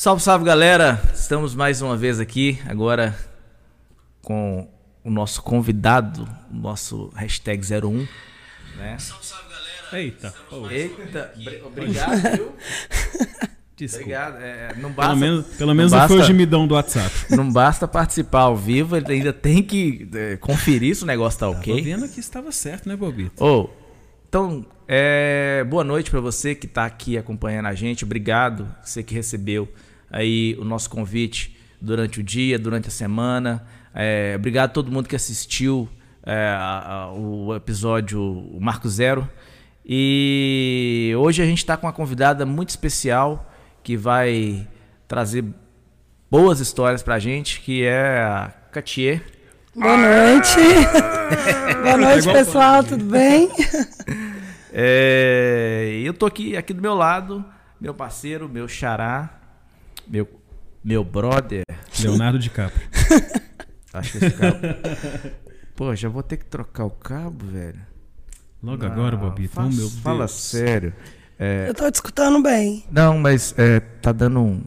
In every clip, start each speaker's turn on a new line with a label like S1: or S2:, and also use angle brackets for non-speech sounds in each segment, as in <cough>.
S1: Salve, salve galera! Estamos mais uma vez aqui, agora com o nosso convidado, o nosso hashtag 01. Né?
S2: Salve, salve galera!
S3: Eita.
S1: Eita, bri- obrigado, viu? <laughs>
S3: Desculpa.
S1: Obrigado. É, não basta,
S3: Pelo menos, pelo
S1: não
S3: menos não foi o
S1: basta-
S3: gemidão do WhatsApp. <laughs>
S1: não basta participar ao vivo, ele ainda tem que é, conferir se o negócio tá
S3: Tô
S1: ok.
S3: vendo que estava certo, né, Bobito?
S1: Ô, então, é, boa noite para você que está aqui acompanhando a gente. Obrigado, você que recebeu aí o nosso convite durante o dia, durante a semana. É, obrigado a todo mundo que assistiu é, a- a- o episódio o Marco Zero. E hoje a gente está com uma convidada muito especial que vai trazer boas histórias pra gente, que é a Catier. <laughs>
S4: Boa noite. Boa noite, pessoal, tudo bem?
S1: É, eu tô aqui, aqui do meu lado, meu parceiro, meu xará, meu, meu brother.
S3: Leonardo DiCaprio. <laughs>
S1: Acho que esse cabo. Pô, já vou ter que trocar o cabo, velho.
S3: Logo agora,
S1: Ah,
S3: Bobito.
S1: fala,
S3: Oh, meu
S1: fala
S3: Deus.
S1: sério. É,
S4: Eu tô te escutando bem.
S1: não, mas é, tá dando um.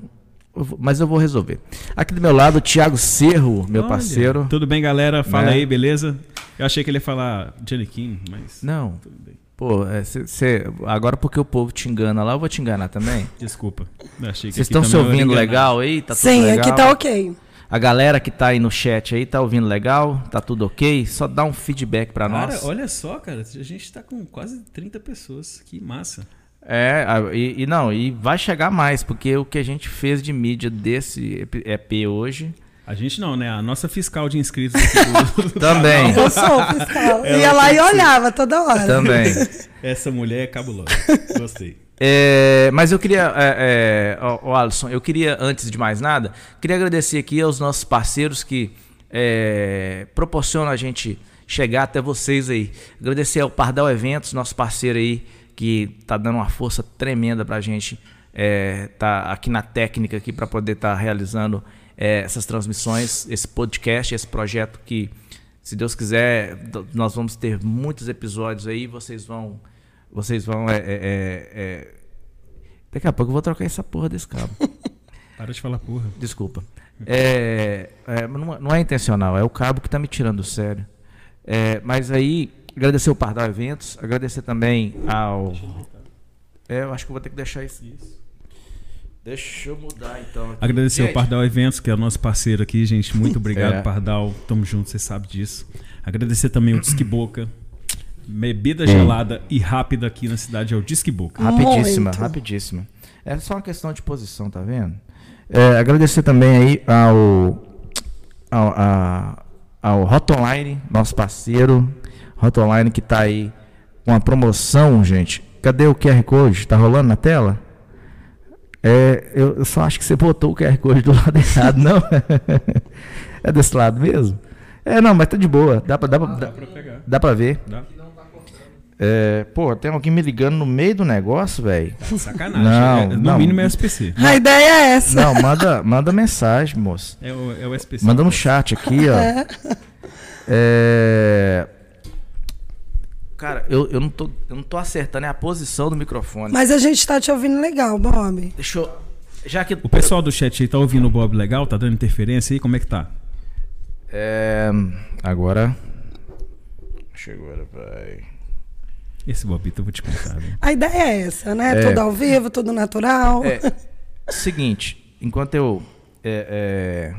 S1: Mas eu vou resolver. Aqui do meu lado, o Thiago Cerro, meu
S3: Olha,
S1: parceiro.
S3: Tudo bem, galera? Fala
S1: Né?
S3: aí, beleza? Eu achei que ele ia falar Giannichini, mas
S1: Não,
S3: tudo bem.
S1: Pô, é, cê- cê- agora porque o povo te engana lá, eu vou te enganar também.
S3: Desculpa.
S1: Vocês estão se ouvindo legal aí? Tá tudo
S4: Sim,
S1: legal?
S4: aqui tá ok.
S1: A galera que tá aí no chat aí, tá ouvindo legal? Tá tudo ok? Só dá um feedback pra
S3: Cara,
S1: nós.
S3: olha só, cara. A gente tá com quase 30 pessoas. Que massa.
S1: É, e, e não, e vai chegar mais, porque o que a gente fez de mídia desse EP hoje.
S3: A gente não, né? A nossa fiscal de inscritos aqui do- do <laughs>
S1: Também.
S4: Eu sou fiscal.
S3: Ela
S4: Ia lá e olhava toda hora.
S1: Também. <laughs>
S3: Essa mulher é cabulosa. Gostei.
S1: É, mas eu queria, é, é, ó, ó, Alisson, eu queria, antes de mais nada, queria agradecer aqui aos nossos parceiros que é, proporcionam a gente chegar até vocês aí. Agradecer ao Pardal Eventos, nosso parceiro aí, que tá dando uma força tremenda pra gente é, tá aqui na técnica aqui para poder estar realizando é, essas transmissões, esse podcast, esse projeto que, se Deus quiser, nós vamos ter muitos episódios aí, vocês vão vocês vão. É, é, é, é- Daqui a pouco eu vou trocar essa porra desse cabo. <laughs>
S3: Para de falar porra.
S1: Desculpa. É, é, não, não é intencional, é o cabo que tá me tirando do sério. É, mas aí, agradecer o Pardal Eventos, agradecer também ao. É, eu acho que eu vou ter que deixar isso. Deixa eu mudar então. aqui.
S3: Agradecer ao
S1: Gente,
S3: Pardal Eventos, que é o nosso parceiro aqui, gente. Muito <laughs> obrigado,
S1: É.
S3: Pardal. Tamo junto, você sabe disso. Agradecer também o Disque Boca. Bebida gelada e rápida aqui na cidade é o Disque Boca.
S1: Rapidíssima,
S4: Muito.
S1: rapidíssima. É só uma questão de posição, tá vendo? É, agradecer também aí ao, ao, a- ao Hotline, nosso parceiro. Hotline que tá aí com a promoção, gente. Cadê o QR Code? Tá rolando na tela? É, eu, só acho que você botou o QR Code do lado <laughs> errado, não? é desse lado mesmo? É, não, mas tá de boa. Dá pra, dá pra, dá,
S3: pra pegar.
S1: dá pra ver.
S3: Dá?
S1: É, pô, tem alguém me ligando no meio do negócio, velho.
S3: Sacanagem.
S1: Não,
S3: É, no
S1: não.
S3: mínimo é o SPC.
S4: A ideia é essa.
S1: Não, manda, manda mensagem, moço.
S3: É o, é o SPC.
S1: Manda no chat aqui, ó. <laughs> É... Cara, eu, eu, não tô, eu não tô acertando é a posição do microfone.
S4: Mas a gente tá te ouvindo legal, Bob.
S1: Deixa eu. Já que.
S3: O pessoal do chat aí tá ouvindo o Bob legal? Tá dando interferência aí? Como é que tá?
S1: É, agora. Chegou, vai.
S3: Esse Bobito eu vou te contar. viu?
S4: A ideia é essa, né?
S1: É.
S4: Tudo ao vivo, tudo natural.
S1: É, seguinte, enquanto eu. é, é,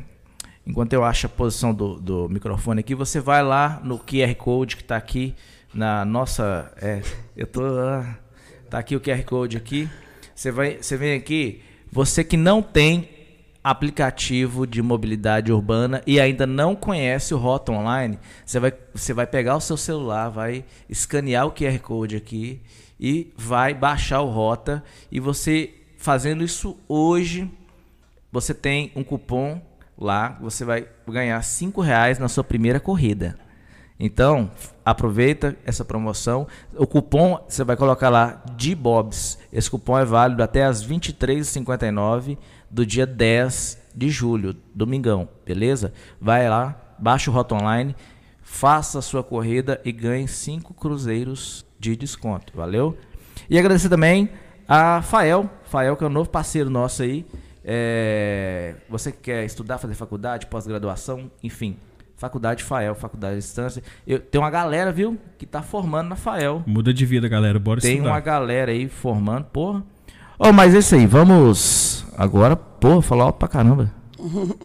S1: enquanto eu acho a posição do, do microfone aqui, você vai lá no QR Code que está aqui na nossa. É, eu tô. ah, Tá aqui o QR Code aqui. Você, vai, você vem aqui. Você que não tem aplicativo de mobilidade urbana e ainda não conhece o Rota Online, você vai, você vai pegar o seu celular, vai escanear o QR Code aqui e vai baixar o Rota. E você fazendo isso hoje, você tem um cupom lá, você vai ganhar cinco reais na sua primeira corrida. Então, aproveita essa promoção. O cupom você vai colocar lá de Bobs. Esse cupom é válido até as 23h59 do dia 10 de julho, domingão, beleza? Vai lá, baixa o Rota Online, faça a sua corrida e ganhe 5 cruzeiros de desconto, valeu? E agradecer também a Fael, Fael que é o novo parceiro nosso aí, É, você que quer estudar, fazer faculdade, pós-graduação, enfim. Faculdade FAEL, faculdade de distância. Eu, tem uma galera, viu, que tá formando na FAEL.
S3: Muda de vida, galera. Bora
S1: Tem
S3: estudar.
S1: uma galera aí formando, porra. Oh, mas é isso aí, vamos. Agora, porra, falar alto pra caramba. <laughs>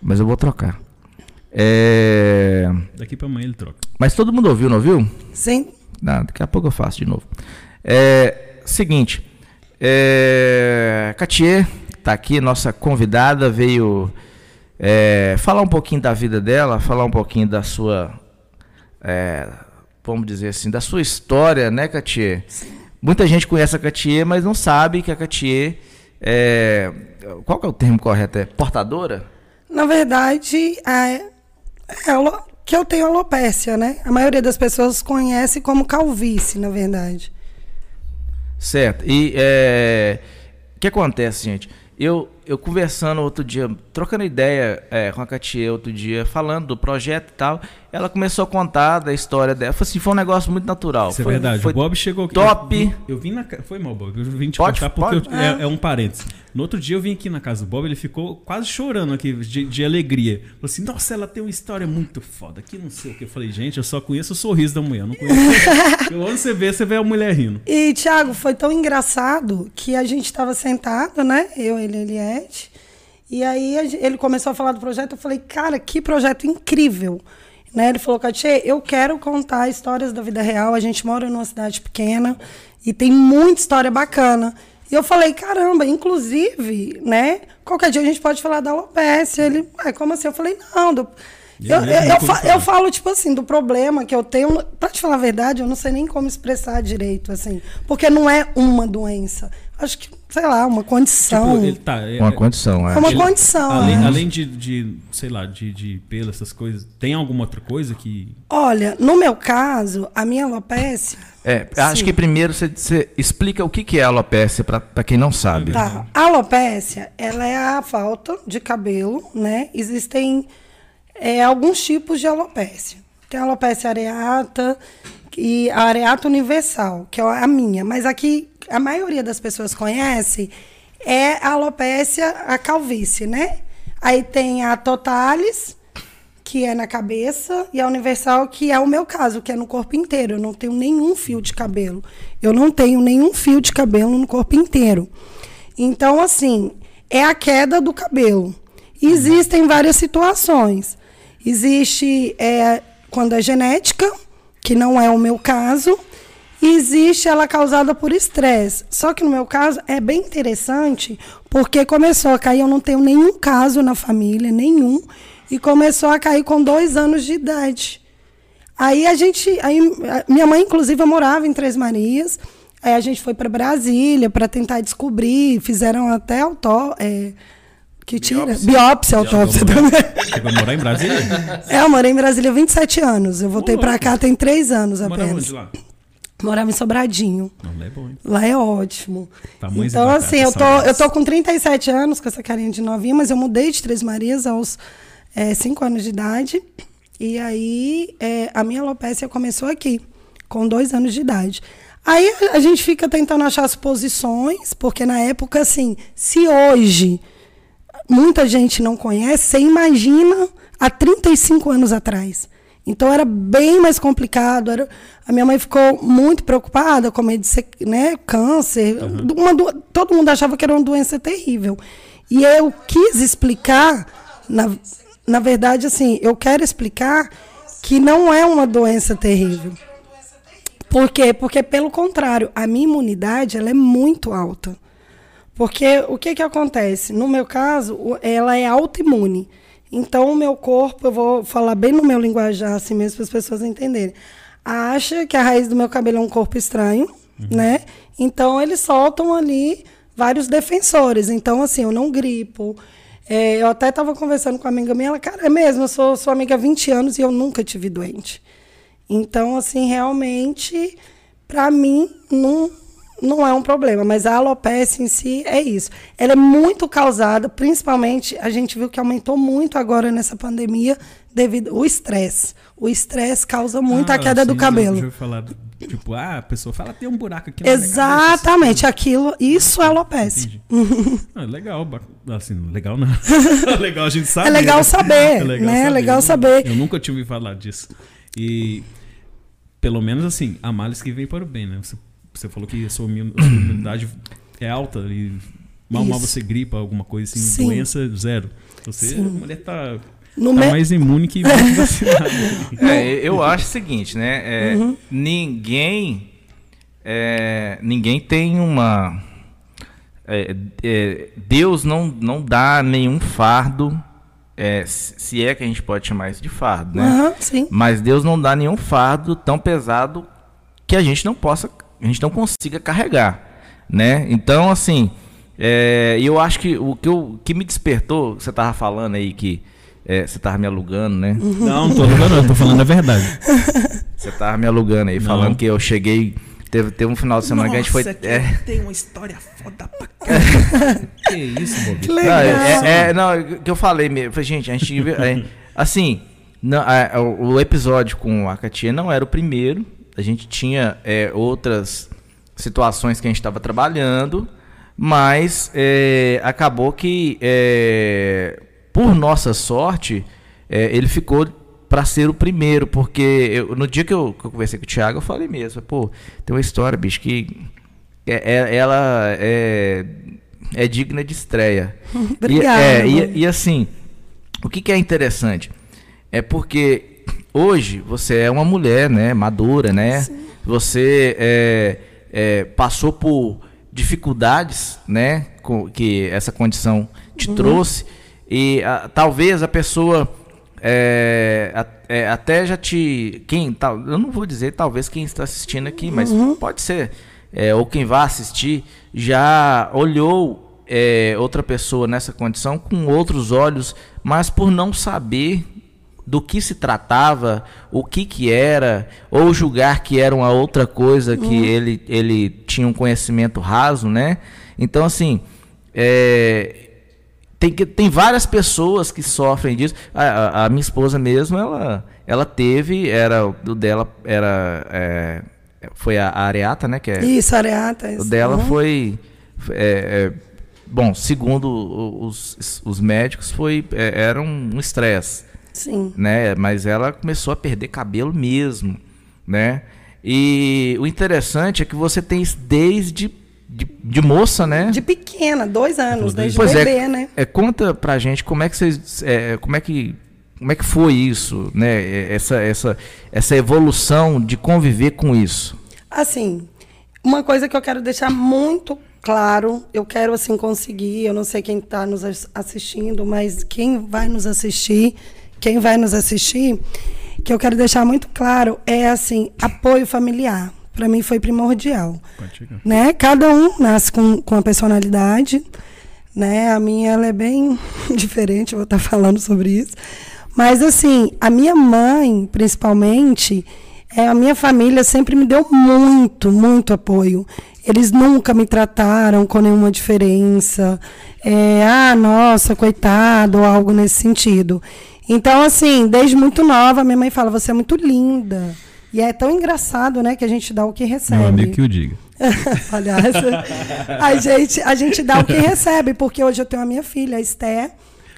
S1: Mas eu vou trocar. É...
S3: Daqui pra amanhã ele troca.
S1: Mas todo mundo ouviu, não ouviu?
S4: Sim.
S1: Não, daqui a pouco eu faço de novo. É, seguinte, é, Catier tá aqui, nossa convidada, veio é, falar um pouquinho da vida dela, falar um pouquinho da sua, é, vamos dizer assim, da sua história, né, Catier? Muita gente conhece a Catier, mas não sabe que a Catier é, qual que é o termo correto? É portadora?
S4: Na verdade, é, é que eu tenho alopécia, né? A maioria das pessoas conhece como calvície, na verdade.
S1: Certo. E é, o que acontece, gente? Eu, eu conversando outro dia, trocando ideia é, com a Katia outro dia, falando do projeto e tal, ela começou a contar da história dela. Foi assim, foi um negócio muito natural.
S3: Isso é
S1: Foi-
S3: verdade.
S1: Foi
S3: o Bob chegou aqui.
S1: top.
S3: Eu, vim- eu vim na Foi mal, Bob. Eu vim te
S1: Pode-
S3: contar porque
S1: pode.
S3: eu- é, é um parênteses. No outro dia eu vim aqui na casa do Bob, ele ficou quase chorando aqui de, de alegria. Falou assim: Nossa, ela tem uma história muito foda. Que não sei o que. Eu falei, gente, eu só conheço o sorriso da mulher. eu Não conheço. <laughs> Onde você vê, você vê a mulher rindo.
S4: E, Thiago, foi tão engraçado que a gente estava sentado, né? Eu, ele e Eliette. E aí ele começou a falar do projeto. Eu falei, cara, que projeto incrível. Né? Ele falou, Katia, eu quero contar histórias da vida real. A gente mora numa cidade pequena e tem muita história bacana. E eu falei, caramba, inclusive, né? Qualquer dia a gente pode falar da alopecia. Ele, "Ué, como assim? Eu falei, não, do- eu, eu- eu
S3: nunca ouvi
S4: fa-
S3: falar.
S4: eu falo, tipo assim, do problema que eu tenho. Pra te falar a verdade, eu não sei nem como expressar direito, assim. Porque não é uma doença. Acho que, sei lá, uma condição.
S3: Tipo, ele tá. é-
S1: Uma
S3: é-
S1: condição, é.
S4: É uma
S3: ele-
S4: condição,
S3: Além,
S4: né?
S3: além de, de, sei lá, de, de pelo, essas coisas, tem alguma outra coisa que.
S4: Olha, no meu caso, a minha alopecia.
S1: É, acho
S4: Sim.
S1: que primeiro você, você explica o que, que é alopecia para quem não sabe.
S4: Tá. A alopecia, ela é a falta de cabelo, né? Existem é, alguns tipos de alopecia. Tem a alopecia areata e a areata universal, que é a minha. Mas aqui, a maioria das pessoas conhece é a alopecia, a calvície, né? Aí tem a totalis, que é na cabeça, e a universal, que é o meu caso, que é no corpo inteiro. Eu não tenho nenhum fio de cabelo. Eu não tenho nenhum fio de cabelo no corpo inteiro. Então, assim, é a queda do cabelo. Existem várias situações. Existe é, quando é genética, que não é o meu caso. E existe ela causada por estresse. Só que no meu caso é bem interessante, porque começou a cair, eu não tenho nenhum caso na família, nenhum, e começou a cair com dois anos de idade. Aí a gente. Aí, a- minha mãe, inclusive, morava em Três Marias. Aí a gente foi para Brasília para tentar descobrir. Fizeram até autó. É, que tira?
S1: Biópsia.
S4: Biópsia, autópsia também.
S3: Chegou a morar em Brasília?
S4: É, eu morei em Brasília há 27 anos. Eu voltei para cá tem três anos
S3: Mora
S4: apenas.
S3: onde lá?
S4: Morava em Sobradinho.
S3: Não, lá é bom, hein?
S4: Lá é ótimo.
S3: Tamanhos
S4: então, assim, eu tô, eu tô com 37 anos, com essa carinha de novinha, mas eu mudei de Três Marias aos 5 anos de idade. E aí, é, a minha alopecia começou aqui, com dois anos de idade. Aí a gente fica tentando achar as posições, porque na época, assim, se hoje muita gente não conhece, você imagina há 35 anos atrás. Então era bem mais complicado. Era, a minha mãe ficou muito preocupada com medo de ser né, câncer. Uma do- todo mundo achava que era uma doença terrível. E eu quis explicar, na, na verdade, assim, eu quero explicar que não é uma doença terrível. Por quê? Porque, pelo contrário, a minha imunidade ela é muito alta. Porque o que, que acontece? No meu caso, ela é autoimune. Então, o meu corpo, eu vou falar bem no meu linguajar, assim mesmo, para as pessoas entenderem. Acha que a raiz do meu cabelo é um corpo estranho, né? Então, eles soltam ali vários defensores. Então, assim, eu não gripo. É, eu até estava conversando com uma amiga minha, ela, cara, é mesmo, eu sou sua amiga há 20 anos e eu nunca tive doente. Então, assim, realmente, para mim, não, não é um problema, mas a alopecia em si é isso. Ela é muito causada, principalmente, a gente viu que aumentou muito agora nessa pandemia devido ao estresse. O estresse causa muito
S3: Ah,
S4: a queda do
S3: sim,
S4: cabelo.
S3: Eu falar, tipo, ah, a pessoa fala, tem um buraco aqui na minha cabeça."
S4: Exatamente, aquilo, isso é alopecia. <laughs>
S3: Ah, legal, assim, legal não. <laughs> legal a gente saber.
S4: É legal
S3: né?
S4: saber, né? É legal saber.
S3: Eu nunca tinha ouvido falar disso. E, pelo menos assim, há males que vem para o bem, né? Você, você falou que a sua <clears throat> imunidade é alta e mal mal você gripa, alguma coisa assim,
S4: Sim.
S3: doença zero. Você, a mulher tá,
S4: No
S3: tá
S4: me-
S3: mais imune que <laughs> vacinada.
S1: É, eu acho o seguinte, né? é,
S4: Uhum.
S1: Ninguém. é, ninguém tem uma. é, é, Deus não, não dá nenhum fardo. é, se é que a gente pode chamar isso de fardo, né?
S4: Sim.
S1: Mas Deus não dá nenhum fardo tão pesado que a gente não possa, a gente não consiga carregar, né? Então, assim, é, eu acho que o que, eu, que me despertou, você tava falando aí que é, você tava me alugando, né?
S3: Não, não tô falando, eu tô falando a verdade. <laughs>
S1: Você tava me alugando aí,
S3: Não.
S1: falando que eu cheguei. Teve, teve um final de semana que a gente foi. é,
S3: tem uma história foda pra <laughs> caralho. que isso, Bobi?
S4: Que
S1: não,
S4: legal.
S1: é, é, não, que eu falei mesmo. Falei, gente, a gente. <laughs> é, assim, não, a- o, o episódio com a Katia não era o primeiro. A gente tinha é, outras situações que a gente estava trabalhando, mas é, acabou que, é, por nossa sorte, é, ele ficou para ser o primeiro, porque eu- no dia que eu, que eu conversei com o Thiago, eu falei mesmo, pô, tem uma história, bicho, que é- é- ela é, digna de estreia. <laughs>
S4: Obrigada,
S1: E, e, e assim, o que, que é interessante? É porque hoje você é uma mulher, né, madura, né? Você é, é, passou por dificuldades, né, com, que essa condição te trouxe. E ah, talvez a pessoa é, a- é, até já te quem tal, eu não vou dizer talvez quem está assistindo aqui, mas pode ser é, ou quem vai assistir já olhou é, outra pessoa nessa condição com outros olhos, mas por não saber do que se tratava, o que que era, ou julgar que era uma outra coisa que ele, ele tinha um conhecimento raso, né? Então, assim, é, tem, que, tem várias pessoas que sofrem disso. A, a- a minha esposa mesmo, ela, ela teve, era o dela era é, foi a areata, né? Que é,
S4: Isso, areata.
S1: o
S4: isso.
S1: dela
S4: Uhum.
S1: foi. é, é, bom, segundo o- os, os médicos, foi, é, era um estresse,
S4: Sim.
S1: né? Mas ela começou a perder cabelo mesmo, né? E o interessante é que você tem isso desde de, de moça, né?
S4: De pequena, dois anos, desde
S1: pois
S4: bebê,
S1: é,
S4: né?
S1: é, conta pra gente como é que vocês, é, como é que como é que foi isso, né? É, Essa essa essa evolução de conviver com isso.
S4: Assim, uma coisa que eu quero deixar muito claro, eu quero assim conseguir, eu não sei quem está nos as- assistindo, mas quem vai nos assistir, quem vai nos assistir, que eu quero deixar muito claro é assim, apoio familiar. Para mim foi primordial. Né? Cada um nasce com, com a personalidade, né? A minha ela é bem <laughs> diferente, vou estar falando sobre isso. Mas assim, a minha mãe, principalmente, é, a minha família sempre me deu muito, muito apoio. Eles nunca me trataram com nenhuma diferença. É, ah, nossa, coitado, ou algo nesse sentido. Então, assim, desde muito nova, minha mãe fala, você é muito linda. E é tão engraçado, né, que a gente dá o que recebe.
S3: Meu amigo que o diga. <laughs>
S4: Palhaça. A gente, a gente dá o que recebe, porque hoje eu tenho a minha filha, a Esther,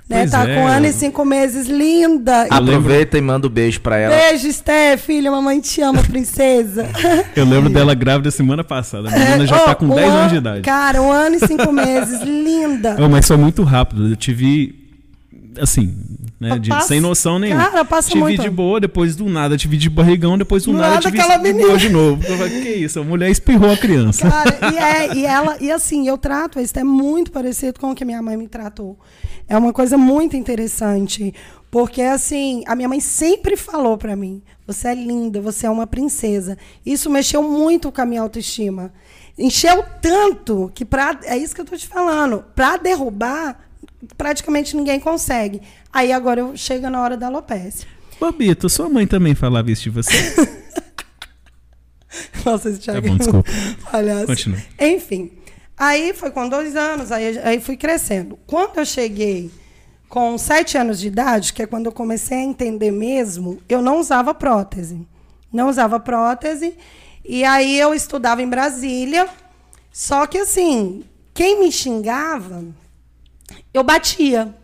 S4: né?
S3: Pois
S4: tá
S3: é.
S4: com um ano e cinco meses, linda.
S1: Aproveita e manda um beijo pra ela.
S4: Beijo, Esther, filha, mamãe te ama, princesa.
S3: Eu lembro dela grávida semana passada. A menina já
S4: É,
S3: tá
S4: oh,
S3: com
S4: um
S3: 10 anos
S4: ano-
S3: de idade.
S4: Cara, um ano e cinco <laughs> meses, linda.
S3: Oh, mas foi muito rápido. Eu tive. Assim, né? de- sem noção nenhuma.
S4: Cara, passa
S3: tive
S4: muito.
S3: de boa, depois do nada, tive de barrigão, depois do,
S4: Do
S3: nada,
S4: nada,
S3: tive
S4: aquela
S3: de boa de novo. Eu falei, que isso? A mulher espirrou a criança.
S4: Cara, e, é, e ela, e assim, eu trato isso, é muito parecido com o que minha mãe me tratou. É uma coisa muito interessante. Porque, assim, a minha mãe sempre falou pra mim: você é linda, você é uma princesa. Isso mexeu muito com a minha autoestima. Encheu tanto que, pra, é isso que eu tô te falando, pra derrubar, praticamente ninguém consegue. Aí agora eu chego na hora da alopecia.
S3: Bobito, sua mãe também falava isso de você? <laughs>
S4: Nossa, esse Thiago
S3: Tá bom,
S4: é
S3: desculpa.
S4: palhaço.
S3: Continua.
S4: Enfim, aí foi com dois anos, aí, aí fui crescendo. Quando eu cheguei com sete anos de idade, que é quando eu comecei a entender mesmo, eu não usava prótese. Não usava prótese. E aí eu estudava em Brasília. Só que assim, quem me xingava, eu batia.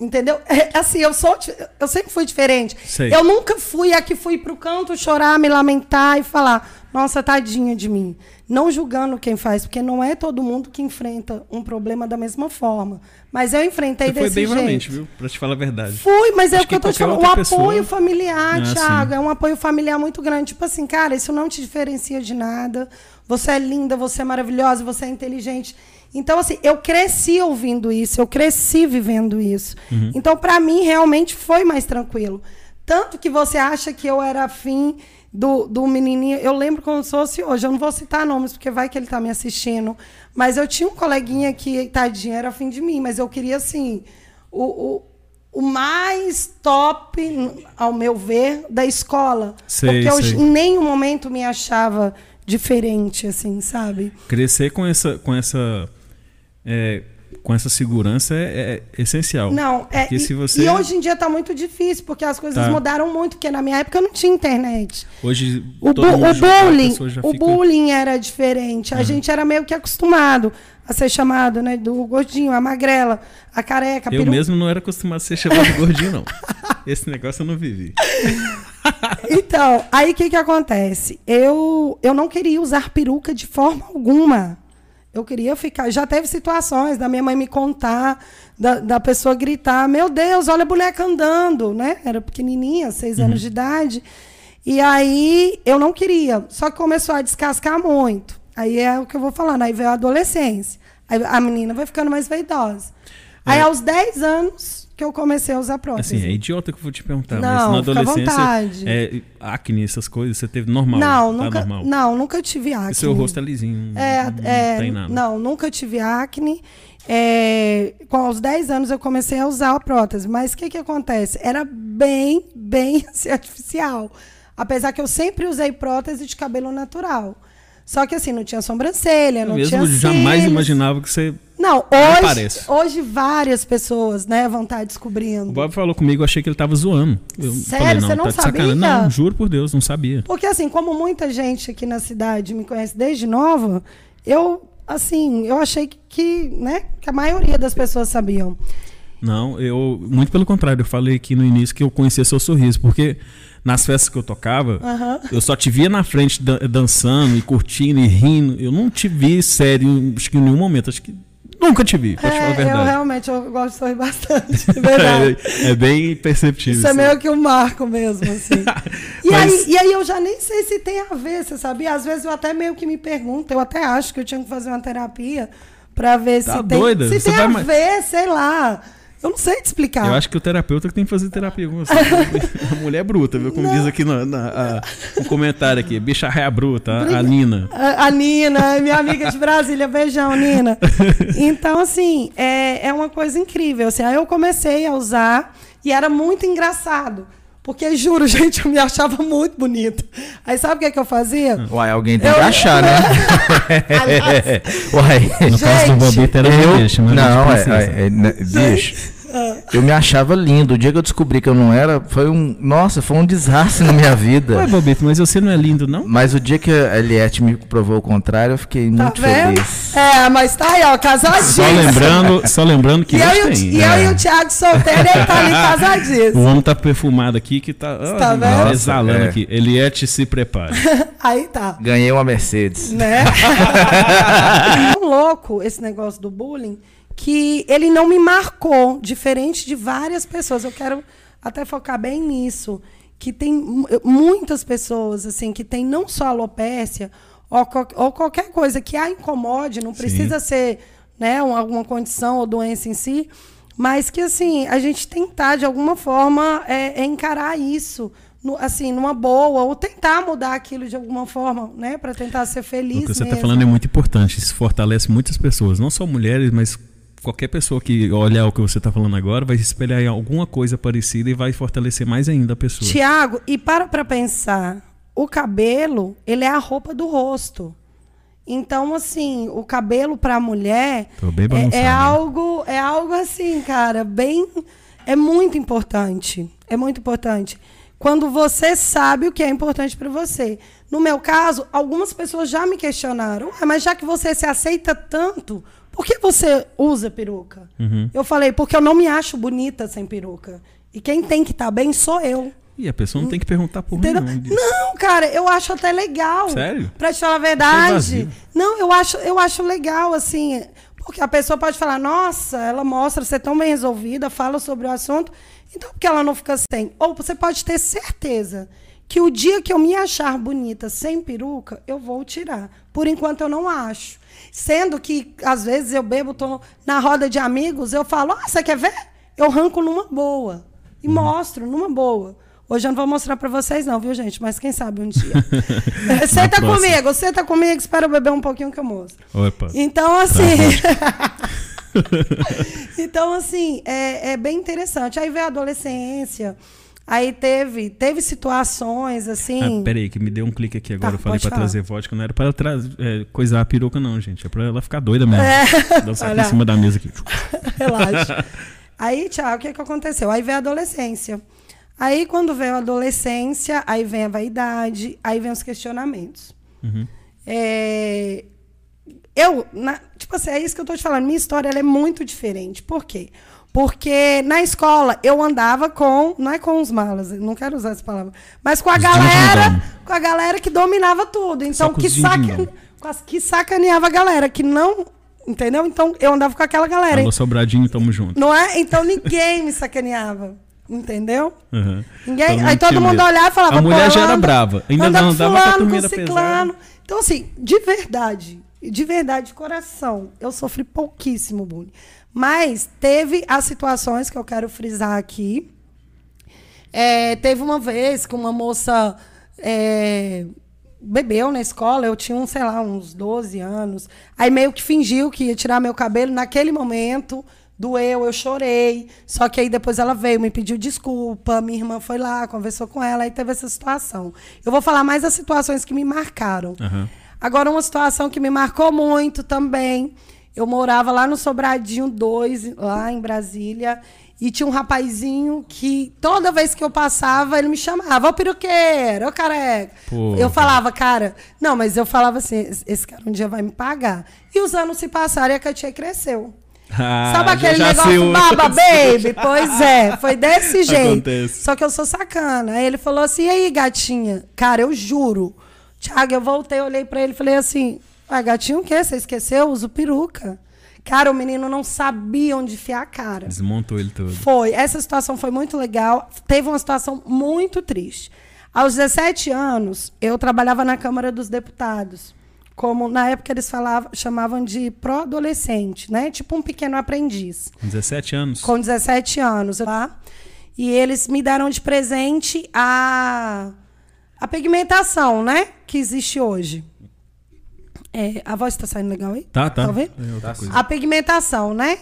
S4: Entendeu? É, assim, eu sou, eu sempre fui diferente.
S3: Sei.
S4: Eu nunca fui a que fui pro canto chorar, me lamentar e falar, nossa, tadinha de mim. Não julgando quem faz, porque não é todo mundo que enfrenta um problema da mesma forma. Mas eu enfrentei
S3: Você foi
S4: desse
S3: bem
S4: jeito.
S3: viu? Pra te falar a verdade.
S4: Fui, mas é
S3: Acho
S4: o que eu
S3: que
S4: tô te falando. O
S3: outra pessoa-
S4: apoio familiar,
S3: Ah,
S4: Thiago,
S3: sim.
S4: é um apoio familiar muito grande. Tipo assim, cara, isso não te diferencia de nada. Você é linda, você é maravilhosa, você é inteligente. Então, assim, eu cresci ouvindo isso, eu cresci vivendo isso.
S3: Uhum.
S4: Então, pra mim, realmente foi mais tranquilo. Tanto que você acha que eu era afim do, do menininho. Eu lembro como se fosse hoje. Eu não vou citar nomes, porque vai que ele tá me assistindo. Mas eu tinha um coleguinha que, tadinho, era afim de mim. Mas eu queria, assim, o, o, o mais top, ao meu ver, da escola.
S3: Sei,
S4: porque eu
S3: sei.
S4: em nenhum momento me achava diferente, assim, sabe?
S3: Crescer com essa, com essa, é, com essa segurança é, é essencial.
S4: Não, é. E,
S3: você
S4: e hoje em dia tá muito difícil, porque as coisas
S3: Tá.
S4: mudaram muito, porque na minha época não tinha internet.
S3: hoje
S4: O, bu- o bullying, o
S3: fica-
S4: bullying era diferente. A gente era meio que acostumado a ser chamado, né, do gordinho, a magrela, a careca, a
S3: Eu
S4: peru-
S3: mesmo não era acostumado a ser chamado de gordinho, não. <laughs> Esse negócio eu não vivi.
S4: Então, aí o que que acontece? Eu, eu não queria usar peruca de forma alguma. Eu queria ficar. Já teve situações da minha mãe me contar, da, da pessoa gritar: Meu Deus, olha a boneca andando, né? Era pequenininha, seis anos de idade. E aí eu não queria. Só que começou a descascar muito. Aí é o que eu vou falando. Aí veio a adolescência. Aí a menina vai ficando mais vaidosa. Aí
S3: É.
S4: aos 10 anos que eu comecei a usar prótese.
S3: Assim, é idiota que eu vou te perguntar, mas
S4: Não,
S3: na
S4: fica à
S3: adolescência,
S4: vontade.
S3: é, acne, essas coisas, você teve normal?
S4: Não,
S3: tá
S4: nunca,
S3: normal.
S4: não, nunca tive acne.
S3: E seu rosto é lisinho,
S4: É,
S3: não,
S4: é,
S3: tem nada.
S4: não, nunca tive acne. É, com aos 10 anos eu comecei a usar a prótese, mas o que, que acontece? Era bem, bem <laughs> assim, artificial. Apesar que eu sempre usei prótese de cabelo natural. Só que assim, não tinha sobrancelha,
S3: Eu
S4: não
S3: mesmo
S4: tinha
S3: jamais
S4: cílios.
S3: imaginava que você...
S4: Não, hoje,
S3: parece.
S4: hoje várias pessoas, né, vão estar descobrindo.
S3: O Bob falou comigo, eu achei que ele tava zoando. Eu
S4: Sério?
S3: falei, não,
S4: Você não
S3: tá
S4: sabia?
S3: Não, juro por Deus, não sabia.
S4: Porque, assim, como muita gente aqui na cidade me conhece desde nova, eu, assim, eu achei que, que, né, que a maioria das pessoas sabiam.
S3: Não, eu. Muito pelo contrário, eu falei aqui no início que eu conhecia seu sorriso, porque nas festas que eu tocava,
S4: Aham.
S3: eu só te via na frente dan- dançando e curtindo e rindo. Eu não te vi sério, acho que em nenhum momento. Acho que nunca te vi, pra te
S4: É, eu
S3: verdade.
S4: realmente eu gosto de sorrir bastante, <laughs> é verdade.
S3: é, é bem perceptível.
S4: Isso é
S3: assim.
S4: meio que um marco mesmo, assim. <laughs> E,
S3: Mas-
S4: aí, e aí eu já nem sei se tem a ver, você sabia? Às vezes eu até meio que me pergunto, eu até acho que eu tinha que fazer uma terapia pra ver
S3: Tá
S4: se tem,
S3: doida?
S4: se
S3: Você
S4: tem
S3: vai
S4: a
S3: mais-
S4: ver, sei lá. Eu não sei te explicar.
S3: Eu acho que o terapeuta que tem que fazer terapia com você. <laughs> a mulher é bruta, viu? Como diz aqui no, na, a- no comentário aqui. Bicha réia bruta, a, a Nina.
S4: A, a Nina, minha amiga de Brasília, beijão, Nina. Então, assim, é, é uma coisa incrível. Assim, aí eu comecei a usar e era muito engraçado. Porque, juro, <laughs> gente, eu me achava muito bonita. Aí sabe o que, é que eu fazia?
S1: Uai, alguém tem
S4: Eu-
S1: que achar, né? <laughs>
S4: Aliás, <laughs>
S1: Uai.
S3: No caso do
S4: Gente,
S3: Bobito era
S1: eu,
S3: bicho, mas
S1: não, é, é, é, né, bicho. Eu me achava lindo. O dia que eu descobri que eu não era, foi um. Nossa, foi um desastre na minha vida.
S3: Ué, Bobito, mas você não é lindo, não?
S1: Mas o dia que a Eliette me provou o contrário, eu fiquei
S4: tá
S1: muito
S4: vendo?
S1: feliz.
S4: É, mas tá aí, ó, casadinho.
S3: Só lembrando, só lembrando que
S4: E eu, e o,
S3: tem.
S4: e eu
S3: né?
S4: e o Thiago solteiro, ele tá ali
S3: O
S4: casadíssimo.
S3: homem tá perfumado aqui que tá, ó,
S4: tá vendo?
S3: exalando
S1: Nossa, é.
S3: aqui. Eliette, se prepare. <laughs>
S4: Aí tá.
S1: Ganhei uma Mercedes.
S4: né? <laughs> é tão louco esse negócio do bullying que ele não me marcou, diferente de várias pessoas. Eu quero até focar bem nisso, que tem mu- muitas pessoas assim que tem não só alopécia ou, ou qualquer coisa que a incomode, não precisa ser, né, um- alguma condição ou doença em si, mas que assim a gente tentar de alguma forma é, é encarar isso. no- assim, numa boa, ou tentar mudar aquilo de alguma forma, né? Para tentar ser feliz.
S3: O que você está falando é muito importante. Isso fortalece muitas pessoas, não só mulheres, mas qualquer pessoa que olhar o que você está falando agora vai se espelhar em alguma coisa parecida e vai fortalecer mais ainda a pessoa.
S4: Tiago, e para para pensar. o cabelo, ele é a roupa do rosto. Então, assim, o cabelo para a mulher é, é algo, é algo assim, cara, bem, é muito importante. É muito importante. Quando você sabe o que é importante para você. No meu caso, algumas pessoas já me questionaram, "Ué, mas já que você se aceita tanto, por que você usa peruca?
S3: Uhum.
S4: Eu falei, porque eu não me acho bonita sem peruca. E quem tem que estar bem sou eu.
S3: E a pessoa não tem que perguntar por
S4: Entendeu?
S3: disso.
S4: Não, cara, eu acho até legal.
S3: Sério?
S4: Pra te falar a verdade. Não, eu acho, eu acho legal, assim. Porque a pessoa pode falar, nossa, ela mostra ser tão bem resolvida, fala sobre o assunto. Então, por que ela não fica sem? Ou você pode ter certeza que o dia que eu me achar bonita sem peruca, eu vou tirar. Por enquanto, eu não acho. Sendo que, às vezes, eu bebo, tô na roda de amigos, eu falo, ah, você quer ver? Eu arranco numa boa. E
S3: Uhum.
S4: mostro numa boa. Hoje eu não vou mostrar pra vocês, não, viu, gente? Mas quem sabe um dia. <laughs> É, senta
S3: próxima.
S4: comigo, senta comigo, espera eu beber um pouquinho que eu mostro.
S3: Opa.
S4: Então, assim. <laughs> então, assim, é, é bem interessante. Aí veio a adolescência. Aí teve, teve situações, assim.
S3: Ah, peraí, que me deu um clique aqui agora.
S4: Tá,
S3: eu falei pra
S4: falar.
S3: trazer vodka. Não era pra é, coisar a peruca, não, gente. É pra ela ficar doida mesmo.
S4: É. <laughs>
S3: Dançar aqui em cima da mesa aqui. <laughs>
S4: Relaxa. Aí, Tiago, o que, que aconteceu? Aí veio a adolescência. Aí, quando veio a adolescência, aí vem a vaidade, aí vem os questionamentos.
S3: Uhum.
S4: É, eu, na- tipo assim, é isso que eu tô te falando. Minha história ela é muito diferente. Por quê? Porque na escola eu andava com, não é com os malas, não quero usar essa palavra, mas com a
S3: Os
S4: galera, com a galera que dominava tudo. Então, que, saca, que sacaneava a galera, que não, entendeu? Então, eu andava com aquela galera.
S3: Alô, Sobradinho, tamo junto.
S4: Não é? Então ninguém me sacaneava. Entendeu?
S3: Uhum.
S4: Ninguém, aí todo mundo
S3: medo.
S4: olhava e falava.
S3: A mulher
S4: "Pô,
S3: já era
S4: anda-
S3: brava. Ainda
S4: anda
S3: não andava com a
S4: fulano, com
S3: da
S4: ciclano. Então, assim, de verdade, de verdade, de coração, eu sofri pouquíssimo bullying. Mas teve as situações que eu quero frisar aqui. É, teve uma vez que uma moça é, bebeu na escola, eu tinha, um, sei lá, uns 12 anos. Aí meio que fingiu que ia tirar meu cabelo. Naquele momento, doeu, eu chorei. Só que aí depois ela veio, me pediu desculpa, minha irmã foi lá, conversou com ela, aí teve essa situação. Eu vou falar mais das situações que me marcaram.
S3: Aham.
S4: Agora, uma situação que me marcou muito também. Eu morava lá no Sobradinho 2, lá em Brasília. E tinha um rapazinho que toda vez que eu passava, ele me chamava, ô peruqueiro, ô careca.
S3: Pô,
S4: eu falava, cara, não, mas eu falava assim, esse cara um dia vai me pagar. E os anos se passaram e a Katia cresceu.
S3: Ah,
S4: Sabe
S3: já-
S4: aquele
S3: já sei
S4: negócio baba <laughs> baby? Pois é, foi desse jeito.
S3: Acontece.
S4: Só que eu sou sacana. Aí ele falou assim: e aí, gatinha? Cara, eu juro. Tiago, eu voltei, olhei pra ele e falei assim: ah, gatinho o quê? Você esqueceu? Eu uso peruca. Cara, o menino não sabia onde enfiar a cara.
S3: Desmontou ele todo.
S4: Foi. Essa situação foi muito legal. Teve uma situação muito triste. Aos 17 anos, eu trabalhava na Câmara dos Deputados. Como na época eles falavam, chamavam de pró-adolescente, né? Tipo um pequeno aprendiz.
S3: Com 17 anos.
S4: Com 17 anos, tá? E eles me deram de presente a, a pigmentação, né? Que existe hoje. É, a voz tá saindo legal aí?
S3: Tá, tá.
S4: ouvindo?
S3: É outra coisa.
S4: A pigmentação, né?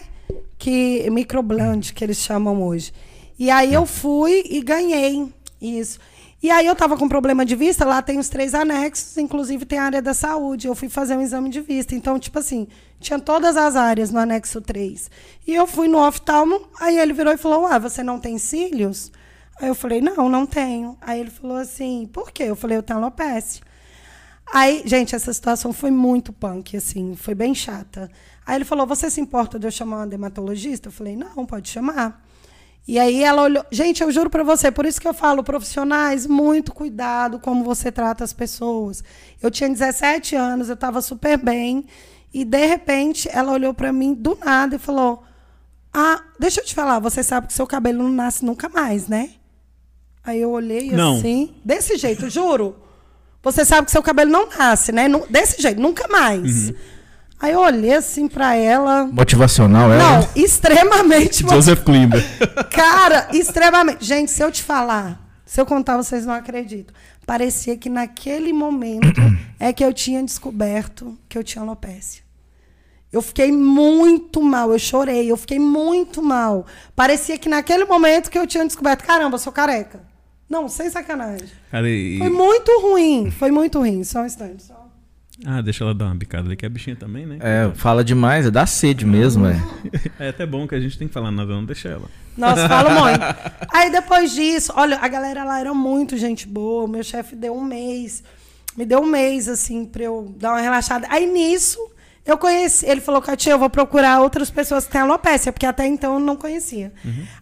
S4: Que microblend que eles chamam hoje. E aí eu fui e ganhei isso. E aí eu tava com problema de vista, lá tem os três anexos, inclusive tem a área da saúde. Eu fui fazer um exame de vista. Então, tipo assim, tinha todas as áreas no anexo 3. E eu fui no oftalmo, aí ele virou e falou: "Ah, você não tem cílios?" Aí eu falei: "Não, não tenho". Aí ele falou assim: "Por quê?" Eu falei: "Eu tenho alopecia". Aí, gente, essa situação foi muito punk, assim, foi bem chata. Aí ele falou: Você se importa de eu chamar uma dermatologista? Eu falei: Não, pode chamar. E aí ela olhou. Gente, eu juro pra você, por isso que eu falo, profissionais, muito cuidado como você trata as pessoas. Eu tinha 17 anos, eu tava super bem. E de repente ela olhou pra mim do nada e falou: Ah, deixa eu te falar, você sabe que seu cabelo não nasce nunca mais, né? Aí eu olhei
S3: Não.
S4: assim, desse jeito, juro. Você sabe que seu cabelo não nasce, né? Desse jeito, nunca mais. Aí eu olhei assim pra ela.
S1: Motivacional, é?
S4: Não, extremamente. <laughs>
S3: Joseph Klimber. <laughs>
S4: Cara, extremamente. Gente, se eu te falar, se eu contar, vocês não acreditam. Parecia que naquele momento <coughs> é que eu tinha descoberto que eu tinha alopecia. Eu fiquei muito mal, eu chorei, eu fiquei muito mal. Parecia que naquele momento que eu tinha descoberto, caramba, eu sou careca. Não, sem sacanagem.
S3: Cara, e-
S4: Foi muito ruim. Foi muito ruim. Só um instante. Só.
S3: Ah, deixa ela dar uma bicada ali, que é bichinha também, né?
S1: É, fala demais, é dá sede mesmo, é. <laughs>
S3: É até bom que a gente tem que falar nada, não deixa ela.
S4: Nossa, falo <laughs> muito. Aí depois disso, olha, a galera lá era muito gente boa. Meu chefe deu um mês. Me deu um mês, assim, pra eu dar uma relaxada. Aí nisso, eu conheci. Ele falou, Katia, eu vou procurar outras pessoas que têm alopécia, porque até então eu não conhecia.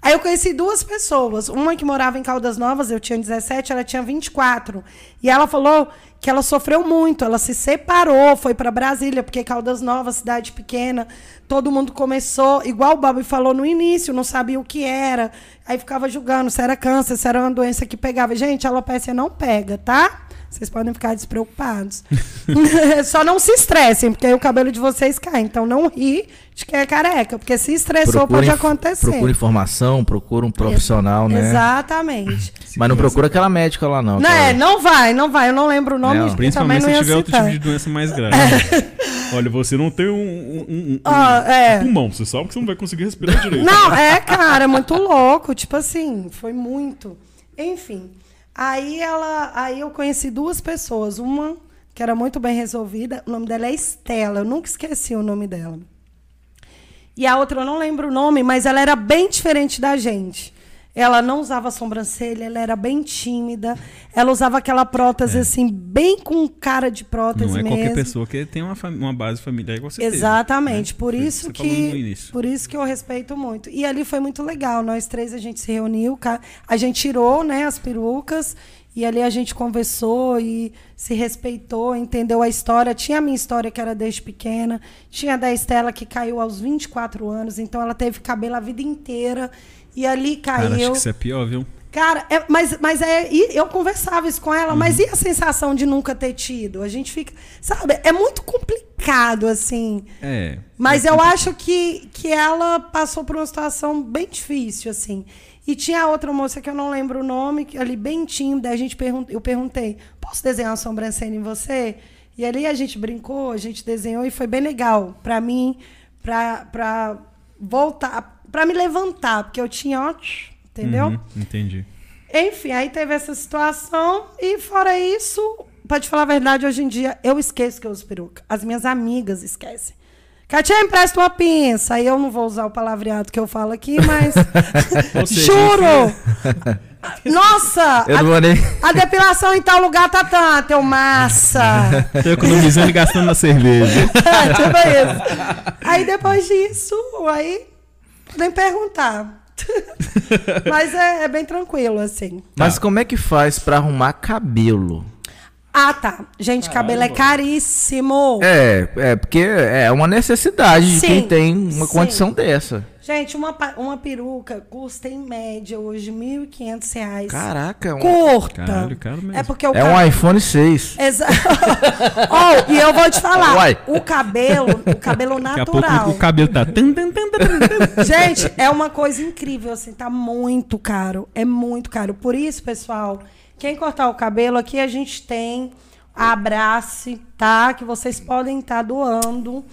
S4: Aí eu conheci duas pessoas. Uma que morava em Caldas Novas, eu tinha 17, ela tinha 24. E ela falou que ela sofreu muito, ela se separou, foi para Brasília, porque Caldas Novas, cidade pequena, todo mundo começou, igual o Bob falou no início, não sabia o que era, aí ficava julgando se era câncer, se era uma doença que pegava. Gente, a alopecia não pega, tá? Vocês podem ficar despreocupados. <laughs> Só não se estressem, porque aí o cabelo de vocês cai. Então não ri de quem é careca, porque se estressou pode
S1: inf-
S4: acontecer.
S1: Procura informação, procura um profissional, né?
S4: Exatamente. <laughs>
S1: Mas não procura aquela médica lá, não.
S4: Não, é, não vai, não vai. Eu não lembro o nome
S1: Não,
S3: Principalmente
S4: não
S3: se tiver outro tipo de doença mais <laughs> grave. Olha, você não tem um, um- um- um-
S4: Ah, é.
S3: pulmão, você sabe que você não vai conseguir respirar direito.
S4: Não, é, cara, é muito louco. Tipo assim, foi muito. Enfim. Aí ela. Aí eu conheci duas pessoas. Uma que era muito bem resolvida. O nome dela é Estela. Eu nunca esqueci o nome dela. E a outra eu não lembro o nome, mas ela era bem diferente da gente. Ela não usava sobrancelha, ela era bem tímida. Ela usava aquela prótese assim, bem com cara de prótese
S3: Não é
S4: mesmo.
S3: qualquer pessoa que tem uma, uma base familiar igual você teve,
S4: Exatamente,
S3: né?
S4: por
S3: Foi
S4: isso que
S3: início.
S4: por isso que eu respeito muito. E ali foi muito legal. Nós três a gente se reuniu, a gente tirou, né, as perucas e ali a gente conversou e se respeitou, entendeu a história. Tinha a minha história que era desde pequena, tinha a da Estela que caiu aos 24 anos, então ela teve cabelo a vida inteira e ali
S3: Cara, acho
S4: caiu.
S3: que isso é pior, viu?
S4: Cara, é- mas, mas é. eu conversava isso com ela,
S3: Uhum.
S4: mas e a sensação de nunca ter tido? A gente fica. Sabe, é muito complicado, assim.
S3: É.
S4: Mas eu acho que, que ela passou por uma situação bem difícil, assim. E tinha a outra moça que eu não lembro o nome, que ali bem tímida, a gente pergun eu perguntei, posso desenhar uma sobrancelha em você? E ali a gente brincou, a gente desenhou e foi bem legal pra mim, pra voltar, pra me levantar, porque eu tinha, ó, entendeu?
S3: Uhum, entendi.
S4: Enfim, aí teve essa situação e fora isso, pra te falar a verdade, hoje em dia eu esqueço que eu uso peruca. As minhas amigas esquecem. Katia, empresta uma pinça. Aí eu não vou usar o palavreado que eu falo aqui, mas. <laughs> Juro! <laughs> Nossa!
S1: Eu
S4: a,
S1: não vou nem.
S4: a depilação em tal lugar tá tanto, eu massa! <laughs>
S3: Tô economizando e gastando na cerveja.
S4: É, tipo isso. Aí depois disso, aí podem perguntar. <laughs> Mas é, é bem tranquilo, assim.
S1: Mas como é que faz pra arrumar cabelo?
S4: Ah, tá. Gente, cabelo é caríssimo.
S1: É, é porque é uma necessidade de
S4: Sim,
S1: quem tem uma
S4: sim.
S1: condição dessa.
S4: Gente, uma, uma peruca custa em média hoje 1.500 reais.
S1: Caraca, é um,
S4: Curta.
S3: Caralho, caro mesmo.
S4: É porque o
S1: é um iPhone 6.
S4: Exato. oh, e eu vou te falar,
S1: Uai.
S4: o cabelo, o cabelo
S3: Daqui a pouco
S4: natural.
S3: o cabelo tá.
S4: Gente, é uma coisa incrível, assim, tá muito caro. É muito caro. Por isso, pessoal, quem cortar o cabelo, aqui a gente tem a Abrace, tá? Que vocês podem estar doando.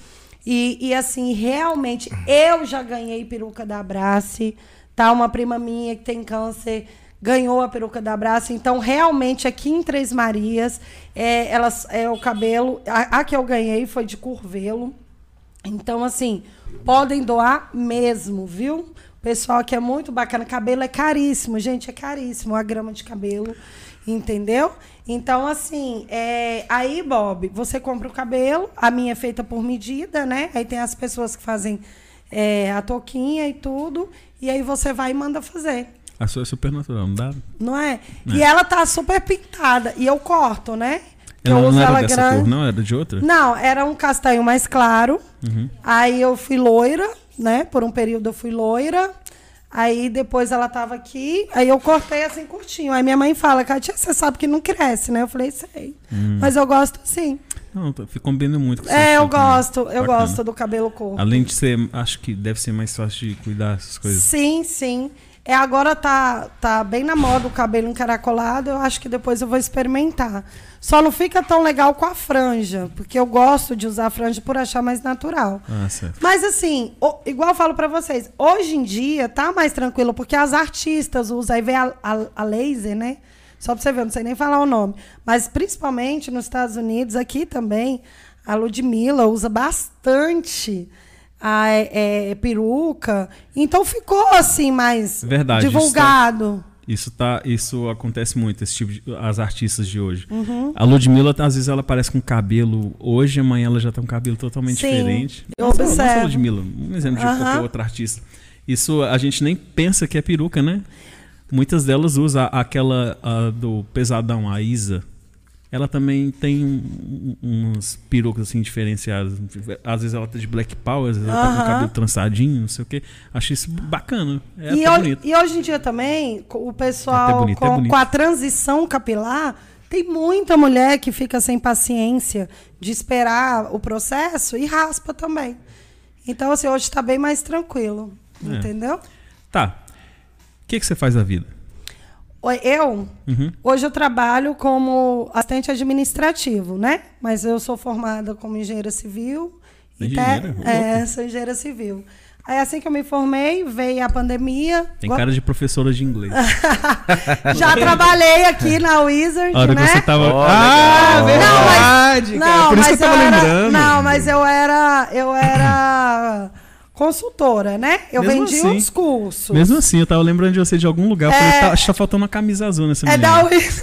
S4: E, e, assim, realmente, eu já ganhei peruca da Abrace, tá? Uma prima minha que tem câncer ganhou a peruca da Abrace. Então, realmente, aqui em Três Marias, é, elas, é o cabelo... A, a que eu ganhei foi de curvelo. Então, assim, podem doar mesmo, viu? Pessoal aqui é muito bacana. Cabelo é caríssimo, gente, é caríssimo a grama de cabelo, entendeu? Então, assim, é... aí, Bob, você compra o cabelo, a minha é feita por medida, né? Aí tem as pessoas que fazem é, a touquinha e tudo, e aí você vai e manda fazer.
S3: A sua é super natural, não dá?
S4: Não é? E ela tá super pintada. E eu corto, né?
S3: Ela
S4: eu
S3: não
S4: uso
S3: era
S4: ela
S3: dessa
S4: grande.
S3: cor, não? Era de outra?
S4: Não, era um castanho mais claro.
S3: Uhum.
S4: Aí eu fui loira, né? Por um período eu fui loira. Aí depois ela tava aqui, aí eu cortei assim curtinho. Aí minha mãe fala, Katia, você sabe que não cresce, né? Eu falei, sei.
S3: Hum.
S4: Mas eu gosto sim.
S3: Não, tá- fica combinando muito com
S4: É, eu
S3: também.
S4: gosto, eu
S3: Bacana.
S4: gosto do cabelo curto.
S3: Além de ser, acho que deve ser mais fácil de cuidar dessas coisas.
S4: Sim, sim. É, agora tá, tá bem na moda o cabelo encaracolado, eu acho que depois eu vou experimentar. Só não fica tão legal com a franja, porque eu gosto de usar a franja por achar mais natural.
S3: Ah, certo.
S4: Mas assim, o- igual eu falo pra vocês, hoje em dia tá mais tranquilo, porque as artistas usam, aí vem a, a- a laser, né? Só pra você ver, eu não sei nem falar o nome. Mas principalmente nos Estados Unidos, aqui também, a Ludmilla usa bastante a é, é, peruca. Então ficou assim mais
S3: Verdade, tá-
S4: divulgado.
S3: Isso tá, isso acontece muito, esse tipo de, as artistas de hoje.
S4: Uhum.
S3: A Ludmilla, às vezes ela parece com cabelo hoje, amanhã ela já tem um cabelo totalmente
S4: Sim,
S3: diferente.
S4: eu
S3: Não só- não só a
S4: observo.
S3: Ludmilla, um exemplo de
S4: Aham.
S3: qualquer outra artista. Isso a gente nem pensa que é peruca, né? Muitas delas usam aquela a do pesadão, a Isa. Ela também tem um- um- umas perucas assim diferenciadas. Às vezes ela tá de black power, às vezes ela tá com o cabelo trançadinho, não sei o quê. Acho isso bacana. É
S4: e,
S3: até
S4: ho-
S3: bonito.
S4: e hoje em dia também, o pessoal,
S3: É bonito, é
S4: com,
S3: bonito.
S4: com a transição capilar, tem muita mulher que fica sem paciência de esperar o processo e raspa também. Então, assim, hoje está bem mais tranquilo.
S3: É.
S4: Entendeu?
S3: Tá. O que, que você faz da vida?
S4: Eu,
S3: Uhum.
S4: hoje eu trabalho como assistente administrativo, né? Mas eu sou formada como engenheira civil. e
S3: Engenheira?
S4: te- É, sou engenheira civil. Aí assim que eu me formei, veio a pandemia.
S3: Tem cara de professora de inglês. <laughs>
S4: Já trabalhei aqui na Wizard,
S3: A hora
S4: né?
S3: que você tava.
S1: Ó,
S3: ah,
S1: legal.
S3: verdade! cara.
S4: Não,
S3: Por isso
S4: mas
S3: que eu tava
S4: era,
S3: lembrando.
S4: Não, mas eu era, eu era consultora, né? Eu
S3: Mesmo
S4: vendi
S3: assim.
S4: uns cursos.
S3: Mesmo assim, eu tava lembrando de você de algum lugar. Eu
S4: É.
S3: falei, tá, acho que tá faltando uma camisa azul nessa
S4: É da Wizard.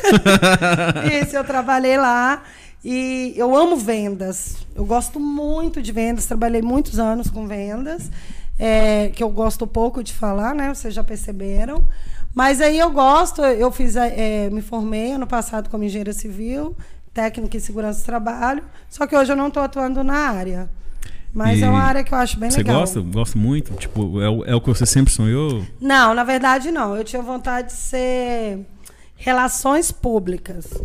S4: <laughs> <laughs> Isso, eu trabalhei lá. E eu amo vendas. Eu gosto muito de vendas. Trabalhei muitos anos com vendas. é, que eu gosto pouco de falar, né? Vocês já perceberam. Mas aí eu gosto. Eu fiz, é, me formei ano passado como engenheira civil, técnica em segurança do trabalho. Só que hoje eu não estou atuando na área. Mas
S3: E
S4: é uma área que eu acho bem
S3: Você
S4: legal.
S3: gosta? Gosto muito? Tipo, é o, é o que você sempre sonhou?
S4: Não, na verdade não. Eu tinha vontade de ser relações públicas. Só-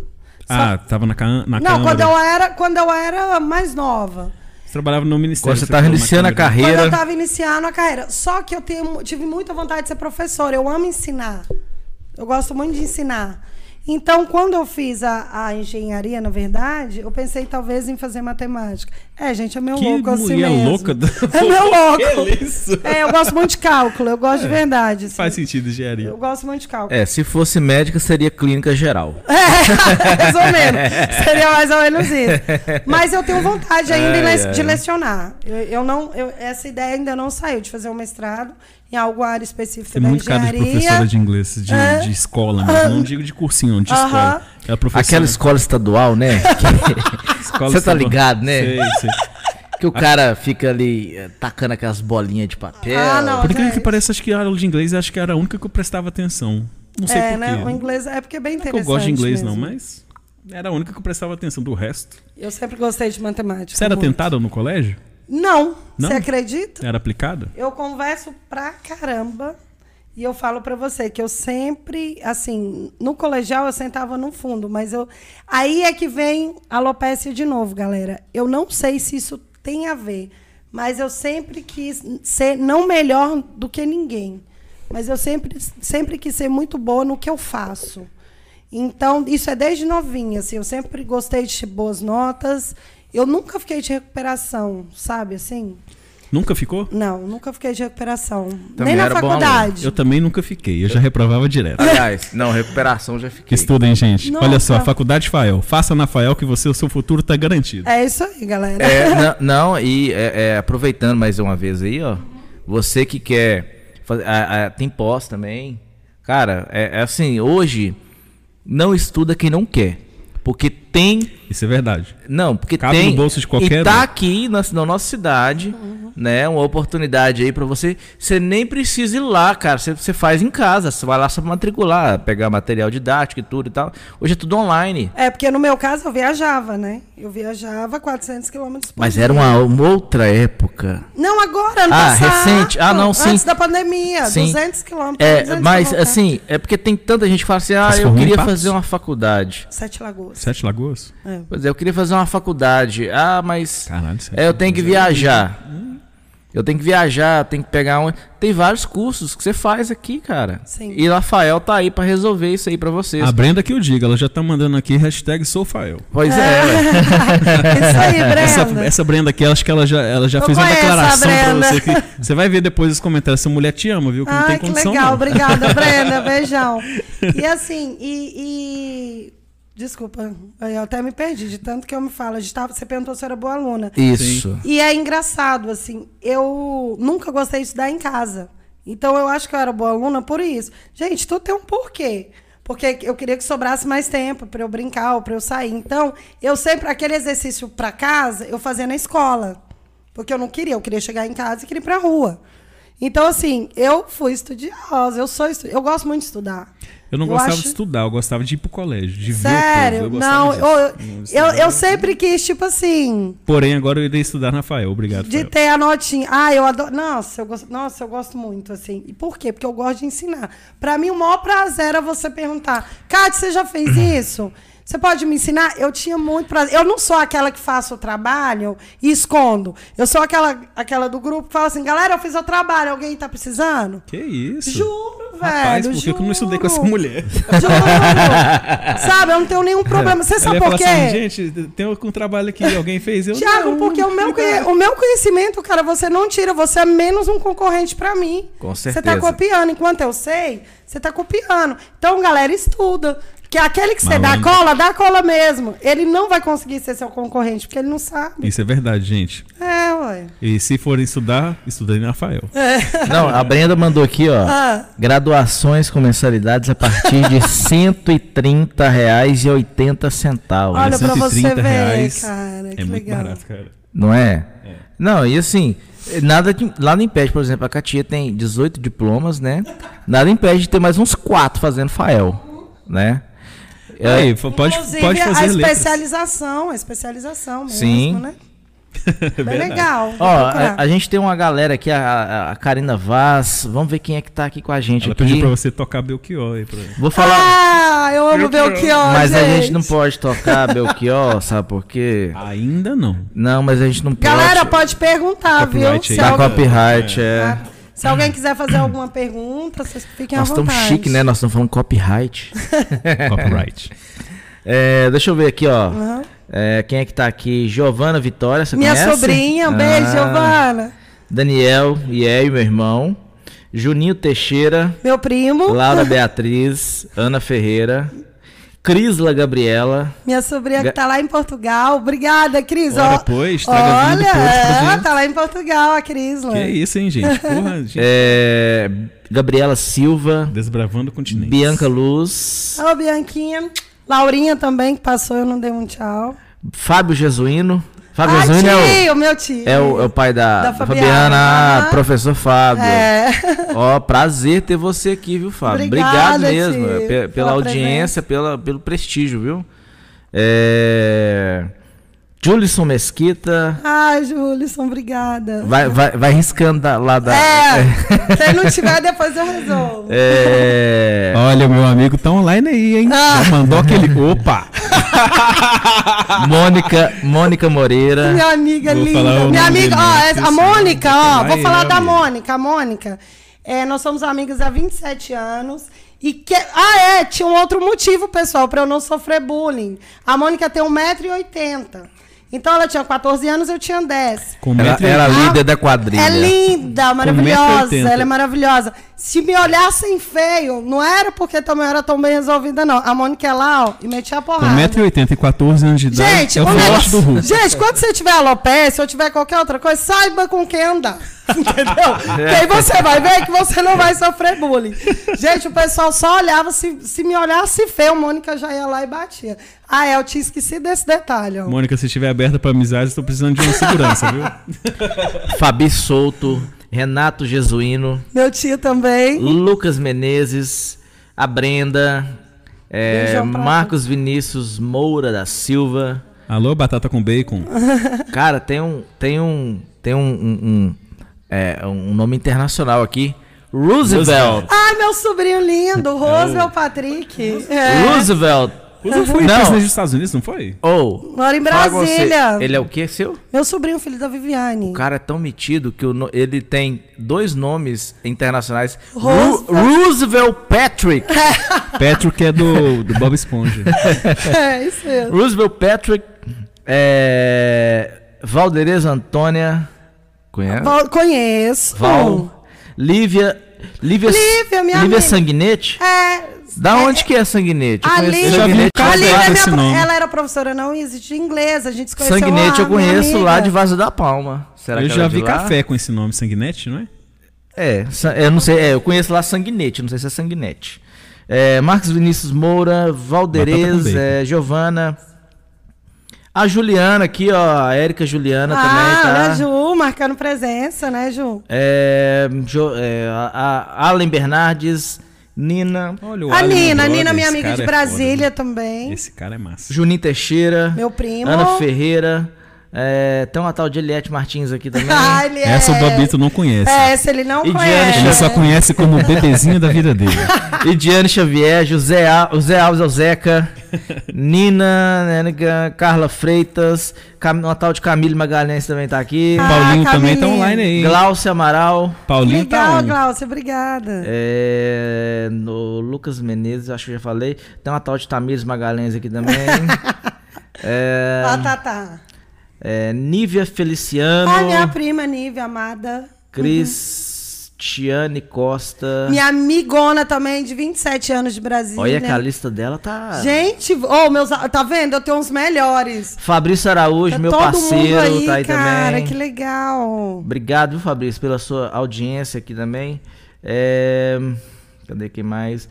S3: Ah, tava na, ca- na
S4: não,
S3: Câmara.
S4: quando eu era, quando eu era mais nova.
S3: Você trabalhava no Ministério.
S1: Quando você
S3: falou
S1: tava
S3: na
S1: iniciando a carreira.
S4: Quando eu estava iniciando a carreira. Só que eu tenho- tive muita vontade de ser professora. Eu amo ensinar. Eu gosto muito de ensinar. Então, quando eu fiz a, a engenharia, na verdade, eu pensei talvez em fazer matemática. É, gente, é meu
S3: Que
S4: louco assim
S3: mulher
S4: mesmo.
S3: louca. da-
S4: É meu <laughs> louco.
S3: Que isso?
S4: É, eu gosto muito de cálculo. Eu gosto de verdade. assim.
S3: Faz sentido, engenharia.
S4: Eu gosto muito de cálculo.
S1: É, se fosse médica, seria clínica geral. <laughs>
S4: É, mais ou menos. Seria mais ou menos isso. Mas eu tenho vontade ainda
S1: Ai,
S4: de,
S1: ai.
S4: de lecionar. Eu, eu não, eu- essa ideia ainda não saiu, de fazer um mestrado em alguma área específica
S3: Tem
S4: da
S3: muito cara de
S4: engenharia.
S3: professora de inglês, de,
S4: É.
S3: de escola mesmo. Não digo de cursinho, não, de
S4: Aham.
S3: escola. É.
S1: Aquela escola estadual, né? Que,
S3: escola <laughs>
S1: Você tá
S3: estadual.
S1: ligado, né?
S3: Sei, sei.
S1: Que o cara fica ali eh, tacando aquelas bolinhas de papel.
S4: Ah, não.
S3: Por incrível que pareça, acho que a aula de inglês acho que era a única que eu prestava atenção. Não sei
S4: é,
S3: por
S4: né?
S3: quê.
S4: O inglês é porque é bem
S3: Não é que
S4: interessante.
S3: eu gosto de inglês,
S4: mesmo.
S3: não, mas era a única que eu prestava atenção. Do resto.
S4: Eu sempre gostei de matemática.
S3: Você era
S4: muito.
S3: tentada no colégio?
S4: Não.
S3: Não?
S4: Você acredita?
S3: Era aplicada?
S4: Eu converso pra caramba. E eu falo pra você que eu sempre, assim, no colegial eu sentava no fundo, mas eu. Aí é que vem a alopecia de novo, galera. Eu não sei se isso tem a ver, mas eu sempre quis ser não melhor do que ninguém. Mas eu sempre, sempre quis ser muito boa no que eu faço. Então, isso é desde novinha, assim, eu sempre gostei de boas notas. Eu nunca fiquei de recuperação, sabe, assim?
S3: Nunca ficou?
S4: Não, nunca fiquei de recuperação.
S1: Também
S4: Nem na faculdade.
S3: Eu também nunca fiquei. Eu já reprovava direto.
S1: Aliás, não, recuperação já
S3: Que
S1: fiquei.
S3: estudem, gente.
S4: Nossa.
S3: Olha só, Faculdade Fael. Faça na Fael que você, o seu futuro tá garantido.
S4: É isso aí, galera.
S1: É, <laughs> não, não, e é, é, aproveitando mais uma vez aí, ó. Você que quer. Fazer, a- a- tem pós também. Cara, é, é assim, hoje não estuda quem não quer. Porque tem.
S3: Isso é verdade.
S1: Não, porque
S3: Cabe
S1: tem.
S3: no bolso de qualquer
S1: e tá
S3: um.
S1: aqui na, na nossa cidade, né? Uma oportunidade aí pra você. Você nem precisa ir lá, cara. Você, você faz em casa. Você vai lá só matricular, pegar material didático e tudo e tal. Hoje é tudo online.
S4: É, porque no meu caso eu viajava, né? Eu viajava 400 quilômetros por
S1: Mas
S4: dia.
S1: era uma, uma outra época.
S4: Não, agora, ano
S1: Ah,
S4: passado.
S1: recente. Ah, não, sim.
S4: Antes da pandemia,
S1: Sim.
S4: 200 quilômetros.
S1: É,
S4: 200
S1: mas assim, é porque tem tanta gente que fala assim: ah,
S3: Você
S1: eu queria fazer uma faculdade.
S4: Sete Lagoas.
S3: Sete Lagoas?
S4: É.
S1: Pois é, eu queria fazer uma faculdade. Ah, mas
S3: Caralho,
S1: é, eu tenho que
S3: é
S1: viajar. Eu tenho que viajar, tenho que pegar um. Tem vários cursos que você faz aqui, cara.
S4: Sim.
S1: E Rafael tá aí pra resolver isso aí pra vocês.
S3: A Brenda que eu diga, ela já tá mandando aqui hashtag SouFael.
S1: Pois é, ué. <laughs>
S4: Isso aí, Brenda.
S3: Essa, essa Brenda aqui, acho que ela já, ela já
S4: Eu
S3: fez uma declaração pra
S4: Brenda.
S3: você. Que, você vai ver depois os comentários. Essa mulher te ama, viu? Que não tem
S4: Ai, que
S3: condição.
S4: legal.
S3: não.
S4: Obrigada, <laughs> Brenda. Beijão. E assim, e... e- Desculpa, eu até me perdi de tanto que eu me falo. A gente tava- Você perguntou se eu era boa aluna.
S1: Isso.
S4: E é engraçado, assim, eu nunca gostei de estudar em casa. Então eu acho que eu era boa aluna por isso. Gente, tudo tem um porquê. Porque eu queria que sobrasse mais tempo para eu brincar ou para eu sair. Então, eu sempre, aquele exercício para casa, eu fazia na escola. Porque eu não queria, eu queria chegar em casa e queria ir pra rua. Então, assim, eu fui estudiosa, eu sou estu... eu gosto muito de estudar.
S3: Eu não
S4: Eu
S3: gostava
S4: acho-
S3: de estudar, eu gostava de ir pro colégio, de ver
S4: Sério?
S3: povo. Eu gostava
S4: não,
S3: disso.
S4: eu, eu, eu sempre quis, tipo assim,
S3: Porém, agora eu irei estudar na Rafael. Obrigado,
S4: De ter a notinha. Ah, eu adoro. Nossa, eu gosto, nossa, eu gosto muito, assim. E por quê? Porque eu gosto de ensinar. Pra mim, o maior prazer era você perguntar: Cátia, você já fez <clears throat> isso? Você pode me ensinar? Eu tinha muito prazer. Eu não sou aquela que faço o trabalho e escondo. Eu sou aquela, aquela do grupo que fala assim: galera, eu fiz o trabalho, alguém tá precisando?
S3: Que isso?
S4: Juro, velho.
S3: Rapaz, por que que eu não estudei com essa mulher?
S4: Juro. <laughs> Sabe, eu não tenho nenhum problema. Você sabe por quê?
S3: assim, gente, tem um trabalho aqui, alguém fez? Eu
S4: Tiago,
S3: não.
S4: porque o meu, o meu conhecimento, cara, você não tira, você é menos um concorrente pra mim.
S1: Com
S4: Você
S1: certeza.
S4: tá copiando, enquanto eu sei, você tá copiando. Então, galera, estuda. Que aquele que você dá
S3: Malandro.
S4: cola, dá cola mesmo. Ele não vai conseguir ser seu concorrente, porque ele não sabe.
S3: Isso é verdade, gente.
S4: É, ué.
S3: E se forem estudar, estudem na Rafael. <laughs>
S1: Não, a Brenda mandou aqui, ó.
S4: Ah.
S1: Graduações com mensalidades a partir de <laughs> R$ 130,80.
S4: Olha pra você
S3: 130
S4: ver,
S3: reais
S4: cara, que
S3: é muito
S4: legal.
S3: barato, cara.
S1: Não é? Não, e assim, nada, que- nada impede, por exemplo, a Katia tem 18 diplomas, né? Nada impede de ter mais uns 4 fazendo FAEL, né? É,
S3: pode,
S4: Inclusive,
S3: pode
S4: a
S3: fazer letras.
S4: especialização, a especialização mesmo,
S1: Sim.
S4: né? <laughs>
S3: É
S4: legal.
S1: Ó, a, a gente tem uma galera aqui, a, a- a Karina Vaz. Vamos ver quem é que tá aqui com a gente
S3: Ela
S1: aqui.
S3: pediu pra você tocar Belchior aí. Pra...
S1: Vou falar.
S4: Ah, eu amo Belchior,
S1: mas a gente
S4: gente
S1: não pode tocar Belchior, sabe por quê?
S3: Ainda não.
S1: Não, mas a gente não pode.
S4: Galera, pode perguntar, viu?
S3: Copyright
S4: Se,
S3: aí.
S1: Tá
S4: alguém,
S1: copyright, é.
S4: Se alguém quiser fazer alguma pergunta, vocês fiquem
S1: Nós
S4: à
S1: estamos
S4: vontade.
S1: chique, né? Nós estamos falando copyright. <laughs>
S3: Copyright.
S1: É, deixa eu ver aqui, ó.
S4: Aham.
S1: É, quem é que tá aqui? Giovana Vitória, você
S4: Minha
S1: conhece?
S4: sobrinha, um beijo,
S1: Ah,
S4: Giovana.
S1: Daniel e meu irmão. Juninho Teixeira,
S4: Meu primo,
S1: Laura Beatriz, Ana Ferreira, Crisla Gabriela.
S4: minha sobrinha
S1: Ga-
S4: que tá lá em Portugal. Obrigada, Cris.
S3: Ora,
S4: ó.
S3: pois, traga vinho do
S4: Olha,
S3: pra
S4: é, tá lá em Portugal, a Crisla.
S3: Que isso, hein, gente? <laughs> Porra, gente.
S1: é, Gabriela Silva,
S3: Desbravando o continente.
S1: Bianca Luz,
S4: Ô, Bianquinha. Laurinha também, que passou, eu não dei um tchau.
S1: Fábio Jesuíno. Fábio
S4: Ah,
S1: Jesuíno é o,
S4: tio, meu tio.
S1: é, o, é o pai da,
S4: Da Fabiana.
S1: Fabiana, ah, professor Fábio.
S4: É.
S1: Ó, prazer ter você aqui, viu, Fábio?
S4: Obrigada,
S1: Obrigado mesmo
S4: tio,
S1: é, pe- pela,
S4: pela
S1: audiência, pela, pelo prestígio, viu? É... Julisson Mesquita.
S4: Ai, Júlison, obrigada.
S1: Vai, vai, vai riscando da- lá da.
S4: É, <laughs> se não tiver, depois eu resolvo.
S1: É...
S3: Olha, meu amigo tá online aí, hein?
S4: Ah.
S3: Já mandou aquele. Opa! <laughs>
S1: Mônica, Mônica Moreira.
S4: Minha amiga
S3: Vou
S4: linda. Minha amiga, ó, a. Mônica, ó, vou falar da. Mônica. A Mônica, é, nós somos amigas há 27 anos. E que. Ah, é, tinha um outro motivo, pessoal, pra eu não sofrer bullying. A Mônica tem 1,80m. Então ela tinha 14 anos, eu tinha 10.
S3: Com
S1: Ela era
S3: oitenta.
S1: líder da quadrilha.
S4: É linda, maravilhosa.
S3: 1,80m.
S4: Ela é maravilhosa. Se me olhassem feio, não era porque também era tão bem resolvida, não. A Mônica é lá, ó, e metia a porrada.
S3: 1,80m e 14 anos de idade.
S4: Gente,
S3: é o
S4: negócio-
S3: do Hulk.
S4: Gente, quando você tiver alopecia ou tiver qualquer outra coisa, saiba com quem andar. <laughs> Entendeu?
S3: É.
S4: E aí você vai ver que você não vai sofrer bullying. Gente, o pessoal só olhava, se, se me olhasse feio, a Mônica já ia lá e batia. Ah, é, eu tinha esquecido desse detalhe, ó.
S3: Mônica, se estiver aberta pra amizade, estou precisando de uma segurança, viu? <laughs>
S1: Fabi Souto, Renato Jesuíno,
S4: Meu tio também.
S1: Lucas Menezes, a Brenda, é, Marcos Vinícius Moura da Silva.
S3: Alô, batata com bacon. <laughs>
S1: Cara, tem um. Tem um. Tem um. um, um, é, um nome internacional aqui. Roosevelt.
S3: Roosevelt.
S4: Ai, meu sobrinho lindo, Roosevelt Patrick. É.
S1: Roosevelt.
S3: Roosevelt foi
S1: Não.
S3: presidente dos Estados Unidos, não foi?
S1: Ou.
S4: Mora em
S1: você,
S4: Brasília.
S1: Ele é o que seu?
S4: Meu sobrinho, filho da Viviane.
S1: O cara é tão metido que no- ele tem dois nomes internacionais.
S4: Roosevelt.
S1: Ru- Roosevelt Patrick. <laughs>
S3: Patrick é do, do Bob Esponja. <laughs>
S4: É, isso mesmo.
S1: Roosevelt Patrick. É, Valdereza Antônia. Conhece?
S4: Val- Conheço.
S1: Val. Lívia. Lívia,
S4: Lívia, minha
S1: Lívia
S4: amiga.
S1: Sanguinete?
S4: É.
S1: Da onde que é Sanguinete? Eu
S4: A
S1: conheço
S3: Eu já vi
S4: Lívia,
S3: cara
S4: a
S3: falar
S4: Lívia é
S3: com
S4: minha,
S3: esse nome.
S4: ela era professora não existe de inglês, a gente se conheceu
S1: Sanguinete
S4: lá,
S1: eu conheço lá de Vaza da Palma. Será
S3: eu
S1: que
S3: já
S1: é
S3: vi
S1: lá?
S3: café com esse nome, Sanguinete, não é?
S1: É, eu não sei, é, eu conheço lá Sanguinete, não sei se é Sanguinete. É, Marcos Vinícius Moura, Valderez, é, Giovana. A Juliana aqui, ó, a Érica Juliana
S4: Ah,
S1: também, tá?
S4: a Ju, marcando presença, né, Ju?
S1: É, Jo- é, a, a Allen Bernardes, Nina,
S3: Olha o
S4: A
S3: Alan,
S4: Nina, a Nina, minha amiga de
S3: é
S4: Brasília
S3: foda,
S4: também.
S3: né? Esse cara é massa.
S1: Juninho Teixeira,
S4: Meu primo.
S1: Ana Ferreira. É, tem uma tal de Eliette Martins aqui também. <laughs>
S4: Ah, é...
S3: Essa o Babito não conhece.
S4: É, se ele não
S1: E Diane
S4: conhece.
S3: Ele só conhece como o <laughs> bebezinho da vida dele.
S1: E Diane Xavier, José, Al- José Alves Alzeca, <laughs> Nina, Nênica, Carla Freitas, Cam- uma tal de Camille Magalhães também tá aqui.
S4: Ah,
S3: Paulinho também tá online aí.
S1: Glaucia Amaral,
S3: Paulinho tá
S4: Legal,
S3: on.
S4: Glaucia, obrigada.
S1: é, no Lucas Menezes, acho que eu já falei. Tem uma tal de Tamires Magalhães aqui também. é,
S4: Ah, tá, tá.
S1: É, Nívia Feliciano,
S4: Ah, minha prima, Nívia, amada.
S1: Cristiane Costa.
S4: Minha amigona também, de 27 anos de Brasília.
S1: Olha que a lista dela tá...
S4: Gente, oh, meus, tá vendo? Eu tenho uns melhores.
S1: Fabrício Araújo,
S4: Tá
S1: meu
S4: todo
S1: parceiro,
S4: mundo aí,
S1: tá aí
S4: cara,
S1: também.
S4: que legal.
S1: Obrigado, viu, Fabrício, pela sua audiência aqui também. É, Cadê quem mais?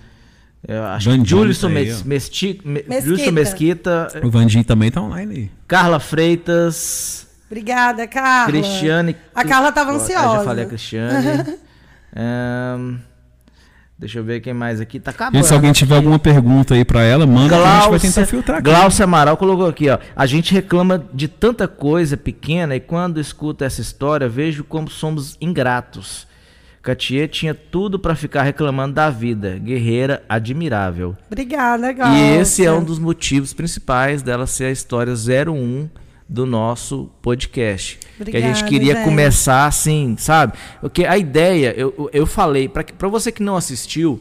S1: Eu acho que
S3: Vandinho
S1: Júlio
S3: tá
S1: Mes-. Mesti- Me-
S4: Mesquita.
S1: Júlio Mesquita,
S3: O Vandinho também tá online aí.
S1: Carla Freitas,
S4: Obrigada, Carla.
S1: Cristiane.
S4: A Carla tava
S1: Eu
S4: ansiosa.
S1: já falei a Cristiane. <laughs> Ahn, deixa eu ver quem mais aqui. Tá acabando.
S3: Gente, se alguém tiver alguma pergunta aí pra ela, manda que a gente vai tentar filtrar aqui.
S1: Glaucia Amaral colocou aqui, ó. A gente reclama de tanta coisa pequena e quando escuto essa história, vejo como somos ingratos. Catier tinha tudo pra ficar reclamando da vida. Guerreira admirável.
S4: Obrigada, Glaucia.
S1: E esse é um dos motivos principais dela ser a história 01 do nosso podcast. que a gente
S4: Obrigada,
S1: queria
S4: gente.
S1: começar assim, sabe? Porque a ideia, eu, eu- falei, pra você que não assistiu,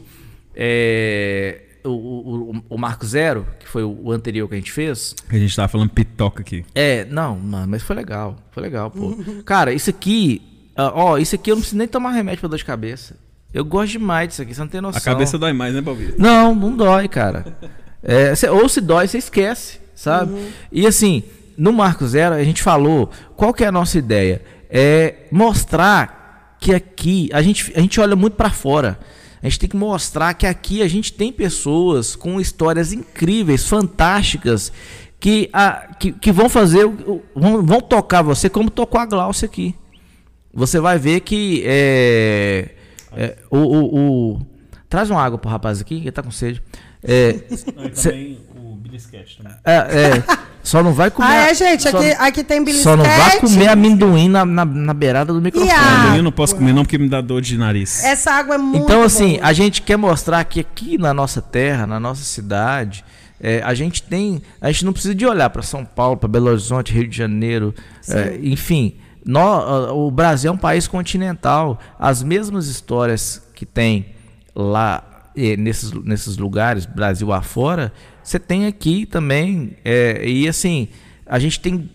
S1: é, o, o, o Marco Zero, que foi o, o anterior que a gente fez,
S3: A gente tava falando pitoca aqui.
S1: é, não, mano, mas foi legal. Foi legal, pô. Cara, isso aqui, ah, ó, isso aqui eu não preciso nem tomar remédio pra dor de cabeça. Eu gosto demais disso aqui, você não tem noção.
S3: A cabeça dói mais, né, Balbi?
S1: Não, não dói, cara. <laughs> É, cê- ou se dói, você esquece, sabe? E assim, no Marco Zero, a gente falou, qual que é a nossa ideia? É mostrar que aqui, a gente, a gente olha muito pra fora. A gente tem que mostrar que aqui a gente tem pessoas com histórias incríveis, fantásticas, que, a, que, que vão fazer, vão, vão tocar você como tocou a Glaucia aqui. Você vai ver que é, é, o, o, o- Traz uma água pro rapaz aqui, ele tá com sede. É, <laughs> Cê-
S3: também o Bilisquete também.
S1: é, é, só não vai comer.
S4: Ah, é, gente,
S1: só,
S4: aqui, aqui tem belisquete.
S1: só não vai comer amendoim na, na, na beirada do microfone.
S4: a-
S3: Eu não posso comer não porque me dá dor de nariz.
S4: Essa água é muito
S1: Então, assim,
S4: boa.
S1: a gente quer mostrar que aqui na nossa terra, na nossa cidade, é, a gente tem. A gente não precisa de olhar para São Paulo, para Belo Horizonte, Rio de Janeiro, é, enfim. O Brasil é um país continental. As mesmas histórias que tem lá nesses, nesses lugares, Brasil afora, você tem aqui também. é, e assim, a gente tem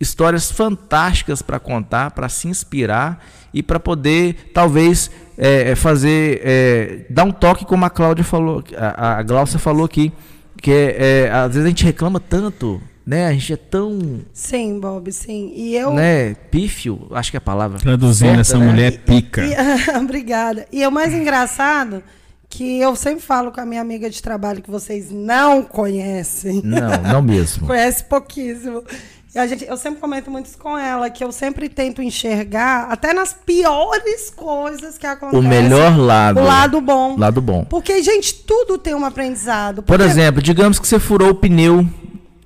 S1: histórias fantásticas para contar, para se inspirar e para poder talvez é, é, fazer é, dar um toque como a Cláudia falou, a, a Glaucia falou aqui, que é, é, às vezes a gente reclama tanto, né? A gente é tão,
S4: Sim, Bob, sim. E eu...
S1: né, pífio, acho que é a palavra.
S3: Traduzindo,
S1: certa,
S3: essa
S1: né?
S3: mulher é pica.
S4: E- <laughs> Obrigada. E o mais engraçado que eu sempre falo com a minha amiga de trabalho que vocês não conhecem.
S1: Não, não mesmo. <laughs>
S4: Conhece pouquíssimo. E a gente, eu sempre comento muito isso com ela, que eu sempre tento enxergar, até nas piores coisas que acontecem.
S1: O melhor lado.
S4: O lado bom.
S1: Lado bom.
S4: Porque, gente, tudo tem um aprendizado.
S1: Por
S4: Porque
S1: exemplo, digamos que você furou o pneu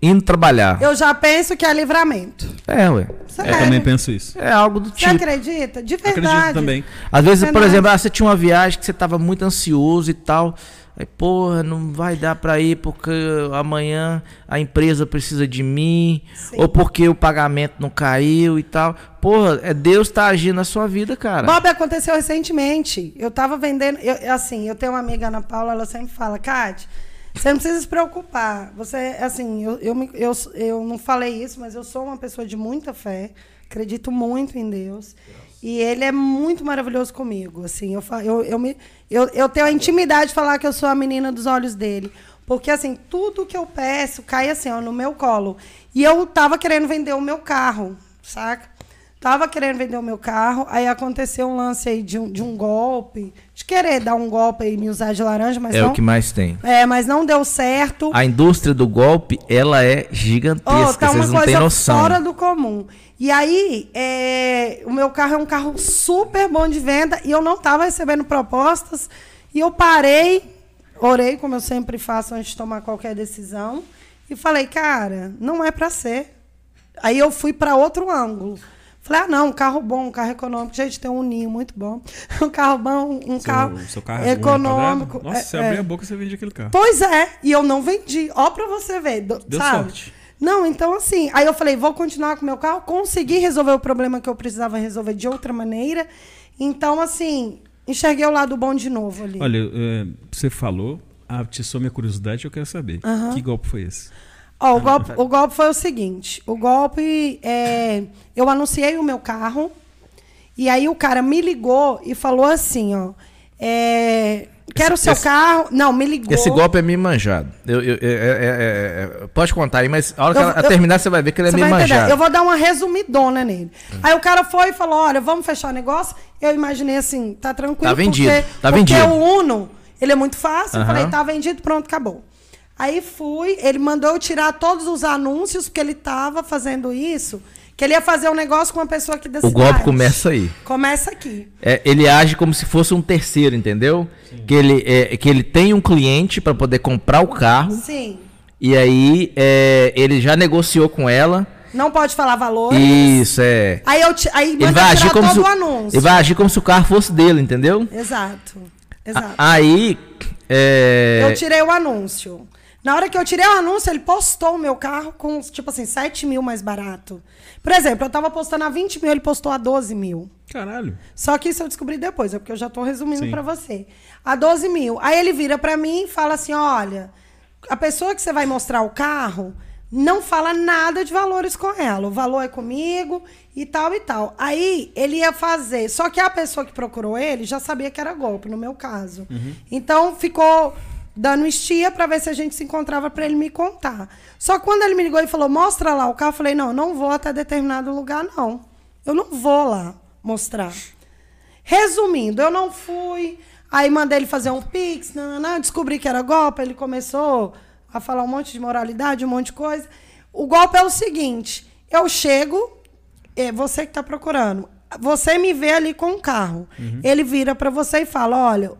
S1: indo trabalhar.
S4: Eu já penso que é livramento.
S1: É, ué.
S4: Sério.
S3: Eu também penso isso.
S1: É algo do
S4: Você
S1: tipo.
S4: acredita? De verdade.
S3: Acredito também.
S1: Às vezes, por exemplo, ah, você tinha uma viagem que você estava muito ansioso e tal. Aí, porra, não vai dar pra ir porque amanhã a empresa precisa de mim,
S4: Sim.
S1: ou porque o pagamento não caiu e tal. Porra, é Deus tá agindo na sua vida, cara.
S4: Bob, aconteceu recentemente. Eu tava vendendo. eu- assim, eu tenho uma amiga, Ana Paula, ela sempre fala, Kate, você não precisa se preocupar. Você, assim, eu, eu, eu, eu não falei isso, mas eu sou uma pessoa de muita fé. Acredito muito em Deus. E ele é muito maravilhoso comigo. Assim, eu, eu, eu, me, eu, eu tenho a intimidade de falar que eu sou a menina dos olhos dele. Porque, assim, tudo que eu peço cai assim, ó, no meu colo. E eu tava querendo vender o meu carro, saca? Tava querendo vender o meu carro, aí aconteceu um lance aí de um, de um golpe, de querer dar um golpe e me usar de laranja, mas
S1: é
S4: não.
S1: o que mais tem.
S4: É, mas não deu certo.
S1: A indústria do golpe, ela é gigantesca,
S4: Oh, tá uma
S1: vocês não têm
S4: coisa
S1: noção.
S4: fora do comum. E aí, é, o meu carro é um carro super bom de venda e eu não estava recebendo propostas. E eu parei, orei, como eu sempre faço antes de tomar qualquer decisão, e falei, cara, não é para ser. Aí eu fui para outro ângulo. Falei, ah, não, um carro bom, um carro econômico. Gente, tem um ninho muito bom. <laughs> Um carro bom, um carro
S3: seu, seu carro é
S4: econômico.
S3: Nossa,
S4: É,
S3: você
S4: é.
S3: abrir a boca você vende aquele carro.
S4: Pois é, e eu não vendi. Ó, pra você ver. do-
S3: Deu
S4: sabe?
S3: sorte.
S4: Não, então assim. Aí eu falei, vou continuar com o meu carro, consegui resolver o problema que eu precisava resolver de outra maneira. Então, assim, enxerguei o lado bom de novo ali.
S3: Olha, é, você falou, atiçou minha curiosidade, eu quero saber. Que golpe foi esse?
S4: Ó, o, golpe, o golpe foi o seguinte: o golpe é. Eu anunciei o meu carro, e aí o cara me ligou e falou assim, ó. É, quero o seu
S1: esse-
S4: carro. Não, me ligou.
S1: Esse golpe é meio manjado. Eu, eu- é- é- é- é- pode contar aí, mas a hora que
S4: Eu-
S1: ela
S4: eu-
S1: terminar, você vai ver que ele é meio
S4: entender.
S1: manjado.
S4: Eu vou dar uma resumidona nele. Aí o cara foi e falou: olha, vamos fechar o negócio. Eu imaginei assim, tá tranquilo.
S1: Tá vendido,
S4: Porque,
S1: tá
S4: porque
S1: vendido.
S4: o Uno, ele é muito fácil. Eu
S1: Aham.
S4: falei, tá vendido, pronto, acabou. Aí fui, ele mandou eu tirar todos os anúncios, porque ele tava fazendo isso, que ele ia fazer um negócio com uma pessoa aqui da
S1: O
S4: cidade.
S1: golpe começa aí.
S4: Começa aqui.
S1: É, ele age como se fosse um terceiro, entendeu? Que ele, é, que ele tem um cliente para poder comprar o carro
S4: Sim.
S1: e aí é, ele já negociou com ela.
S4: Não pode falar valores.
S1: Isso, é.
S4: Aí eu aí
S1: Ele
S4: manda
S1: vai,
S4: eu
S1: agir
S4: tirar
S1: como
S4: todo
S1: se,
S4: o
S1: o-
S4: anúncio.
S1: ele vai agir como se o carro fosse dele, entendeu?
S4: Exato. Exato.
S1: A- Aí. é,
S4: Eu tirei o anúncio. Na hora que eu tirei o anúncio, ele postou o meu carro com, tipo assim, 7 mil mais barato. Por exemplo, eu tava postando a 20 mil, ele postou a 12 mil.
S3: Caralho.
S4: Só que isso eu descobri depois, é porque eu já tô resumindo pra você. A 12 mil. Aí ele vira pra mim e fala assim: olha, a pessoa que você vai mostrar o carro não fala nada de valores com ela. O valor é comigo e tal e tal. Aí ele ia fazer. Só que a pessoa que procurou ele já sabia que era golpe, no meu caso. Então ficou dando estia pra ver se a gente se encontrava pra ele me contar. Só quando ele me ligou e falou: mostra lá o carro, eu falei: não, não vou até determinado lugar, não. Eu não vou lá mostrar. Resumindo, eu não fui. Aí mandei ele fazer um pix, não, não, descobri que era golpe, ele começou a falar um monte de moralidade, um monte de coisa. O golpe é o seguinte: eu chego, é você que está procurando, você me vê ali com o carro. Ele vira para você e fala: olha,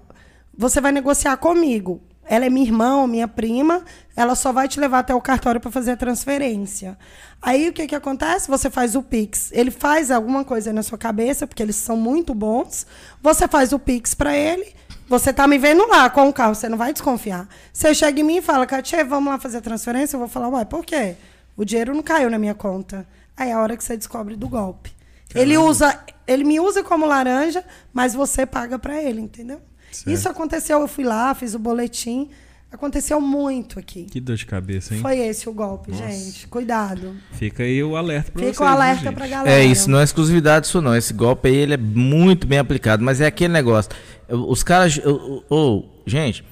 S4: você vai negociar comigo. Ela é minha irmã ou minha prima, ela só vai te levar até o cartório para fazer a transferência. Aí o que, que acontece? Você faz o Pix. Ele faz alguma coisa na sua cabeça, porque eles são muito bons. Você faz o Pix para ele. Você tá me vendo lá com o carro, você não vai desconfiar. Você chega em mim e fala, Katia, vamos lá fazer a transferência? Eu vou falar, ué, por quê? O dinheiro não caiu na minha conta. Aí é a hora que você descobre do golpe. Ele usa, ele me usa como laranja, mas você paga para ele, entendeu?
S3: Certo.
S4: Isso aconteceu, eu fui lá, fiz o boletim. Aconteceu muito aqui.
S3: Que dor de cabeça, hein?
S4: Foi esse o golpe, gente. Cuidado.
S3: Fica aí o alerta pra vocês.
S4: Fica o alerta
S3: gente?
S4: pra galera.
S1: É isso, não é exclusividade isso não. Esse golpe aí ele é muito bem aplicado, mas é aquele negócio. Os caras, ô, ô, gente,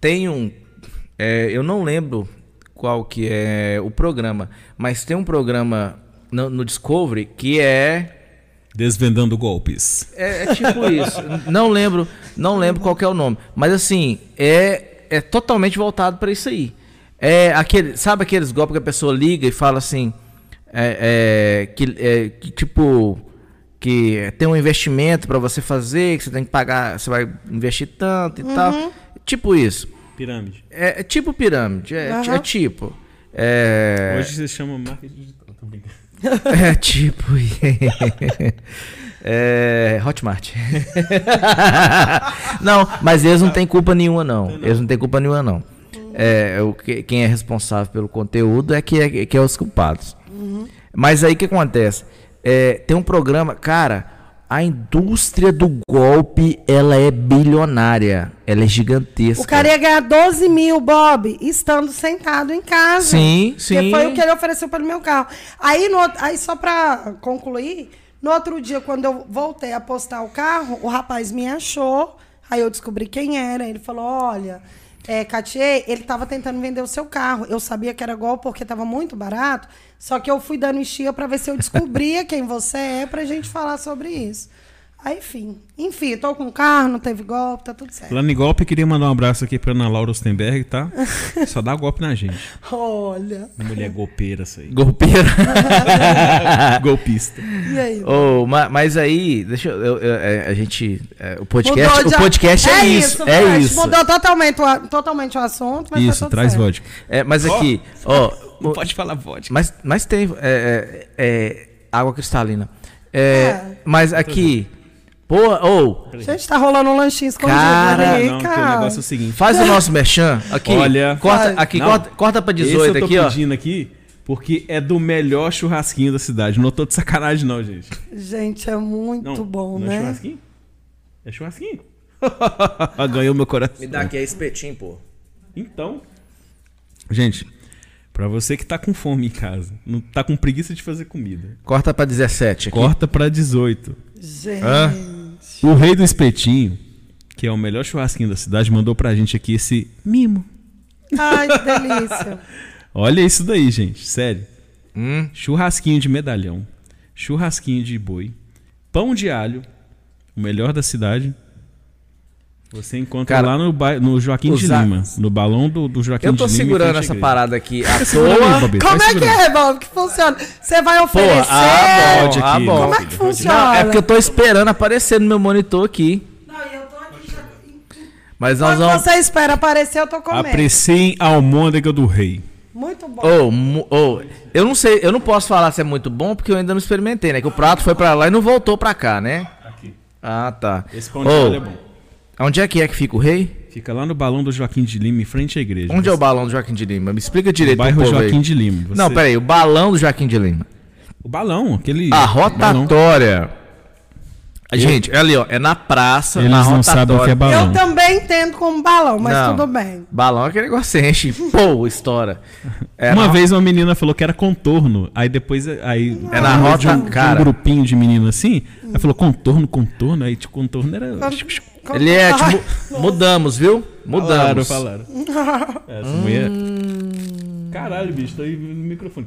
S1: tem um, é, eu não lembro qual que é o programa, mas tem um programa no, no Discovery que é
S3: Desvendando golpes.
S1: é, é tipo isso. Não lembro, não lembro qual que é o nome, mas assim é, é totalmente voltado para isso aí. É aquele, sabe aqueles golpes que a pessoa liga e fala assim, é, é, que, é, que tipo que tem um investimento para você fazer, que você tem que pagar, você vai investir tanto e tal, tipo isso.
S3: Pirâmide.
S1: É, é tipo pirâmide, é, é tipo. É,
S3: Hoje vocês chamam marketing digital. Tô brincando. <laughs>
S1: é tipo. <laughs> É, Hotmart. <laughs> não, mas eles não têm culpa nenhuma, não. Eles não têm culpa nenhuma, não. É, o que, quem é responsável pelo conteúdo é que é, que é os culpados. Mas aí o que acontece? É, tem um programa, cara, a indústria do golpe, ela é bilionária. Ela é gigantesca.
S4: O cara ia ganhar 12 mil, Bob, estando sentado em casa.
S1: Sim,
S4: Que
S1: sim.
S4: foi o que ele ofereceu pelo meu carro. Aí, no outro- aí só pra concluir, no outro dia, quando eu voltei a postar o carro, o rapaz me achou. Aí eu descobri quem era. Ele falou: olha, é, Cartier, ele tava tentando vender o seu carro. Eu sabia que era golpe porque tava muito barato. Só que eu fui dando estia pra ver se eu descobria quem você é pra gente falar sobre isso. Aí, enfim. Enfim, tô com o carro, não teve golpe, tá tudo certo.
S3: Falando em golpe, eu queria mandar um abraço aqui pra Ana Laura Ostenberg, tá? <laughs> Só dá golpe na gente.
S4: Olha.
S3: Mulher golpeira essa aí.
S1: Golpeira. <laughs>
S3: Golpista.
S4: E aí?
S1: Oh, ma- mas aí, deixa eu, eu- eu- é, a gente, é, o podcast,
S4: Mudou
S1: o
S4: de-
S1: podcast é, isso, é
S4: Fred.
S1: isso.
S4: Mudou totalmente o, totalmente o assunto, mas
S3: Isso,
S4: tá tudo
S3: traz
S4: certo.
S3: vodka.
S1: É, mas aqui, ó, <laughs>
S3: Não
S1: o-
S3: pode falar vodka.
S1: mas, mas tem é, é, é, água cristalina. É,
S4: É.
S1: Mas aqui, pô, ô,
S4: Gente, tá rolando um lanchinho escondido
S1: Cara,
S4: ali,
S3: não, que o
S4: cara.
S3: negócio é o seguinte.
S1: faz o nosso merchan aqui.
S3: Olha.
S1: corta,
S4: Faz.
S1: aqui,
S3: Não,
S1: corta, corta pra
S3: Esse
S1: 18
S3: eu tô
S1: aqui, ó.
S3: pedindo aqui porque é do melhor churrasquinho da cidade. Não tô de sacanagem, não, gente.
S4: Gente, é muito
S3: Não,
S4: bom,
S3: não
S4: né?
S3: é churrasquinho? É churrasquinho. <laughs> Ganhou meu coração.
S1: Me dá aqui, é espetinho, pô.
S3: Então, gente, pra você que tá com fome em casa, não tá com preguiça de fazer comida,
S1: Corta pra 17 aqui.
S3: corta pra 18.
S4: Gente.
S1: Hã?
S3: O rei do espetinho, que é o melhor churrasquinho da cidade, mandou pra gente aqui esse mimo.
S4: Ai, que delícia. <laughs>
S3: Olha isso daí, gente, sério.
S1: Hum,
S3: Churrasquinho de medalhão, churrasquinho de boi, pão de alho, o melhor da cidade. Você encontra
S1: Cara,
S3: lá no, no Joaquim de
S1: a-
S3: Lima, no balão do, do Joaquim
S1: eu tô
S3: de Lima. em
S1: segurando
S3: frente à
S1: essa parada aqui à
S3: Segura aí,
S1: toa.
S3: Bobi,
S4: Como
S3: vai
S4: é que
S3: segurando.
S4: é, Bob? Que funciona? Você vai
S1: Pô,
S4: oferecer?
S1: ah, bom, ah,
S3: aqui,
S1: bom.
S4: Como é que funciona?
S1: Não, é porque eu tô esperando aparecer no meu monitor aqui.
S4: Não, e eu tô aqui já...
S1: Mas nós
S4: Quando
S1: vamos.
S4: você espera aparecer, eu tô comendo.
S3: Apreciem a almôndega do rei.
S4: Muito bom.
S1: Mu- ô, eu não sei, eu não posso falar se é muito bom porque eu ainda não experimentei, né? Que o prato foi pra lá e não voltou pra cá, né?
S3: Aqui.
S1: Ah, tá.
S3: Esse pão de alho é bom.
S1: Onde é que é que fica o rei?
S3: Fica lá no balão do Joaquim de Lima, em frente à igreja.
S1: Onde é o balão do Joaquim de Lima? Me explica direito pro
S3: bairro Joaquim
S1: aí.
S3: de Lima. Você-
S1: Não, peraí, o balão do Joaquim de Lima.
S3: O balão, aquele.
S1: A
S3: balão.
S1: Gente, é ali, ó. É na praça,
S3: Eles
S1: na
S3: não
S1: rotatória.
S3: sabem o que é balão.
S4: Eu também entendo como balão, mas
S1: Não.
S4: tudo bem.
S1: Balão é aquele negócio que enche. Pô, estoura. É
S3: Uma
S1: na-
S3: vez uma menina falou que era contorno. Aí depois. Aí,
S1: É na rota,
S3: de um, de um
S1: cara.
S3: grupinho de menino assim. Aí falou contorno, contorno. Aí tipo, contorno era.
S1: Ele é, tipo, <laughs> mudamos, viu? Mudamos.
S3: Falaram, falaram. <laughs> Essa mulher. Caralho, bicho, tá aí no microfone.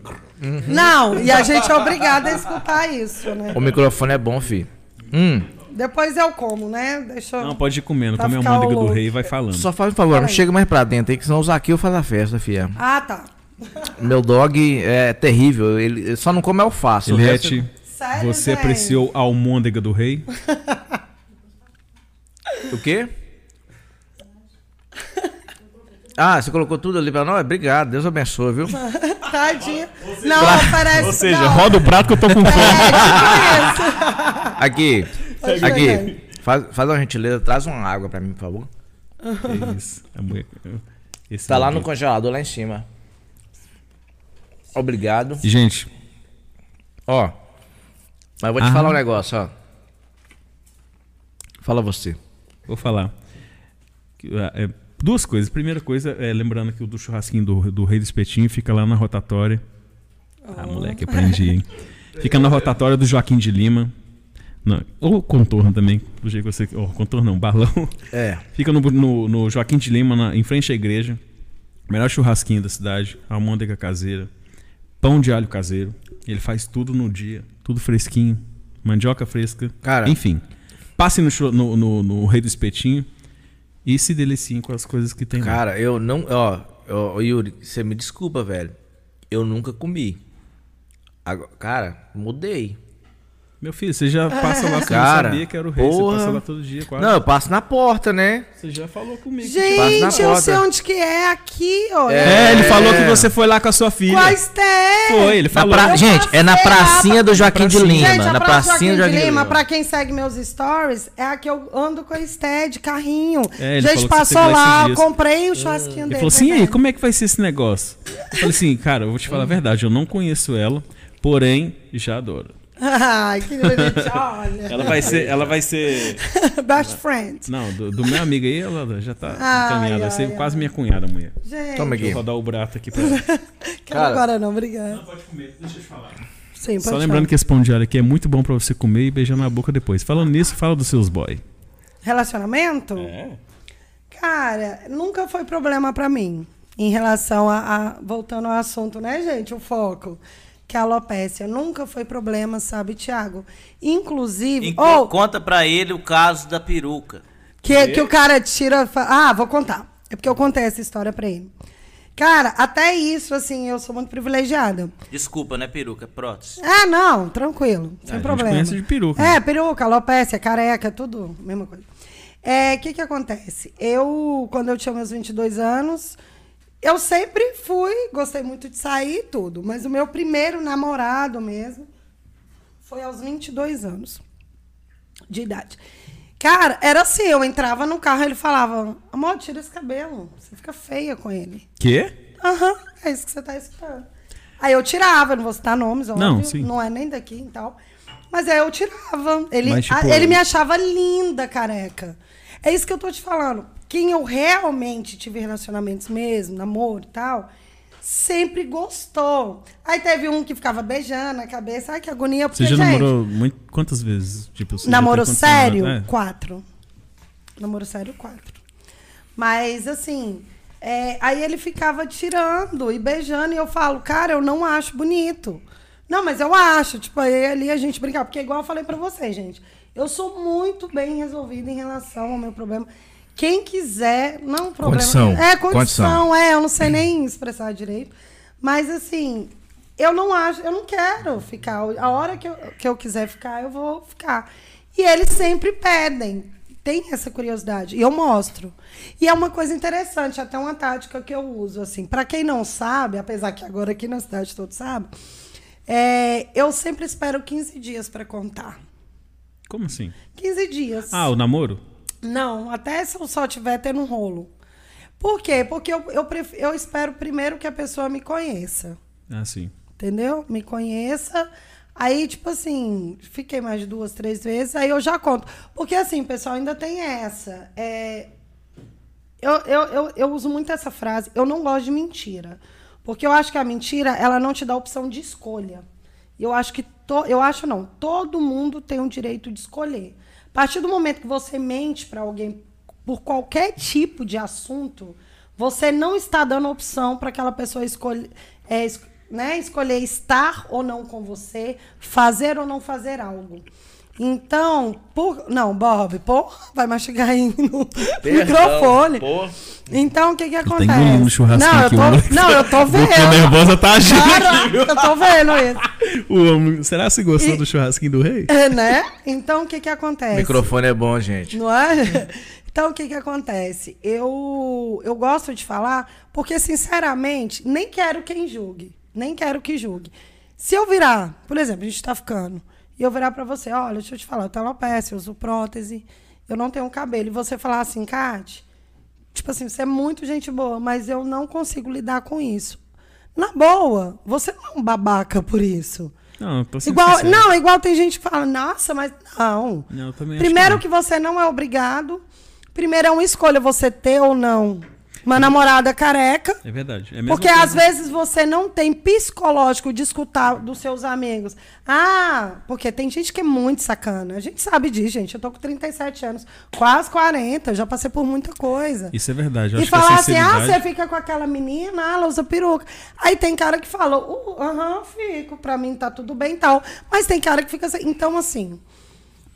S4: Não, e a gente é obrigado a escutar isso, né?
S1: O microfone é bom, fi. Hum.
S4: Depois eu como, né? Deixa.
S3: Não, pode ir comendo.
S4: Pra
S3: Come a
S4: ficar
S3: almôndega do
S4: louco.
S3: rei e vai falando.
S1: Só faz um favor, não
S4: Peraí.
S1: chega mais pra dentro aí, que senão o Zaqueu faz a festa, fia.
S4: Ah, tá.
S1: Meu dog é terrível, ele ele só não come alface. o resto-
S3: Eliette,
S4: Sério,
S3: você
S4: gente?
S3: apreciou a almôndega do rei? <laughs>
S1: O quê? Ah, você colocou tudo ali pra nós? Obrigado, Deus abençoe, viu? <laughs>
S4: Tadinha. Não, parece...
S3: Ou seja,
S4: não.
S3: roda o prato que eu tô com fome.
S4: É, tipo isso. <laughs>
S1: Aqui, aqui, faz, faz uma gentileza, traz uma água pra mim, por favor.
S3: Que isso. Esse
S1: Tá lá no congelador, lá em cima. Obrigado.
S3: Gente,
S1: Ó, mas eu vou te
S3: Ah.
S1: falar um negócio, ó. Fala você.
S3: vou falar. Ah, é, duas coisas. Primeira coisa, é, lembrando que o do churrasquinho do, do Rei do Espetinho fica lá na rotatória. Ah, moleque, aprendi, hein? Fica na rotatória do Joaquim de Lima. Não, ou contorno também, do jeito que você. Contorno não, balão.
S1: É. <laughs>
S3: Fica no, no, no Joaquim de Lima, na- em frente à igreja. Melhor churrasquinho da cidade, almôndega caseira, pão de alho caseiro. Ele faz tudo no dia, tudo fresquinho, mandioca fresca.
S1: Cara.
S3: Enfim, passe no, no, no, no Rei do Espetinho e se deliciem com as coisas que tem lá.
S1: Cara, eu não. Ó, ó, ó, Yuri, você me desculpa, velho. Eu nunca comi. Agora, cara, mudei.
S3: Meu filho, você já passa lá, você
S1: Cara,
S3: não sabia que era o rei,
S1: porra.
S3: você passa lá todo dia quase.
S1: Não, eu passo na porta, né?
S3: Você já falou comigo.
S4: Gente, eu sei onde que é aqui, olha.
S3: É, ele
S1: É.
S3: falou que você foi lá com a sua filha.
S4: Com a Esté.
S3: Foi, ele falou.
S1: pra-
S4: Eu
S1: Gente, é na pracinha
S4: pra-
S1: do Joaquim de. Lima.
S4: Gente, a
S1: na
S4: Praça
S1: pracinha do
S4: Joaquim de Lima,
S1: Lima.
S4: pra quem segue meus stories, é a que eu ando com a Esté de carrinho.
S3: É, ele
S4: Gente, passou
S3: lá dias.
S4: comprei o churrasquinho
S3: Ele
S4: dele.
S3: falou assim, e aí, como é que vai ser esse negócio? Eu falei assim, cara, eu vou te falar a verdade, eu não conheço ela, porém, já adoro.
S4: Ai, que bonitinho, <laughs> olha.
S3: Ela vai ser, ela vai ser... <laughs>
S4: Best friend.
S3: Não, do, do meu amigo aí, ela já tá
S4: Ai,
S3: encaminhada. Vai
S4: ai,
S3: ser
S4: ai.
S3: quase minha cunhada, mulher.
S4: Gente,
S1: Toma aqui.
S3: Deixa eu rodar o brato aqui pra <laughs> ela.
S4: quero
S1: Cara.
S4: agora não, obrigada.
S3: Pode comer, deixa eu te falar.
S4: Sim, pode
S3: Só
S4: falar.
S3: lembrando que esse pão de alho aqui é muito bom pra você comer e beijar na boca depois. Falando nisso, fala dos seus boy.
S4: Relacionamento?
S3: É?
S4: Cara, nunca foi problema pra mim. Em relação a, a- Voltando ao assunto, né, gente? O foco. Que a alopécia nunca foi problema, sabe, Tiago? Inclusive.
S2: Enco-
S4: Ou
S2: Conta pra ele o caso da peruca.
S4: que, que o cara tira. Ah, vou contar. É porque eu contei essa história pra ele. Cara, até isso, assim, eu sou muito privilegiada.
S2: Desculpa, né, peruca? Prótese.
S4: Ah, não, tranquilo,
S3: a
S4: sem
S3: gente
S4: problema.
S3: conhece de peruca,
S4: É,
S3: né?
S4: peruca, alopecia, careca, tudo, mesma coisa. É, o que que acontece? Eu, quando eu tinha meus 22 anos, eu sempre fui, gostei muito de sair e tudo, mas o meu primeiro namorado mesmo foi aos 22 anos de idade. Cara, era assim, eu entrava no carro, ele falava, amor, tira esse cabelo, você fica feia com ele.
S3: Quê?
S4: Aham, é isso que você tá escutando. Aí eu tirava, não vou citar nomes, óbvio,
S3: Não,
S4: não,
S3: sim.
S4: é nem daqui e tal. Mas aí eu tirava. Ele,
S3: Mas, tipo,
S4: a- ele me achava linda, careca. É isso que eu tô te falando. Quem eu realmente tive relacionamentos mesmo, namoro e tal, sempre gostou. Aí teve um que ficava beijando a cabeça. Ai, que agonia. Porque,
S3: Você já
S4: gente,
S3: namorou muito, quantas vezes? Tipo,
S4: Namoro sério?
S3: É.
S4: quatro. Namoro sério, quatro. Mas, assim, é, aí ele ficava tirando e beijando, e eu falo, cara, eu não acho bonito. Não, mas eu acho. Tipo, aí ali a gente brincava. Porque, igual eu falei pra vocês, gente, eu sou muito bem resolvida em relação ao meu problema. Quem quiser, não problema.
S1: Condição.
S4: É, condição,
S1: Condição.
S4: é, eu não sei nem expressar direito. Mas, assim, eu não acho, eu não quero ficar. A hora que eu, que eu quiser ficar, eu vou ficar. E eles sempre pedem. Tem essa curiosidade. E eu mostro. E é uma coisa interessante, até uma tática que eu uso, assim. Para quem não sabe, apesar que agora aqui na cidade todos sabem, é, eu sempre espero 15 dias para contar.
S3: Como assim?
S4: 15 dias.
S3: Ah, o namoro?
S4: Não, até se eu só tiver tendo um rolo. Por quê? Porque eu, eu, pref- eu espero primeiro que a pessoa me conheça.
S3: Ah, sim.
S4: Entendeu? Me conheça. Aí, tipo assim, fiquei mais de duas, três vezes, aí eu já conto. Porque, assim, pessoal, ainda tem essa. É, eu, eu, eu, eu uso muito essa frase. Eu não gosto de mentira. Porque eu acho que a mentira, ela não te dá opção de escolha. Eu acho que. To, eu acho não. Todo mundo tem o direito de escolher. Partir do momento que você mente para alguém por qualquer tipo de assunto, você não está dando opção para aquela pessoa escolher, é, né, escolher estar ou não com você, fazer ou não fazer algo. Então, por. Não, Bob, porra, vai mastigar aí no microfone.
S2: Pô,
S4: Então, o que que acontece?
S3: engolindo no churrasquinho
S4: não, eu
S3: aqui,
S4: tô,
S3: o moleque.
S4: não, eu tô <laughs> vendo.
S3: Boca nervosa tá agindo
S4: Caraca, eu tô vendo isso. <laughs>
S3: O homem, será que você gostou
S4: E-
S3: do churrasquinho do rei?
S4: É, né? Então, o que que
S1: O
S4: acontece?
S1: microfone é bom, gente.
S4: Não é? <laughs> Então, o que que acontece? Eu, eu gosto de falar porque, sinceramente, nem quero quem julgue. Nem quero que julgue. Se eu virar, por exemplo, a gente tá ficando, e eu virar pra você, olha, deixa eu te falar, eu tenho alopecia, eu uso prótese, eu não tenho cabelo, e você falar assim, Kate, tipo assim, você é muito gente boa, mas eu não consigo lidar com isso. Na boa, você não é um babaca por isso.
S3: Não, tô
S4: Igual,
S3: sincero.
S4: não, igual tem gente que fala, nossa, mas não.
S3: Não,
S4: Primeiro
S3: que
S4: que, você não é obrigado. Primeiro é uma escolha você ter ou não uma namorada careca.
S3: É verdade. É
S4: Porque
S3: coisa-
S4: às vezes você não tem psicológico de escutar dos seus amigos. Ah, porque tem gente que é muito sacana. A gente sabe disso, gente. Eu tô com 37 anos, quase 40, já passei por muita coisa.
S3: Isso é verdade. Eu
S4: E
S3: acho que a
S4: falar assim, ah,
S3: sinceridade-
S4: você fica com aquela menina, ah, ela usa peruca. Aí tem cara que fala, "Uh, aham, fico, pra mim tá tudo bem e tal. Mas tem cara que fica assim. Então, assim,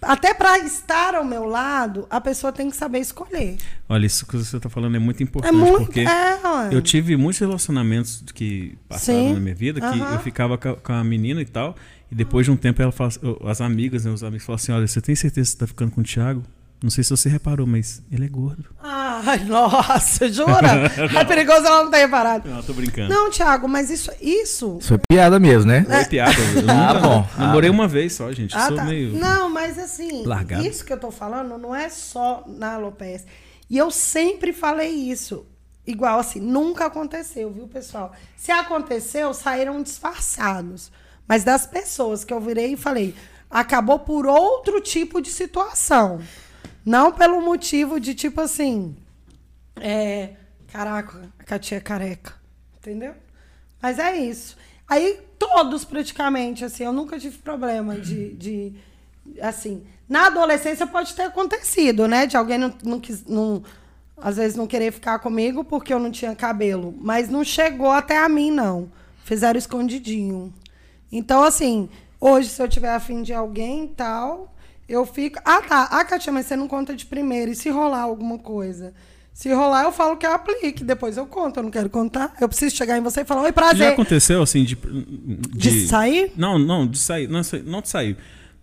S4: até pra estar ao meu lado, a pessoa tem que saber escolher.
S3: Olha, isso que você tá falando é muito importante,
S4: É muito.
S3: porque
S4: é,
S3: eu tive muitos relacionamentos que passaram
S4: Sim.
S3: na minha vida, que eu ficava com a, menina e tal, E depois de um tempo, ela fala, as amigas, né, os amigos falam assim: Olha, você tem certeza que você tá ficando com o Thiago? Não sei se você reparou, mas ele é gordo.
S4: Ai, nossa, jura? <laughs> é perigoso ela não ter reparado.
S3: Não, tô brincando.
S4: Não, Thiago, mas isso. Isso.
S1: Isso foi piada mesmo, né?
S3: Foi piada. Eu
S1: Ah,
S3: nunca-
S1: bom.
S3: Namorei uma vez só, gente.
S4: Ah,
S3: sou
S4: tá.
S3: meio.
S4: Não, mas assim,
S3: Largado.
S4: isso que eu tô falando não é só na alopecia. E eu sempre falei isso. Igual assim, nunca aconteceu, viu, pessoal? Se aconteceu, saíram disfarçados. Mas das pessoas que eu virei e falei, acabou por outro tipo de situação. Não pelo motivo de tipo assim, é, caraca, a Katia é careca. Entendeu? Mas é isso. Aí, todos praticamente, assim, eu nunca tive problema de. de assim, na adolescência pode ter acontecido, né? De alguém não, não, quis, não às vezes não querer ficar comigo porque eu não tinha cabelo. Mas não chegou até a mim, não. Fizeram escondidinho. Então, assim, hoje, se eu tiver afim de alguém tal, eu fico. Ah, tá. Ah, Katia, mas você não conta de primeira. E se rolar alguma coisa? Se rolar, eu falo que eu aplique. Depois eu conto. Eu não quero contar. Eu preciso chegar em você e falar: Oi,
S3: Já
S4: prazer.
S3: aconteceu assim de.
S4: De sair?
S3: Não, não, de sair. Não, não de sair.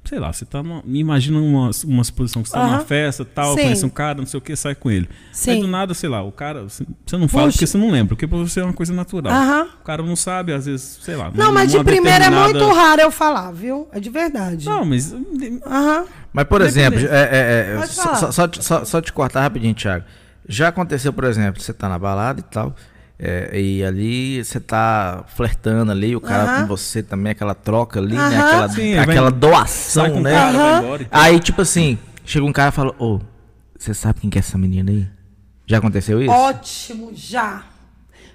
S3: Sei lá, você tá. Numa, me imagina uma, uma exposição que você tá numa festa tal,
S4: Sim.
S3: conhece um cara, não sei o que, sai com ele.
S4: Sim.
S3: Aí do nada, sei lá, o cara. Você você não fala
S4: Puxa.
S3: porque você não lembra, porque pra você é uma coisa natural.
S4: Aham.
S3: O cara não sabe, às vezes, sei lá.
S4: Não, mas de
S3: numa
S4: primeira é
S3: determinada-
S4: muito raro eu falar, viu? É de verdade.
S3: Não, mas.
S4: Aham.
S1: Mas, por exemplo, é, é, é, só, só, só, te- só- só te cortar rapidinho, Thiago. Já aconteceu, por exemplo, você tá na balada e tal, é, e ali você tá flertando ali, o cara
S4: Aham.
S1: com você também, aquela troca ali, né?
S4: Aham.
S1: Aquela,
S3: Sim,
S1: aquela doação,
S3: Sai com o
S1: né?
S3: cara, vai
S4: Aham.
S3: embora e tal.
S1: Aí, tipo assim, chega um cara e fala, ô, você sabe quem que é essa menina aí? Já aconteceu isso?
S4: Ótimo, já.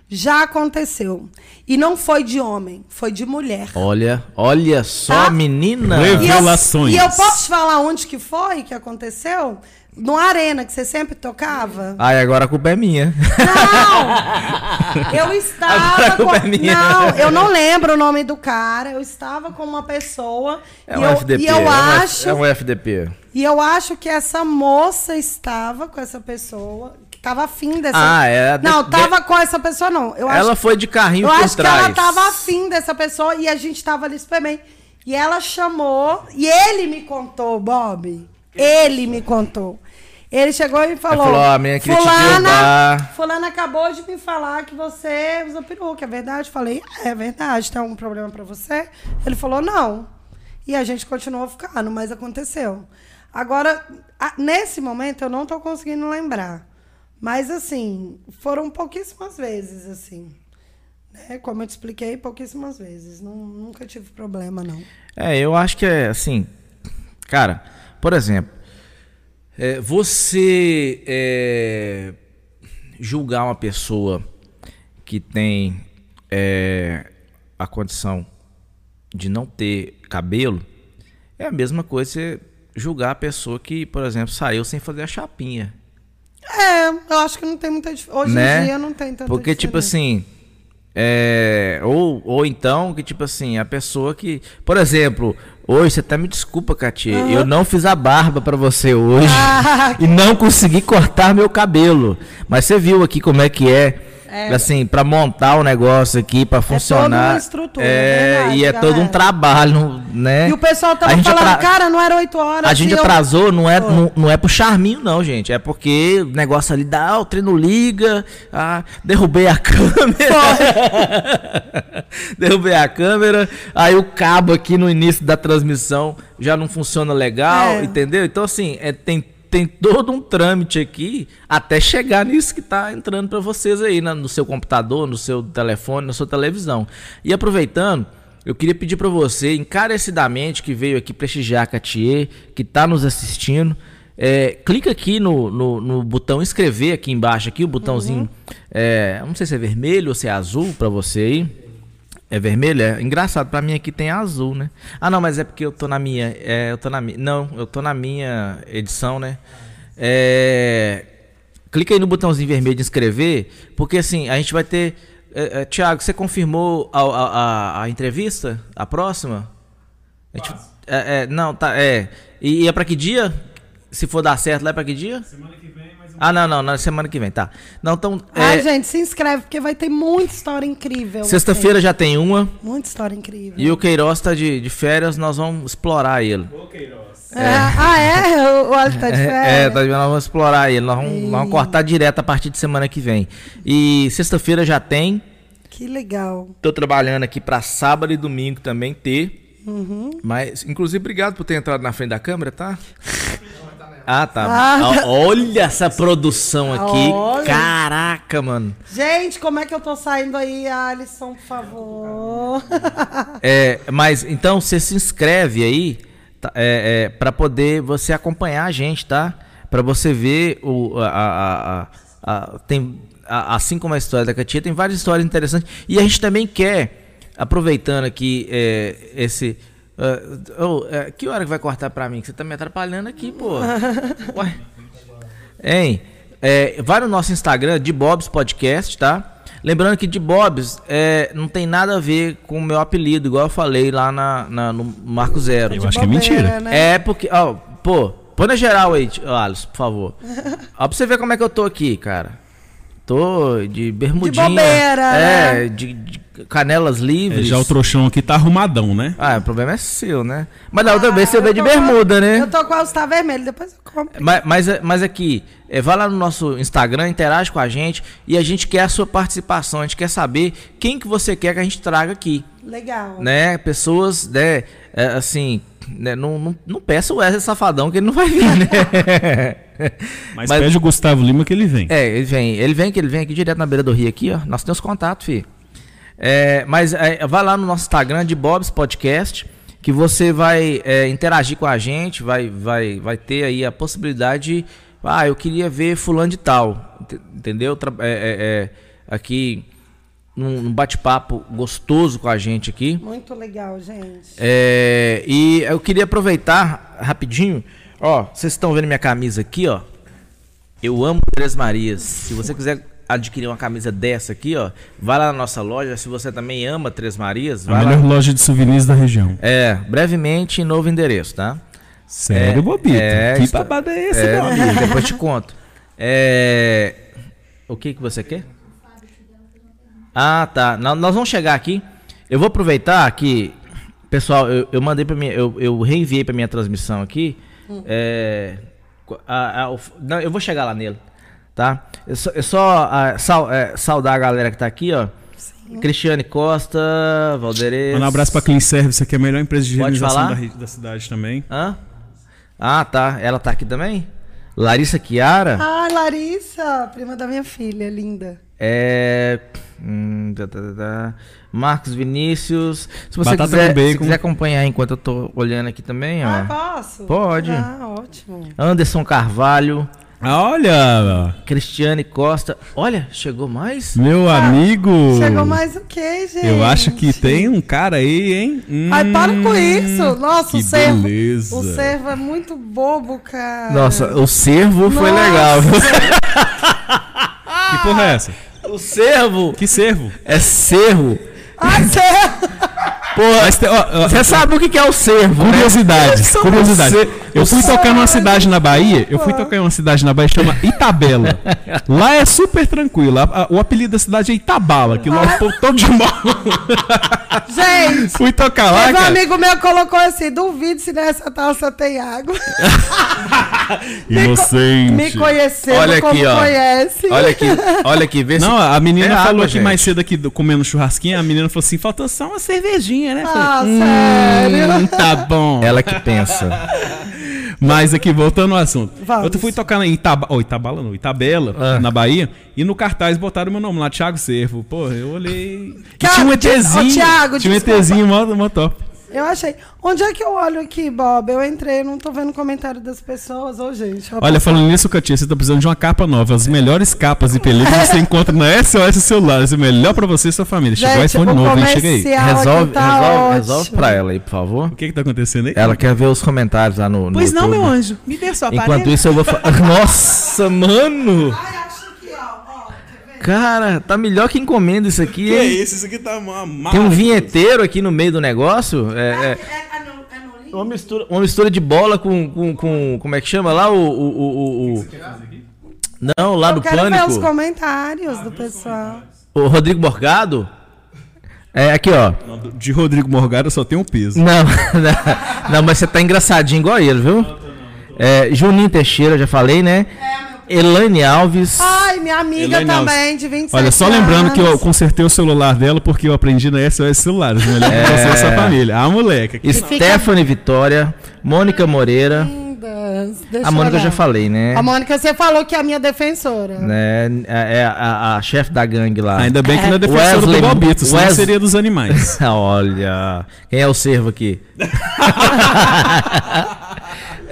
S4: Já aconteceu. E não foi de homem, foi de mulher.
S1: Olha, olha só,
S4: Tá?
S1: menina.
S4: E eu-
S3: Revelações.
S4: E eu, posso te falar onde que foi que aconteceu? No Arena, que você sempre tocava.
S1: Ai, agora a culpa é minha.
S4: Não! Eu
S1: Agora a
S4: estava
S1: culpa
S4: com...
S1: é minha.
S4: Não, eu não lembro o nome do cara. Eu estava com uma pessoa.
S1: É
S4: e,
S1: um
S4: eu,
S1: FDP.
S4: e eu
S1: é um
S4: acho...
S1: É um FDP.
S4: E eu acho que essa moça estava com essa pessoa. Que tava afim dessa...
S1: Ah, é, de-
S4: Não,
S1: de-
S4: tava com essa pessoa, não. Eu acho
S1: Ela foi de carrinho
S4: Eu
S1: por
S4: acho
S1: trás.
S4: que ela tava afim dessa pessoa e a gente tava ali super bem. E ela chamou, e ele me contou, Bob. Ele me contou. Ele chegou e me falou:
S1: falou, "Ó, a te
S4: fulana,
S1: derrubar."
S4: fulana acabou de me falar que você usa peruca, é verdade? Eu falei, "É, é verdade, tem algum problema pra você? Ele falou, não. E a gente continuou ficando, mas aconteceu. Agora, a- nesse momento, eu não tô conseguindo lembrar. Mas, assim, foram pouquíssimas vezes, assim. Né? Como eu te expliquei, pouquíssimas vezes. Não, nunca tive problema, não.
S1: É, eu acho que é assim. Cara, por exemplo, é, você é, julgar uma pessoa que tem é, a condição de não ter cabelo é a mesma coisa você julgar a pessoa que, por exemplo, saiu sem fazer a chapinha.
S4: É, eu acho que não tem muita diferença. Hoje
S1: né?
S4: em dia não tem tanta
S1: Porque, tipo
S4: diferença.
S1: assim. É, ou, ou então, que tipo assim, a pessoa que. Por exemplo, hoje, você até me desculpa, Katia. Eu não fiz a barba pra você hoje.
S4: Ah, <laughs>
S1: e não consegui cortar meu cabelo. Mas você viu aqui como é que é. Assim, pra montar o negócio aqui, pra funcionar.
S4: uma estrutura,
S1: É,
S4: verdade,
S1: e é todo um trabalho, né?
S4: E o pessoal
S1: A
S4: tava
S1: gente
S4: falando,
S1: atra-
S4: cara, não era 8 horas.
S1: a gente
S4: eu-
S1: atrasou, não é, não, não é pro charminho, não, gente. É porque o negócio ali dá, o treino liga, ah, derrubei a <laughs> câmera. <laughs> derrubei a câmera, aí o cabo aqui no início da transmissão já não funciona legal,
S4: É.
S1: entendeu? Então, assim, é, tem, tem todo um trâmite aqui até chegar nisso que tá entrando para vocês aí, na- no seu computador, no seu telefone, na sua televisão. E aproveitando. Eu queria pedir para você, encarecidamente, que veio aqui prestigiar a Catier, que está nos assistindo, é, clica aqui no, no, no botão inscrever aqui embaixo, aqui o botãozinho, é, não sei se é vermelho ou se é azul para você aí. É vermelho? É engraçado, para mim aqui tem azul, né? Ah, não, mas é porque eu tô na minha, é, eu tô na minha, não, eu tô na minha edição, né? É, clica aí no botãozinho vermelho de inscrever, porque assim, a gente vai ter. É, é, Tiago, você confirmou a, a, a- entrevista? A próxima? A gente- é, é, não, tá. É. E, e é pra que dia? se for dar certo, lá é pra que dia?
S3: Semana que.
S1: Ah, não, não, na semana que vem, tá. Não, então.
S4: Ai,
S1: é,
S4: gente, se inscreve, porque vai ter muita história incrível.
S1: Sexta-feira já tem uma.
S4: assim. Muita história incrível.
S1: E o Queiroz tá de, de férias, nós vamos explorar ele.
S3: Ô, Queiroz.
S4: É, Ah, é? O o Alisson tá de
S1: É,
S4: férias?
S1: tá vendo? Nós vamos explorar ele. Nós vamos, nós vamos cortar direto a partir de semana que vem. E sexta-feira já tem.
S4: Que legal.
S1: Tô trabalhando aqui pra sábado e domingo também ter.
S4: Uhum.
S1: Mas, inclusive, obrigado por ter entrado na frente da câmera, tá? <laughs> Ah, tá.
S4: Ah.
S1: Olha essa produção aqui.
S4: Olha.
S1: Caraca, mano.
S4: Gente, como é que eu tô saindo aí, Alisson, por favor? <laughs>
S1: É, mas então você se inscreve aí tá, é, é, para poder você acompanhar a gente, tá? Para você ver o a, a- a- a- tem assim como a história da Katia tem várias histórias interessantes e a gente também quer aproveitando aqui é, esse ah, ô, é, que hora que vai cortar pra mim? Que você tá me atrapalhando aqui, pô. <laughs> Ué. Hein? É, vai no nosso Instagram, de Bob's Podcast, tá? Lembrando que de Bob's é, não tem nada a ver com o meu apelido, igual eu falei lá na, na- no Marco Zero.
S3: Eu acho que é mentira.
S4: né?
S1: É porque, ó, pô, põe na geral aí, Alisson, por favor. <laughs> Ó, pra você ver como é que eu tô aqui, cara. Tô de bermudinha.
S4: bobeira,
S1: É,
S4: né?
S1: de, de canelas
S3: É,
S1: livres.
S3: já o trouxão aqui tá arrumadão, né?
S1: Ah, o problema é seu, né? Mas da outra
S4: Ah,
S1: vez você
S4: eu
S1: veio de bermuda, né?
S4: Eu tô com a All vermelho, depois eu compro.
S1: Mas, mas, mas aqui, é, vai lá no nosso Instagram, interage com a gente e a gente quer a sua participação, a gente quer saber quem que você quer que a gente traga aqui,
S4: Legal.
S1: né? Pessoas, né, é, assim, né, não, não, não peça o Wesley Safadão que ele não vai vir, né? <laughs> <laughs>
S3: Mas, pede o Gustavo Lima que ele vem.
S1: É, ele vem, ele vem que ele vem aqui direto na beira do rio aqui, ó. Nós temos contato, filho. É, mas é, vai lá no nosso Instagram de Bob's Podcast, que você vai é, interagir com a gente, vai, vai, vai ter aí a possibilidade de, ah, eu queria ver fulano de tal, ent- entendeu? É, é, é, aqui num, num bate-papo gostoso com a gente aqui.
S4: Muito legal, gente.
S1: É, e eu queria aproveitar rapidinho. Ó, vocês estão vendo minha camisa aqui, ó. Eu amo Três Marias. Se você quiser adquirir uma camisa dessa aqui, ó, vai lá na nossa loja. Se você também ama Três Marias,
S3: A
S1: vai
S3: melhor
S1: lá.
S3: loja de souvenirs da região.
S1: É, brevemente em novo endereço, tá?
S3: Sério, Bobito?
S1: é,
S3: que babado é esse,
S1: É,
S3: meu amigo? <laughs>
S1: depois te conto. É, o que que você quer? Ah, tá. Nó- Nós vamos chegar aqui. Eu vou aproveitar que, pessoal, eu, eu mandei para minha, eu, eu reenviei para minha transmissão aqui. É, a- a- o- não, eu vou chegar lá nele, tá? Eu só, eu só, ah, sal- é, saudar a galera que tá aqui, ó. Cristiane Costa, Valderez.
S3: Manda um abraço pra Clean Service, que é a melhor empresa de higienização da, da cidade também.
S1: Hã? Ah, tá. Ela tá aqui também? Larissa Chiara.
S4: Ah, Larissa, prima da minha filha, linda.
S1: É. hum, tá, tá, tá. Marcos Vinícius. Se você
S3: Batata
S1: quiser, se quiser acompanhar enquanto eu tô olhando aqui também, ó.
S4: Ah, posso?
S1: Pode.
S4: Ah, ótimo.
S1: Anderson Carvalho,
S3: Olha,
S1: Cristiane Costa. Olha, chegou mais?
S3: meu amigo.
S4: Chegou mais o quê, gente?
S3: Eu acho que tem um cara aí, hein?
S4: Ai, para com
S3: Hum,
S4: isso. Nossa,
S3: que
S4: o servo.
S3: beleza.
S4: O servo é muito bobo, cara.
S1: Nossa, o servo foi
S4: Nossa.
S1: legal. <laughs>
S3: Que porra é essa?
S1: O servo
S3: Que servo?
S1: é cerro.
S4: Ai, servo. <laughs>
S1: Porra,
S3: Mas tem- ó, ó,
S1: você sabe o que é o servo, né?
S3: Curiosidades,
S1: você-
S3: Eu fui tocar numa cidade na Bahia, eu fui tocar em uma cidade na Bahia chama Itabela. Lá é super tranquilo. a- a- O apelido da cidade é Itabala, que lá o povo todo de mal. <laughs>
S4: Gente,
S3: Fui tocar lá,
S4: teve um amigo meu colocou assim: duvido se nessa taça tem água. <laughs>
S3: Inocente.
S4: Me conhecendo
S1: Olha
S4: como
S1: aqui, ó.
S4: conhece.
S1: Olha aqui, olha aqui, vê se.
S3: Não, a menina
S1: É
S3: falou
S1: água,
S3: aqui
S1: gente.
S3: mais cedo aqui do- comendo churrasquinho, a menina falou assim, faltou só uma cervejinha, né?
S4: Ah,
S3: Falei,
S4: sério?
S3: Hum, tá bom.
S1: Ela que pensa.
S3: Mas aqui, voltando ao assunto.
S4: Vamos.
S3: Eu fui tocar em Itaba... oh, Itabala, não, Itabela,
S1: Ah.
S3: na Bahia, e no cartaz botaram meu nome lá, Thiago Servo. Pô, eu olhei. E
S4: Cara,
S3: tinha um
S4: des- ô,
S3: ETzinho.
S4: Thiago,
S3: tinha um. ETzinho mó, mó top.
S4: Eu achei. Onde é que eu olho aqui, Bob? Eu entrei, eu não tô vendo comentário das pessoas. Ô, gente.
S3: Olha, falando nisso, Catinha, você tá precisando de uma capa nova. As melhores capas e películas você encontra na SOS Celulares. É melhor pra você e sua família. Chegou o
S4: Gente,
S3: iPhone
S4: o
S3: novo, hein? Chega aí.
S1: Resolve,
S4: tá
S1: resolve, resolve pra ela aí, por favor.
S3: O que que tá acontecendo aí?
S1: Ela quer ver os comentários lá no. no
S3: Pois não,
S1: YouTube.
S3: meu anjo. Me dê sua
S1: Enquanto isso eu vou falar. <laughs> Nossa, mano!
S4: Ai, aqui, ó. ó quer ver?
S1: Cara, tá melhor que encomenda isso aqui,
S3: Que é isso? Isso aqui tá uma
S1: Tem um
S3: maravilha.
S1: vinheteiro aqui no meio do negócio. É, é-
S4: É, é, é
S1: uma mistura, uma mistura de bola com, com, com como é que chama lá o, o, o, o- não lá
S4: Eu
S1: do
S4: quero ver os
S1: pânico
S4: comentários do pessoal.
S1: o Rodrigo Morgado é aqui ó
S3: De Rodrigo Morgado só tem um peso.
S1: não <laughs> não, não, mas você tá engraçadinho igual ele viu é, Juninho Teixeira já falei né Elaine Alves
S4: Ai, minha amiga
S3: Elaine Alves.
S4: também, de 27
S3: Olha, só
S4: anos.
S3: lembrando que eu consertei o celular dela porque eu aprendi na SOS Celulares. Melhor você e essa família. Moleque. aqui-
S1: Stephanie Vitória Mônica Moreira
S4: Lindas. Deixa
S1: a Mônica eu já falei né
S4: A Mônica, você falou que é a minha defensora.
S1: né é é a, a chefe da gangue lá
S3: Ainda bem que não é defensor
S1: Wesley-
S3: do Bobito, senão
S1: Wes-
S3: seria dos animais. <laughs>
S1: Olha, quem é o servo aqui? <laughs>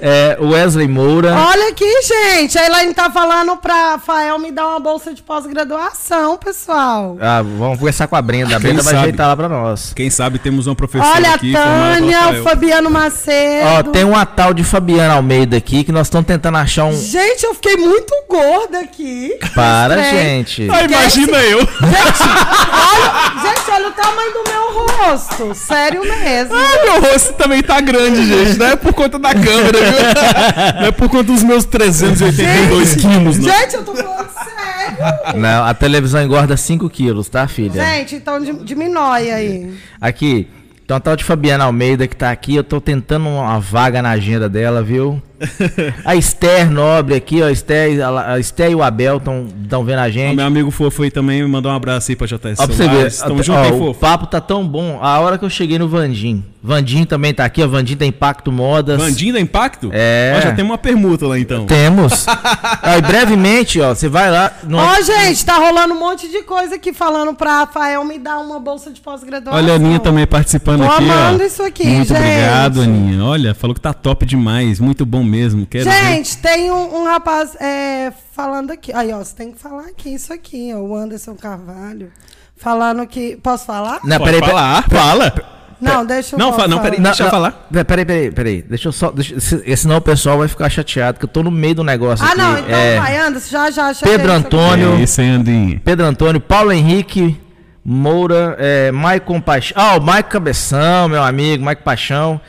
S1: é, Wesley Moura.
S4: Olha aqui, gente. A Elaine tá falando pra Rafael me dar uma bolsa de pós-graduação, pessoal.
S1: Ah, vamos conversar com a Brenda. A
S3: Quem
S1: Brenda vai
S3: sabe?
S1: ajeitar lá pra nós.
S3: Quem sabe temos uma professora
S4: Olha a
S3: aqui pela
S4: Tânia, o. Fabiano Macedo.
S1: Ó, tem uma tal de Fabiana Almeida aqui que nós estamos tentando achar um.
S4: Gente, eu fiquei muito gorda aqui.
S1: Para,
S4: É.
S1: gente.
S3: Ah, imagina eu.
S4: Olha, gente, olha o tamanho do meu rosto. Sério mesmo.
S3: Ah, meu rosto também tá grande, gente. Não é por conta da câmera, viu? Não é por conta dos meus 382 quilos, não.
S4: Gente, eu tô falando sério.
S1: Não, a televisão engorda 5 quilos, tá, filha?
S4: Gente, então di- diminui aí.
S1: Aqui. Tem uma tal de Fabiana Almeida que tá aqui. Eu tô tentando uma vaga na agenda dela, viu? <laughs> A Esther Nobre aqui, ó. A Esther, a Esther e o Abel estão vendo a
S3: O
S1: gente.
S3: meu amigo fofo aí também mandou um abraço aí pra JS
S1: Ó, pra você ver.
S3: Tamo junto,
S1: ó,
S3: hein,
S1: o papo tá tão bom. A hora que eu cheguei no Vandim. Vandim também tá aqui, ó. Vandim tem Impacto Modas.
S3: Vandinho da Impacto?
S1: É.
S3: Ó, já tem uma permuta lá então.
S1: Temos. <laughs> Ó, e brevemente, ó, você vai lá. no-
S4: Ó, gente, tá rolando um monte de coisa aqui falando pra Rafael me dar uma bolsa de pós-graduação.
S3: Olha a Aninha também participando
S4: Tô
S3: aqui, ó.
S4: amando isso aqui,
S3: Muito
S4: gente.
S3: obrigado, Aninha. Olha, falou que tá top demais, muito bom mesmo. Quero ver.
S4: Gente, tem um, um rapaz é, falando aqui. Aí, ó, você tem que falar aqui, isso aqui, ó, o Anderson Carvalho. Falando que. Posso falar?
S1: Não,
S3: Pode
S1: peraí,
S3: falar, fala.
S4: Não, deixa eu
S3: Não, fa- não,
S4: falar.
S3: peraí. Deixa eu falar.
S1: Peraí, peraí, peraí, peraí. Deixa eu só. Deixa, se- senão o pessoal vai ficar chateado, que eu tô no meio do negócio
S4: Ah,
S1: aqui.
S4: não, então
S1: É,
S4: vai, Anderson, já, já. cheguei,
S1: Pedro. Antônio.
S3: É isso aí, Andinha.
S1: Pedro Antônio, Paulo Henrique Moura, é, Maicon Paixão. Ah, o Maico Cabeção, meu amigo, Maico Paixão.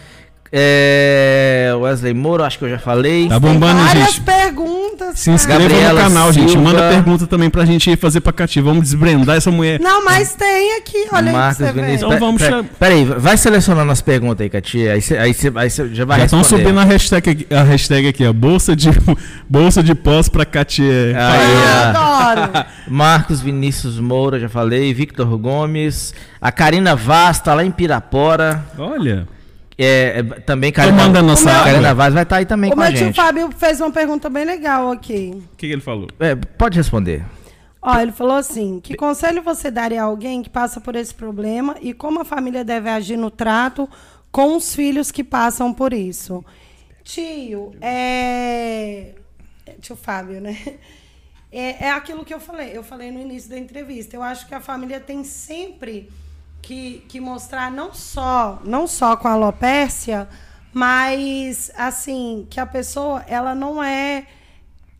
S1: É, Wesley Moura, acho que eu já falei.
S3: Tá
S4: Tem
S3: bombando,
S4: várias
S3: gente.
S4: perguntas.
S3: Se inscreva
S1: Gabriela
S3: no canal, gente.
S1: Silva.
S3: Manda pergunta também pra gente fazer pra cativo. Vamos desbrendar essa mulher.
S4: Não, mas tem aqui, olha
S1: Marcos
S4: aí.
S1: Vinícius.
S3: Então vamos
S1: Pera-
S3: chamar-
S1: Peraí, vai selecionando as perguntas aí, Katia. Aí você aí cê- aí cê já vai
S3: Já estão subindo a hashtag, aqui- a hashtag aqui, ó. Bolsa de, <laughs> bolsa de pós pra Katia.
S1: Aí,
S4: Eu
S1: ó.
S4: adoro. <laughs>
S1: Marcos Vinícius Moura, já falei. Victor Gomes. A Karina Vaz tá lá em Pirapora.
S3: Olha.
S1: É, é, também Karina,
S3: Tomando a nossa.
S1: Karina Vaz vai estar aí também
S4: O
S1: com a
S4: meu tio
S1: gente.
S4: Fábio fez uma pergunta bem legal aqui.
S3: O que, que ele falou?
S1: É, pode responder.
S4: Ó, ele falou assim: que conselho você daria a alguém que passa por esse problema e como a família deve agir no trato com os filhos que passam por isso? Tio, é. Tio Fábio, né? É, é aquilo que eu falei, eu falei no início da entrevista. Eu acho que a família tem sempre que, que mostrar não só, não só com a alopécia, mas assim, que a pessoa ela não é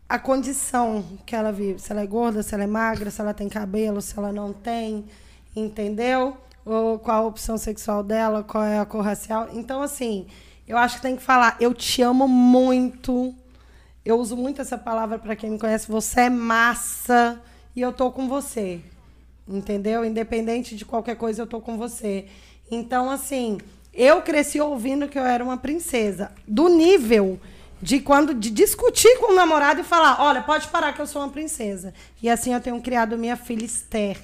S4: a condição que ela vive, se ela é gorda, se ela é magra, se ela tem cabelo, se ela não tem, entendeu? Ou qual a opção sexual dela, qual é a cor racial. Então, assim, eu acho que tem que falar, eu te amo muito. Eu uso muito essa palavra para quem me conhece, você é massa e eu tô com você. Entendeu? Independente de qualquer coisa, eu tô com você. Então, assim, eu cresci ouvindo que eu era uma princesa. Do nível de quando de discutir com o namorado e falar, olha, pode parar que eu sou uma princesa. E assim eu tenho criado minha filha Esther.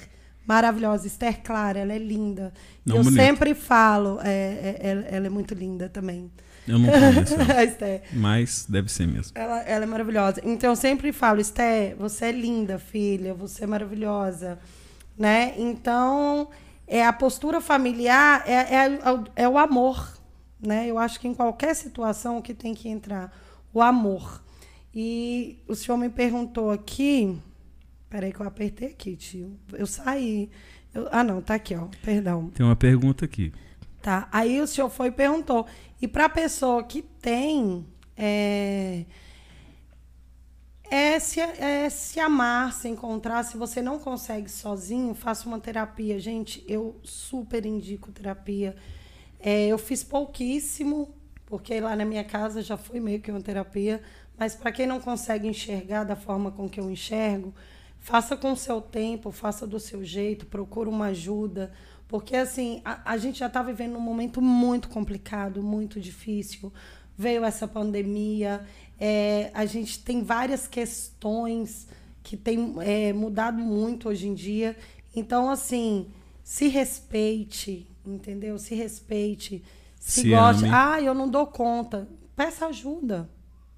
S4: Maravilhosa, Esther Clara, ela é linda.
S3: Não,
S4: eu
S3: bonito.
S4: sempre falo, é, é, ela- é muito linda também.
S3: Eu não conheço. ela. <laughs>
S4: Esther.
S3: Mas deve ser mesmo.
S4: Ela, ela é maravilhosa. Então eu sempre falo, Esté, você é linda, filha, você é maravilhosa. Né? Então, é a postura familiar é, é, é o amor. Né? Eu acho que em qualquer situação o que tem que entrar, o amor. E o senhor me perguntou aqui. Peraí, que eu apertei aqui, tio. Eu saí. Eu- ah, não, tá aqui, ó. Perdão.
S3: Tem uma pergunta aqui.
S4: Tá. Aí o senhor foi e perguntou. E para a pessoa que tem. É, é, se, é se amar, se encontrar. Se você não consegue sozinho, faça uma terapia. Gente, eu super indico terapia. É, eu fiz pouquíssimo, porque lá na minha casa já foi meio que uma terapia, mas para quem não consegue enxergar da forma com que eu enxergo, faça com o seu tempo, faça do seu jeito, procure uma ajuda, porque assim, a, a gente já está vivendo um momento muito complicado, muito difícil. Veio essa pandemia, é, a gente tem várias questões que têm é, mudado muito hoje em dia. Então, assim, se respeite, entendeu? Se respeite. Se,
S3: Se
S4: goste.
S3: ame.
S4: Ah, eu não dou conta. Peça ajuda,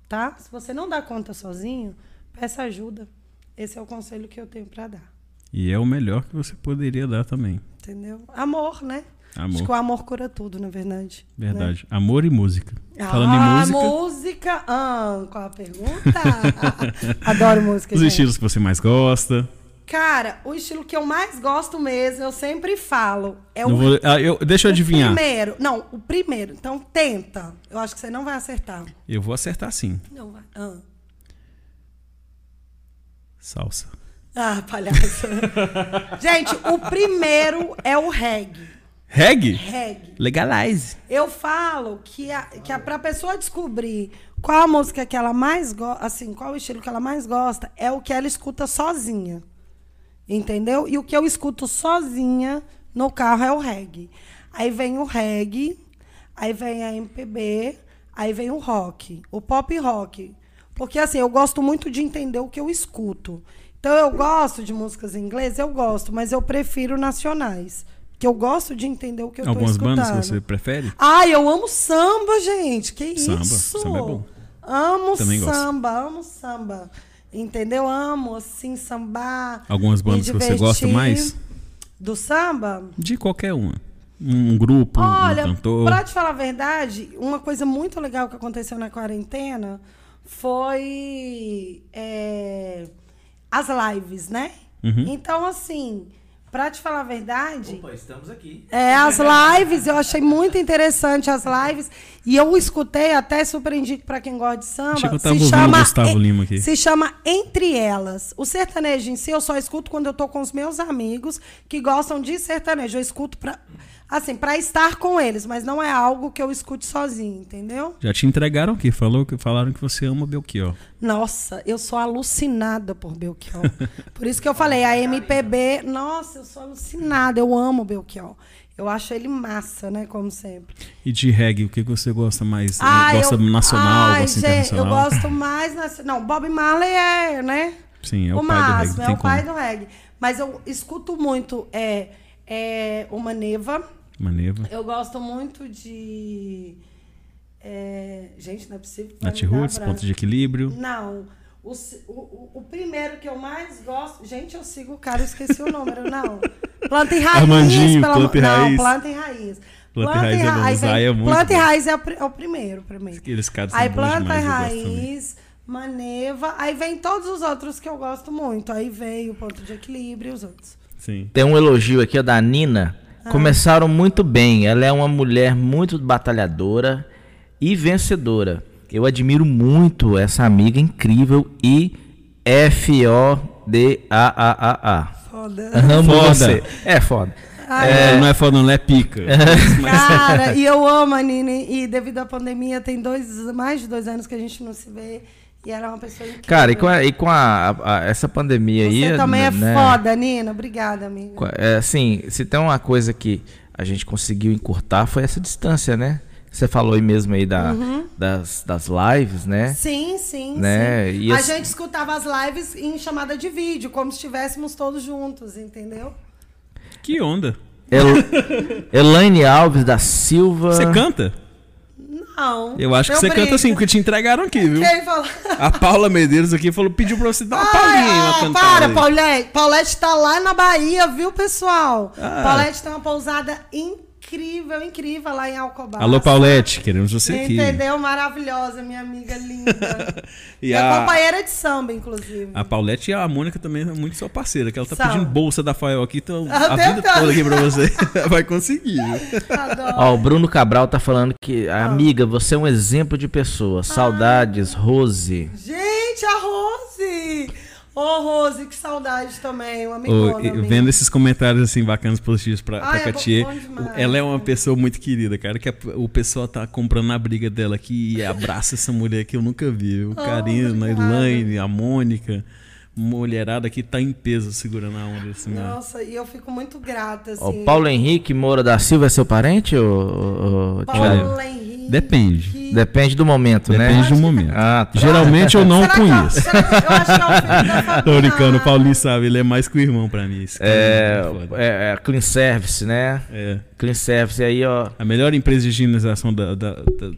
S4: tá? Se você não dá conta sozinho, peça ajuda. Esse é o conselho que eu tenho para dar.
S3: E é o melhor que você poderia dar também.
S4: Entendeu? Amor, né?
S3: Amor.
S4: Acho que o amor cura tudo, na verdade. né?
S3: Verdade. Amor e música. Falando
S4: ah,
S3: em música,
S4: música. Ah, qual a pergunta? <laughs> Adoro música,
S3: os
S4: gente.
S3: estilos que você mais gosta.
S4: Cara, o estilo que eu mais gosto mesmo, eu sempre falo, é
S3: Não
S4: o,
S3: vou- ah, eu- deixa eu
S4: o
S3: adivinhar.
S4: primeiro. Não, o primeiro. Então tenta. Eu acho que você não vai acertar.
S3: Eu vou acertar sim.
S4: Não vai. Ah,
S3: Salsa.
S4: ah palhaço. <laughs> gente, o primeiro é o reggae.
S3: Reggae?
S4: Reggae.
S3: Legalize.
S4: Eu falo que, a, que a, pra pessoa descobrir qual a música que ela mais gosta, assim, qual o estilo que ela mais gosta, é o que ela escuta sozinha. Entendeu? E o que eu escuto sozinha no carro é o reggae. Aí vem o reggae, aí vem a MPB, aí vem o rock, o pop rock. Porque assim, eu gosto muito de entender o que eu escuto. Então eu gosto de músicas em inglês, eu gosto, mas eu prefiro nacionais. Que eu gosto de entender o que eu
S3: Algumas
S4: tô escutando.
S3: bandas que você prefere?
S4: Ai, eu amo samba, gente. Que
S3: Samba,
S4: isso?
S3: samba é bom.
S4: Amo
S3: Também gosto.
S4: samba, amo samba. Entendeu? Amo, assim, sambar.
S3: Algumas bandas que você gosta mais?
S4: Do samba?
S3: De qualquer uma. Um grupo,
S4: Olha,
S3: um cantor.
S4: pra te falar a verdade, uma coisa muito legal que aconteceu na quarentena foi é, as lives, né?
S3: Uhum.
S4: Então, assim, pra te falar a verdade,
S1: Opa, estamos aqui.
S4: É, as lives, eu achei muito interessante as lives. E eu escutei, até super indico pra quem gosta de samba.
S3: Achei que eu tava ouvindo o Gustavo Lima aqui.
S4: Se chama Entre Elas. O sertanejo em si eu só escuto quando eu tô com os meus amigos que gostam de sertanejo. Eu escuto pra, assim, pra estar com eles, mas não é algo que eu escute sozinho, entendeu?
S3: Já te entregaram aqui, falou que falaram que você ama Belchior.
S4: Nossa, eu sou alucinada por Belchior. Por isso que eu falei, a MPB, nossa, eu sou alucinada, eu amo Belchior. Eu acho ele massa, né, como sempre.
S3: E de reggae, o que você gosta mais?
S4: Ah,
S3: gosta
S4: eu-
S3: nacional,
S4: Ai,
S3: gosta
S4: gente,
S3: internacional?
S4: Eu gosto mais nacional. Não, Bob Marley é, né?
S3: Sim, é o,
S4: o
S3: pai do reggae.
S4: máximo, é o pai
S3: como.
S4: do reggae. Mas eu escuto muito é, é, o Maneva.
S3: Maneva.
S4: Eu gosto muito de. é, gente, não é possível.
S3: Nath Roots, ponto de equilíbrio.
S4: Não. O, o, o, primeiro que eu mais gosto. Gente, eu sigo o cara, eu esqueci o número, <laughs> não. Planta e raiz.
S3: Armandinho,
S4: pelo
S3: planta e raiz.
S4: Não, planta e raiz.
S3: Planta e raiz é Zay
S4: vem-
S3: é muito
S4: Planta e
S3: bom.
S4: raiz é o, é o primeiro pra mim.
S3: Aqueles caras
S4: Aí planta
S3: demais,
S4: e raiz, maneva. Aí vem todos os outros que eu gosto muito. Aí veio o ponto de equilíbrio e os outros.
S3: Sim.
S1: Tem um elogio aqui, ó, da Nina.
S4: Ah.
S1: Começaram muito bem. Ela é uma mulher muito batalhadora e vencedora. Eu admiro muito essa amiga incrível e F-O-D-A-A-A-A.
S4: Foda.
S1: Amo
S3: Foda.
S1: você. É foda.
S3: É, não é foda, não é pica. <laughs>
S4: Cara, e eu amo a Nini. E devido à pandemia, tem dois, mais de dois anos que a gente não se vê. E ela é uma pessoa incrível.
S1: Cara, e com, a- e com a- a- essa pandemia aí.
S4: Você também é
S1: né,
S4: foda, Nina. Obrigada, amiga.
S1: É, assim, se tem uma coisa que a gente conseguiu encurtar foi essa distância, né? Você falou aí mesmo aí da,
S4: Uhum.
S1: das, das lives, né?
S4: Sim, sim,
S1: Né?
S4: sim.
S1: E
S4: a
S1: as-
S4: gente escutava as lives em chamada de vídeo, como se estivéssemos todos juntos, entendeu?
S3: Que onda.
S1: El- <laughs> Elaine Alves da Silva.
S3: Você canta?
S4: Não.
S3: Eu acho que você
S4: brinco.
S3: canta sim, porque te entregaram aqui, viu?
S4: Quem falou?
S3: A Paula Medeiros aqui falou, pediu pra você dar uma
S4: Ai,
S3: palhinha,
S4: ah,
S3: cantada.
S4: para,
S3: aí.
S4: Paulette. Paulette tá lá na Bahia, viu, pessoal?
S3: Ah.
S4: Paulette tem uma pousada incrível, incrível lá em Alcobaça.
S3: Alô, Paulette, queremos você aqui.
S4: Entendeu? Maravilhosa, minha amiga linda. <laughs>
S3: E
S4: Minha
S3: a,
S4: companheira de samba, inclusive.
S3: a Paulette e a Mônica também é muito sua parceira, que ela tá
S4: São.
S3: pedindo bolsa da Fael aqui, então
S4: Ah,
S3: a vida toda aqui pra você. <laughs> Vai conseguir?
S4: Adoro.
S1: Ó, o Bruno Cabral tá falando que,
S4: Ah.
S1: amiga, você é um exemplo de pessoa. Saudades, Rose.
S4: Gente, a Rose! Ô, Rose, que saudade também, uma amigona minha.
S3: vendo esses comentários assim bacanas positivos pra,
S4: Ai,
S3: pra
S4: é
S3: ela é uma pessoa muito querida, cara, que a- o pessoal tá comprando a briga dela aqui e abraça essa mulher que eu nunca vi. O Karina, a
S4: Oh.
S3: Elaine, a Mônica, mulherada que tá em peso segurando a onda desse mulher.
S4: Nossa, e eu fico muito grata, assim.
S1: O Paulo Henrique Moura da Silva é seu parente, ou, ou,
S4: Paulo? Henrique.
S3: Depende.
S1: Depende do momento,
S3: Depende
S1: né?
S3: do momento.
S1: Ah, tá.
S3: Geralmente eu não
S4: Será que é-
S3: conheço.
S4: será que- eu acho que é o filho da. <laughs>
S3: Tô brincando, o Paulinho sabe, ele é mais que o irmão pra mim.
S1: É,
S3: foda.
S1: é, é Clean Service, né?
S3: É.
S1: Clean Service aí, ó.
S3: A melhor empresa de higienização da, da, da-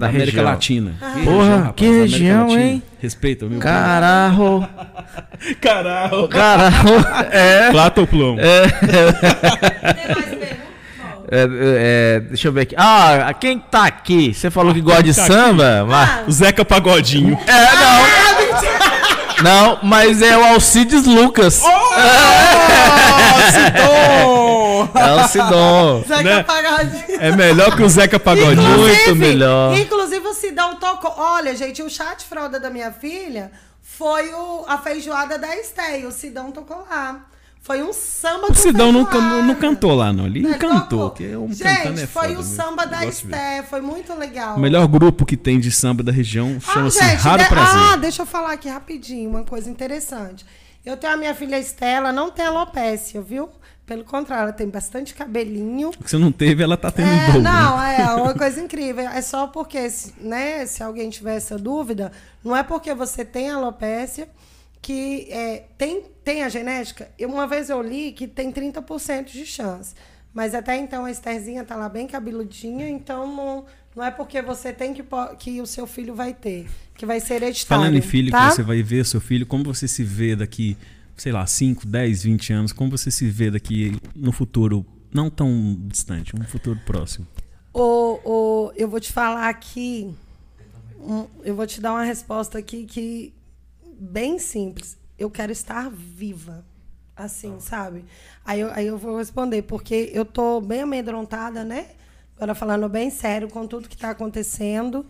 S3: da América
S1: região.
S3: Latina.
S1: Porra,
S3: rapaz,
S1: que região,
S3: Latina.
S1: hein?
S3: Respeita, meu
S1: Caralho!
S3: Caralho! <laughs>
S1: Caralho! É.
S3: Plata ou plomo?
S4: Tem mais perguntas?
S1: É, é, deixa eu ver aqui. Ah, quem tá aqui? Você falou que gosta de
S3: tá
S1: samba, mas.
S3: O Zeca Pagodinho.
S1: É, não. Não, mas é o Alcides Lucas. É o Sidon.
S4: Zeca
S3: Né?
S4: Pagodinho.
S3: É melhor que o Zeca Pagodinho.
S1: Muito melhor.
S4: Inclusive, o Sidão tocou. Olha, gente, o chá de fralda da minha filha foi o, a feijoada da Esté. O Sidão tocou lá. Foi um samba
S3: O Sidão não, can- não cantou lá, não. Ele
S4: Ele
S3: encantou.
S4: tocou.
S3: Que é um
S4: Gente,
S3: é
S4: foi
S3: foda,
S4: o samba da. Esté. Foi muito legal.
S3: O melhor grupo que tem de samba da região
S4: Ah,
S3: chama-se Raro
S4: de-
S3: Prazer.
S4: Ah, deixa eu falar aqui rapidinho, uma coisa interessante. Eu tenho a minha filha Estela, não tem alopecia, viu? Pelo contrário, ela tem bastante cabelinho.
S3: O que você não teve, ela tá tendo
S4: É,
S3: dobro.
S4: não,
S3: né?
S4: é uma <laughs> coisa incrível. É só porque, né, se alguém tiver essa dúvida, não é porque você tem alopecia que é, tem, tem a genética. Eu, uma vez eu li que tem 30% de chance. Mas até então a Estherzinha tá lá bem cabeludinha, então não, não é porque você tem que, que o seu filho vai ter, que vai ser hereditário.
S3: Falando em filho,
S4: tá?
S3: que você vai ver seu filho, como você se vê daqui, sei lá, 5, 10, 20 anos, como você se vê daqui no futuro não tão distante, um futuro próximo.
S4: O, o, eu vou te falar aqui, um, eu vou te dar uma resposta aqui que bem simples. Eu quero estar viva, assim, sabe? Aí eu, aí eu vou responder porque eu tô bem amedrontada, né? Agora falando bem sério com tudo que está acontecendo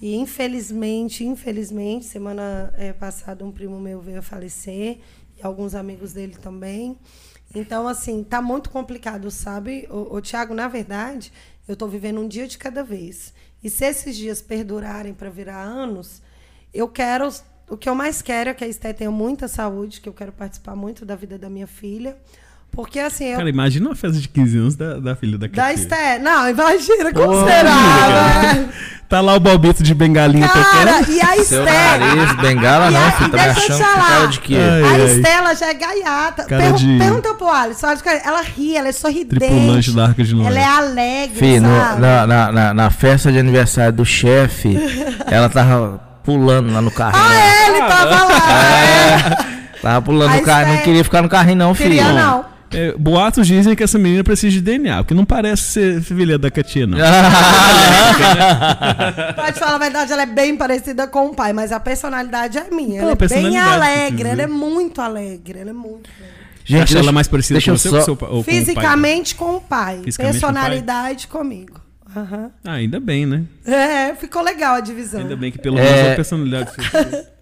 S4: e infelizmente, infelizmente, semana eh, passada um primo meu veio a falecer alguns amigos dele também. Então, assim, tá muito complicado, sabe? O, Tiago, na verdade, eu tô vivendo um dia de cada vez. E se esses dias perdurarem para virar anos, eu quero. O que eu mais quero é que a Esté tenha muita saúde, que eu quero participar muito da vida da minha filha. Porque, assim, eu.
S3: Cara, imagina uma festa de 15 anos da, da filha da
S4: da. Esté. Não, imagina como
S1: Pô,
S4: será,
S3: cara.
S4: né?
S3: Tá lá o Balbito de bengalinha
S4: Cara,
S3: tocando.
S4: e a
S1: Seu
S4: Esté.
S1: nariz, bengala
S4: E
S1: não, filho. Tá me achando que
S4: falar.
S1: cara de quê?
S3: Ai,
S4: A. Estela já é gaiata.
S3: Cara
S4: Pergun-
S3: de-
S4: Pergunta pro Alisson. Ela ri, ela é sorridente.
S3: Tripulante da Arca de Noé.
S4: Ela é alegre,
S1: Fih, no- na, na, na, na festa de aniversário do chefe, <laughs> ela tava pulando lá no carrinho.
S4: Ah, é, ele tava lá. <laughs>
S1: Tava pulando
S4: A
S1: no carrinho, não queria ficar no carrinho não, filho.
S4: Queria não.
S3: É, boatos dizem que essa menina precisa de DNA, porque não parece ser filha da Katia, não.
S4: Te falar a verdade, ela é bem parecida com o pai, mas a personalidade é minha. Ela é bem
S3: personalidade
S4: alegre, ela é muito alegre, ela é muito alegre.
S3: Você acha ela mais parecida
S1: deixa
S3: com você
S1: só-
S3: ou com seu pa- ou com o pai?
S4: Fisicamente com o pai.
S3: Fisicamente com o pai?
S4: personalidade comigo. Aham.
S3: Ah, ainda bem, né?
S4: É, ficou legal a divisão.
S3: Ainda bem que pelo
S1: É.
S3: menos a personalidade. <laughs>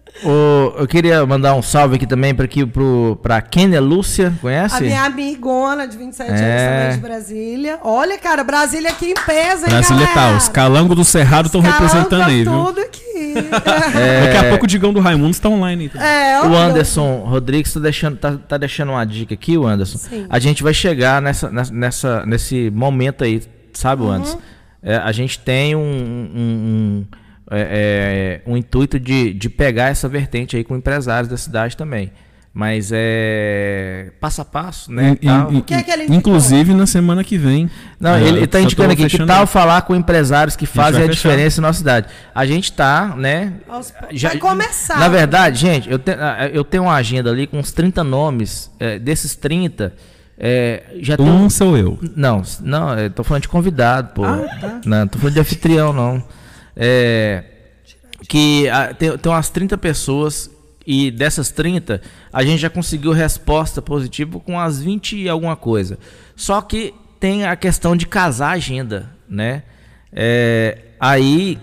S1: Eu queria mandar um salve aqui também para aqui pro pra Kênia Lúcia, conhece?
S4: A minha amigona de 27 anos
S1: É.
S4: também de Brasília. Olha, cara, Brasília aqui em peso, hein,
S3: Brasília tá,
S4: galera?
S3: os calangos do Cerrado estão
S4: Calango
S3: representando aí, viu?
S4: tudo aqui. <laughs>
S3: Daqui a pouco o Digão do Raimundo está online aí. também.
S4: É,
S1: O Anderson Rodrigues tá deixando, tá, tá deixando uma dica aqui, o Anderson.
S4: Sim.
S1: A gente vai chegar nessa, nessa- nessa, nesse momento aí, sabe,
S4: Uhum.
S1: Anderson? É, a gente tem um, um, um, é, é, um intuito de, de pegar essa vertente aí com empresários da cidade também. Mas é passo a passo, né?
S3: In-
S1: tal.
S3: in-
S4: O que é que?
S3: Inclusive na semana que vem.
S1: Não,
S3: Ah,
S1: ele está indicando aqui que tal falar com empresários que fazem a
S3: fechar.
S1: diferença na nossa cidade. A gente tá, né?
S4: Aos pou- vai começar.
S1: Na verdade, gente, eu, te- ah, eu tenho uma agenda ali com uns 30 nomes. é, desses 30, é, já tem
S3: Um sou eu.
S1: Não, não, eu tô falando de convidado, pô.
S4: Ah, tá.
S1: Não, tô falando de anfitrião, não. É, que ah, tem, tem umas 30 pessoas e dessas 30, a gente já conseguiu resposta positiva com as 20 e alguma coisa. Só que tem a questão de casar a agenda, né? É, aí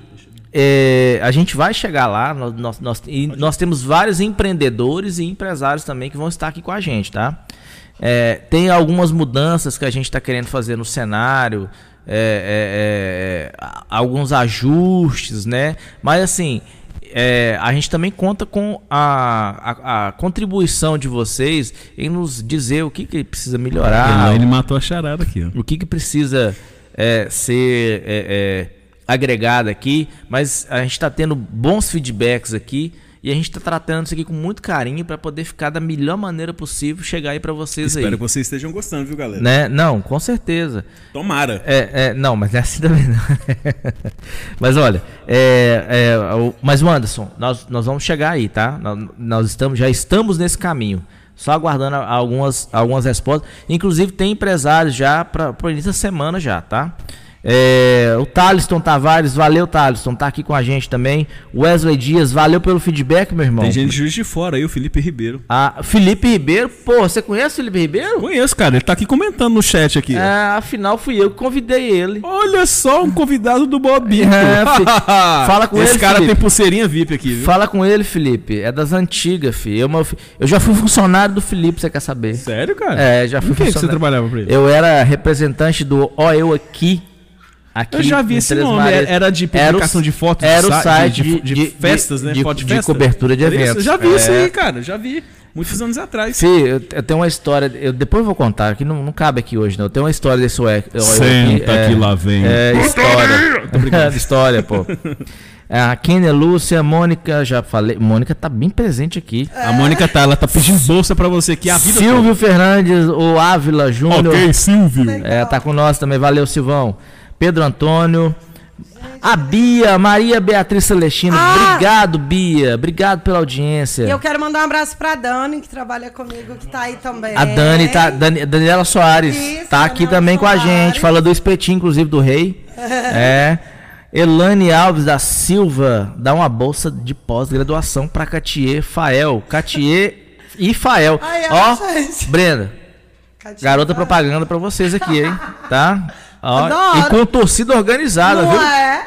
S1: é, a gente vai chegar lá, nós, nós, nós temos vários empreendedores e empresários também que vão estar aqui com a gente, tá? É, tem algumas mudanças que a gente está querendo fazer no cenário, é, é, é, a- alguns ajustes, né? Mas assim, é, a gente também conta com a, a, a contribuição de vocês em nos dizer o que, que precisa melhorar,
S3: Elaine matou a charada aqui, ó.
S1: o que, que precisa é, ser é, é, agregado aqui, mas a gente está tendo bons feedbacks aqui e a gente está tratando isso aqui com muito carinho para poder ficar da melhor maneira possível chegar aí para vocês
S3: Espero
S1: aí.
S3: que vocês estejam gostando, viu, galera?
S1: Né? Não, com certeza.
S3: Tomara.
S1: É, é, não, mas é assim também não. <laughs> mas olha, é, é, mas o Anderson, nós, nós vamos chegar aí, tá? Nós, nós estamos, já estamos nesse caminho. Só aguardando algumas, algumas respostas. Inclusive tem empresários já para início da semana já, tá? É, o Thaliston Tavares, valeu Thaliston, tá aqui com a gente também. Wesley Dias, valeu pelo feedback, meu irmão.
S3: Tem gente de Juiz de Fora aí, o Felipe Ribeiro.
S1: Ah, Felipe Ribeiro, pô, você conhece o Felipe Ribeiro?
S3: Conheço, cara. Ele tá aqui comentando no chat aqui.
S1: É, afinal fui eu que convidei ele.
S3: Olha só, um convidado do Bobito. <laughs>
S1: É, fi- fala com
S3: Esse
S1: ele,
S3: cara
S1: Felipe.
S3: tem pulseirinha VIP aqui, viu?
S1: Fala com ele, Felipe. É das antigas, filho. Eu, fi- eu já fui funcionário do Felipe, você quer saber?
S3: Sério, cara?
S1: É, já fui
S3: Por que, que você
S1: funcionário.
S3: trabalhava pra ele?
S1: Eu era representante do Ó Eu Aqui. Aqui
S3: Eu já vi esse nome.
S1: Marias.
S3: Era de
S1: Era o-
S3: publicação de fotos de
S1: Era o site
S3: de, de, de festas, né?
S1: de-
S3: Foto de,
S1: de
S3: festa.
S1: cobertura de
S3: Era isso,
S1: eventos.
S3: Eu já vi isso
S1: É.
S3: aí, cara. Já vi. Muitos anos atrás.
S1: Fih, eu, eu tenho uma história, eu depois eu vou contar, que não, não cabe aqui hoje, não. Eu tenho uma história desse
S3: Senta
S1: é,
S3: que lá vem.
S1: É, história. <laughs> história, pô. É, A Kênia Lúcia, Mônica, já falei. Mônica tá bem presente aqui.
S3: A Mônica tá, ela tá pedindo bolsa pra você aqui a vida
S1: Silvio Fernandes, o Ávila Júnior.
S3: toda. Ok, Silvio.
S1: É, tá com nós também. Valeu, Silvão. Pedro Antônio. A Bia, Maria Beatriz Celestina.
S4: Ah!
S1: Obrigado, Bia. Obrigado pela audiência.
S4: E eu quero mandar um abraço pra Dani, que trabalha comigo, que tá aí também.
S1: A Dani tá. Dani- Daniela Soares
S4: Isso,
S1: tá aqui
S4: Daniela
S1: também com a gente.
S4: Soares.
S1: Fala do espetinho, inclusive, do rei. <laughs> é. Elane Alves da Silva dá uma bolsa de pós-graduação pra Catier, Fael. Catier e Fael.
S4: Ai, ai,
S1: Ó,
S4: gente.
S1: Brenda, garota propaganda pra vocês aqui, hein? Tá? <laughs> Ó,
S4: Adoro.
S1: e com torcida organizada,
S4: Não
S1: viu?
S4: é?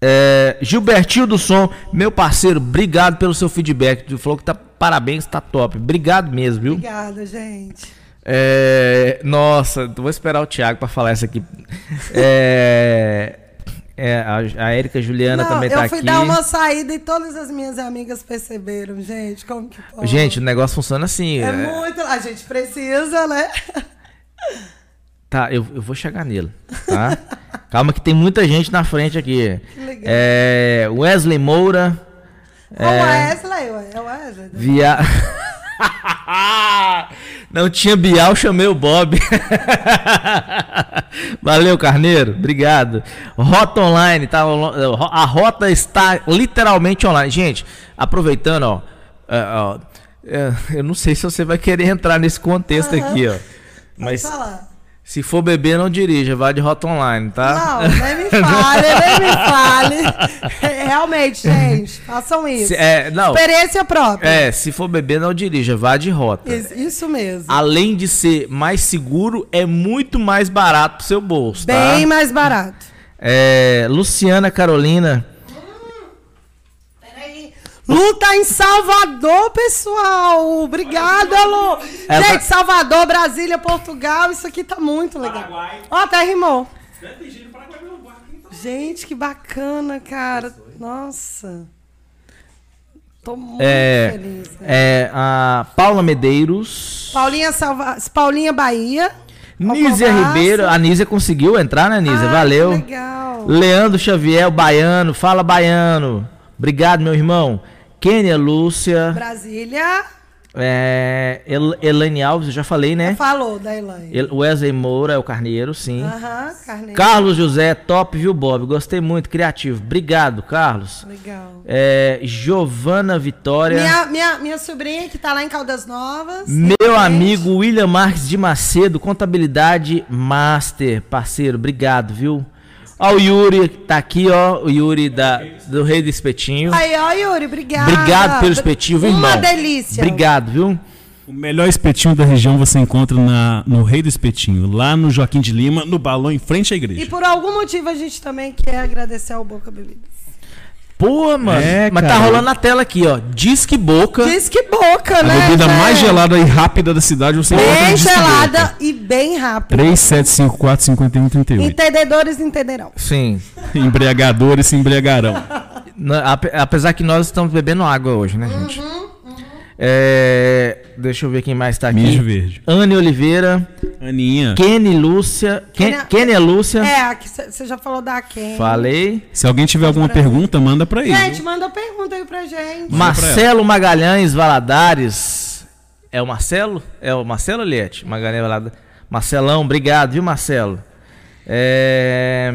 S1: É, Gilbertinho do Som, meu parceiro, obrigado pelo seu feedback. Tu falou que tá parabéns, tá top. Obrigado mesmo, viu?
S4: Obrigada, gente.
S1: É, nossa, vou esperar o Thiago pra falar essa aqui. É, é, a, a Érica Juliana
S4: Não,
S1: também
S4: eu
S1: tá
S4: fui
S1: aqui.
S4: dar uma saída e todas as minhas amigas perceberam, gente, como que pode.
S1: Gente, o negócio funciona assim.
S4: é
S1: é-
S4: muito. A gente precisa, né? <laughs>
S1: Tá, eu, eu vou chegar nele, tá? <laughs> Calma que tem muita gente na frente aqui.
S4: legal.
S1: É, Wesley Moura.
S4: É o Wesley, ué. É o Wesley.
S1: Via... <laughs> Não tinha Bial, chamei o Bob. <laughs> Valeu, Carneiro. Obrigado. Rota online, tá? A rota está literalmente online. Gente, aproveitando, ó. é, ó, é, eu não sei se você vai querer entrar nesse contexto aqui, ó. Mas
S4: falar.
S1: Se for beber, não dirija. Vai de rota online, tá?
S4: Não, nem me fale, <laughs> nem me fale. <laughs> Realmente, gente, façam isso.
S1: Se- é, não.
S4: Experiência própria.
S1: É, se for beber, não dirija. Vá de rota.
S4: Isso, isso mesmo.
S1: além de ser mais seguro, é muito mais barato pro seu bolso, tá?
S4: Bem mais barato.
S1: É, Luciana Carolina.
S4: Lu tá em Salvador, pessoal. Obrigada, Lu.
S1: Ela
S4: Gente,
S1: tá-
S4: Salvador, Brasília, Portugal, isso aqui tá muito legal. Ó, até rimou. Gente, que bacana, cara. Nossa. Tô muito
S1: É,
S4: feliz. né?
S1: é, a Paula Medeiros.
S4: Paulinha, Salva... Paulinha Bahia.
S1: Nízia. Ribeiro. A Nízia conseguiu entrar, né, Nízia?
S4: Ah,
S1: Valeu.
S4: legal.
S1: Leandro Xavier, baiano. Fala, baiano. Obrigado, meu irmão. Kênia Lúcia.
S4: Brasília.
S1: É, El- Elaine Alves, eu já falei, né?
S4: Falou da Elaine.
S1: El- Wesley Moura é o Carneiro, sim.
S4: Aham, Carneiro.
S1: Carlos José, top, viu, Bob? Gostei muito, criativo. Obrigado, Carlos.
S4: Legal.
S1: É, Giovana Vitória.
S4: Minha, minha, minha sobrinha que tá lá em Caldas Novas.
S1: Meu amigo William Marques de Macedo, Contabilidade Master, parceiro, obrigado, viu? Ó, o Yuri tá aqui, ó, o Yuri da, do Rei do Espetinho.
S4: Aí, ó, Yuri, obrigada.
S1: Obrigado pelo espetinho, viu, irmão?
S4: Uma delícia.
S1: Obrigado, viu?
S3: O melhor espetinho da região você encontra na, no Rei do Espetinho, lá no Joaquim de Lima, no balão em frente à igreja.
S4: E por algum motivo a gente também quer agradecer ao Boca Bebidas.
S1: Pô, mano.
S3: É,
S1: mas tá
S3: cara.
S1: rolando na tela aqui, ó. Disque Boca.
S4: Diz que boca,
S3: A
S4: né?
S3: bebida
S4: gente?
S3: mais gelada e rápida da cidade você no
S4: Bem
S3: Disque
S4: gelada
S3: Boca.
S4: e bem rápida.
S3: 3754 5138.
S4: Entendedores entenderão.
S1: Sim. <laughs>
S3: Embriagadores se embriagarão.
S1: Apesar que nós estamos bebendo água hoje, né, gente?
S4: Uhum,
S1: É, deixa eu ver quem mais tá aqui.
S3: Mijo verde.
S1: Anne Oliveira,
S3: Aninha,
S1: Kenny Lúcia. Ken,
S4: Kenny-
S1: Kenny é Lúcia.
S4: É, você já falou da quem?
S1: Falei.
S3: se alguém tiver alguma pergunta, manda pra ele.
S4: Gente, manda pergunta aí pra gente.
S1: Marcelo Magalhães Valadares. É o Marcelo? É o Marcelo Liette? Magalhães Valadares. Marcelão, obrigado, viu, Marcelo? É...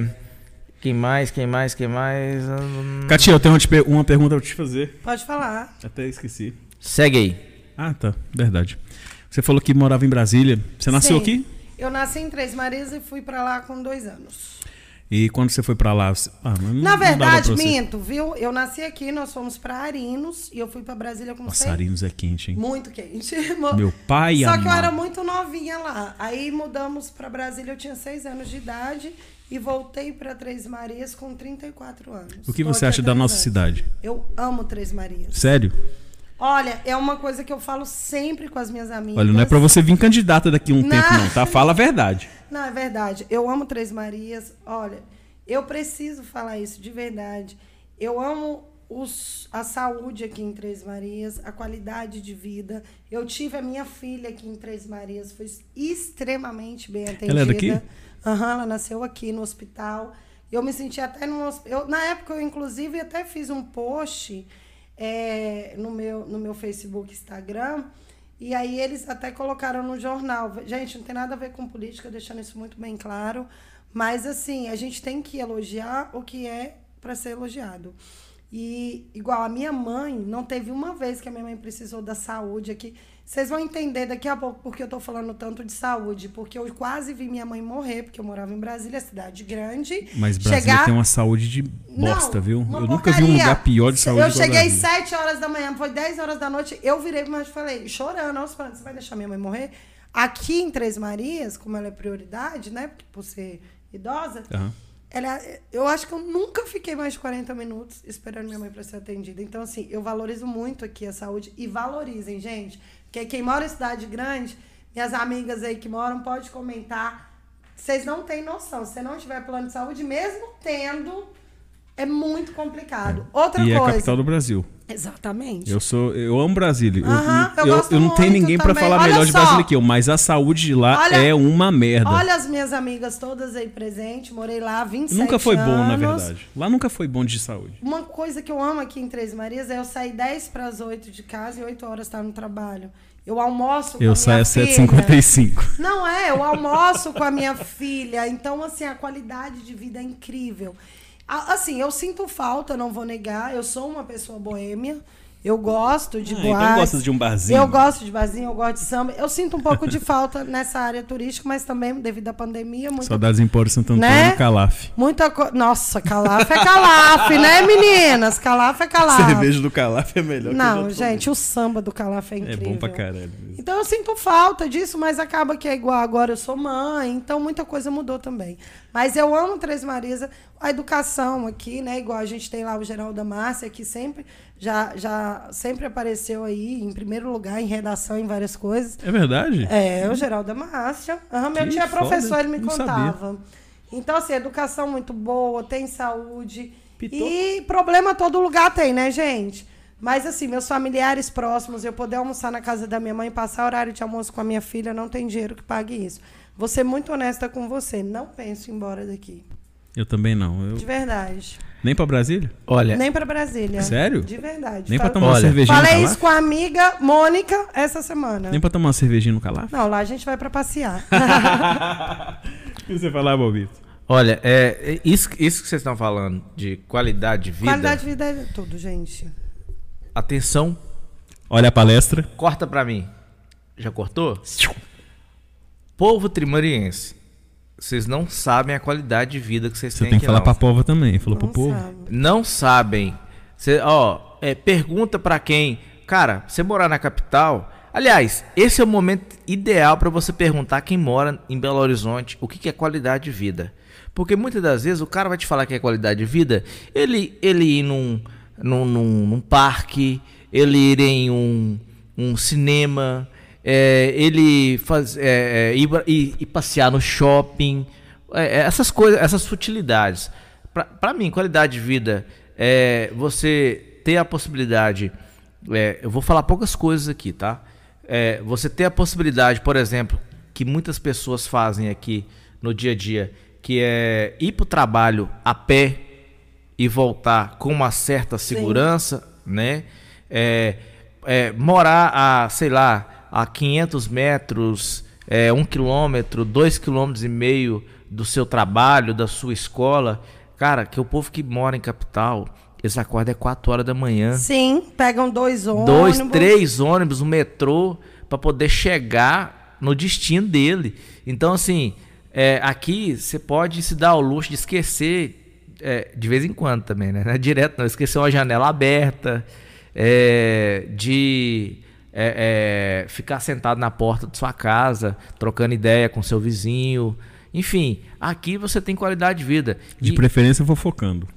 S1: Quem mais? Quem mais? Quem mais? Hum,
S3: Katia, eu tenho uma, per- uma pergunta pra te fazer.
S4: Pode falar.
S3: Até esqueci.
S1: Segue aí.
S3: Ah, tá. Verdade. Você falou que morava em Brasília. Você nasceu
S4: Sim.
S3: aqui?
S4: Eu nasci em Três Marias e fui pra lá com dois anos.
S3: E quando você foi pra lá? você- Ah, mas não-
S4: Na verdade, minto, viu? Eu nasci aqui, nós fomos pra Arinos e eu fui pra Brasília com
S3: Nossa. Arinos é quente, hein?
S4: Muito quente. <laughs>
S3: Meu pai
S4: Só que eu
S3: amado.
S4: era muito novinha lá. Aí mudamos pra Brasília, eu tinha seis anos de idade e voltei pra Três Marias com 34 anos.
S3: O que você acha da nossa
S4: anos.
S3: cidade?
S4: Eu amo Três Marias.
S3: Sério?
S4: Olha, é uma coisa que eu falo sempre com as minhas amigas.
S3: Olha, não é pra você vir candidata daqui a um
S4: Não.
S3: tempo, não, tá? Fala a verdade. <laughs>
S4: Não, é verdade. Eu amo Três Marias. Olha, eu preciso falar isso de verdade. Eu amo os, a saúde aqui em Três Marias, a qualidade de vida. Eu tive a minha filha aqui em Três Marias, foi extremamente bem atendida.
S3: Ela é daqui?
S4: Aham, ela nasceu aqui no hospital. Eu me senti até no hospital. Na época, eu, inclusive, até fiz um post é, no, meu, no meu Facebook Instagram. E aí eles até colocaram no jornal. Gente, não tem nada a ver com política, deixando isso muito bem claro. Mas assim, a gente tem que elogiar o que é para ser elogiado. E igual a minha mãe, não teve uma vez que a minha mãe precisou da saúde aqui. Vocês vão entender daqui a pouco porque eu tô falando tanto de saúde, porque eu quase vi minha mãe morrer, porque eu morava em Brasília, cidade grande.
S3: Mas Brasília
S4: Chegar-
S3: tem uma saúde de bosta,
S4: não,
S3: viu? Eu nunca vi um
S4: porcaria.
S3: lugar pior de saúde
S4: Eu cheguei
S3: Brasília.
S4: 7 horas da manhã, foi 10 horas da noite. Eu virei e falei, chorando, aos prantos, você vai deixar minha mãe morrer? Aqui em Três Marias, como ela é prioridade, né? Por ser idosa,
S3: Aham.
S4: ela, eu acho que eu nunca fiquei mais de 40 minutos esperando minha mãe para ser atendida. Então, assim, eu valorizo muito aqui a saúde e valorizem, gente. Porque quem mora em cidade grande, minhas amigas aí que moram, pode comentar. Vocês não têm noção. Se você não tiver plano de saúde, mesmo tendo, é muito complicado. Outra
S3: E é a
S4: coisa.
S3: capital do Brasil.
S4: Exatamente.
S3: Eu sou, eu amo Brasília. Eu-
S4: Aham, eu
S3: eu,
S4: gosto
S3: eu não tenho ninguém pra
S4: também.
S3: falar
S4: Olha
S3: melhor de
S4: só.
S3: Brasília que eu, mas a saúde de lá
S4: Olha-
S3: é uma merda.
S4: Olha as minhas amigas todas aí presentes. Morei lá há 27
S3: nunca foi bom, na
S4: anos.
S3: verdade. Lá nunca foi bom de saúde.
S4: Uma coisa que eu amo aqui em Três Marias é eu sair 10 para as 8 de casa e 8 horas estar no trabalho. Eu almoço com a
S3: Eu
S4: minha
S3: saio às
S4: filha.
S3: 7h55. <laughs>
S4: Não é, eu almoço com a minha filha. Então, assim, a qualidade de vida é incrível. Assim, eu sinto falta, não vou negar. Eu sou uma pessoa boêmia. Eu gosto de
S3: Ah,
S4: boate.
S3: então gosta de um barzinho.
S4: Eu gosto de barzinho, eu gosto de samba. Eu sinto um pouco de <laughs> falta nessa área turística, mas também devido à pandemia, muito
S3: Saudades em Porto Santo Antônio
S4: Né?
S3: Calaf.
S4: Muita coisa. Nossa, calaf é calaf, <laughs> né, meninas? Calaf é calaf. <laughs>
S3: Cerveja do Calaf é melhor que
S4: Não, gente, o samba do calaf é incrível.
S3: É bom pra caralho.
S4: Então eu sinto falta disso, mas acaba que é igual agora eu sou mãe, então muita coisa mudou também. Mas eu amo Três Marias, a educação aqui, né? Igual a gente tem lá o Geraldo da Márcia, que sempre já, já sempre apareceu aí em primeiro lugar em redação em várias coisas.
S3: É verdade?
S4: É, o Geraldo da Márcia. Aham, meu tio é professor, ele me contava. Então, assim, educação muito boa, tem saúde.
S3: Pitou.
S4: E problema todo lugar tem, né, gente? Mas, assim, meus familiares próximos, eu poder almoçar na casa da minha mãe, passar horário de almoço com a minha filha, não tem dinheiro que pague isso. Vou ser muito honesta com você, não penso em ir embora daqui.
S3: Eu também não. Eu...
S4: De verdade.
S3: Nem pra Brasília?
S1: Olha,
S4: Nem pra Brasília.
S3: Sério?
S4: De verdade.
S3: Nem pra
S4: Fala-
S3: tomar uma
S1: Olha,
S3: cervejinha no
S4: Falei
S3: Calaf?
S4: isso com a amiga Mônica essa semana.
S3: Nem pra tomar uma cervejinha no Calaf?
S4: Não, lá a gente vai pra passear. <laughs>
S3: O que você falar, Bobito?
S1: olha, é, é isso, isso que vocês estão falando de qualidade de vida.
S4: Qualidade de vida é tudo, gente.
S1: Atenção,
S3: Olha a palestra.
S1: corta pra mim. Já cortou? Povo trimariense, vocês não sabem a qualidade de vida que vocês
S3: Você
S1: têm
S3: tem que
S1: aqui,
S3: falar
S1: não.
S3: pra pova também. Falou pro
S4: Não
S3: povo.
S4: sabe.
S1: Não sabem. Cê, ó, é, pergunta pra quem. Cara, você morar na capital, Aliás, esse é o momento ideal para você perguntar quem mora em Belo Horizonte o que, que é qualidade de vida. Porque muitas das vezes o cara vai te falar que é qualidade de vida, ele, ele ir num, num, num, num parque, ele ir em um, um cinema, é, ele faz, é, é, ir, ir, ir, passear no shopping, é, é, essas coisas, essas futilidades. Para mim, qualidade de vida é você ter a possibilidade. Eu vou falar poucas coisas aqui, tá? Você ter a possibilidade, por exemplo, que muitas pessoas fazem aqui no dia a dia, que é ir para o trabalho a pé e voltar com uma certa segurança, Sim. né? É, é, morar a, sei lá, a 500 metros, é, um quilômetro, dois quilômetros e meio do seu trabalho, da sua escola. Cara, que o povo que mora em capital, eles acordam é 4 horas da manhã.
S4: Sim, pegam dois ônibus.
S1: Dois, três ônibus, um metrô, para poder chegar no destino dele. Então, assim, é, aqui você pode se dar ao luxo de esquecer, é, de vez em quando também, né? Não é direto, não. Esquecer uma janela aberta, é, de é, é, ficar sentado na porta de sua casa, trocando ideia com seu vizinho. Enfim, aqui você tem qualidade de vida.
S3: De e... preferência fofocando.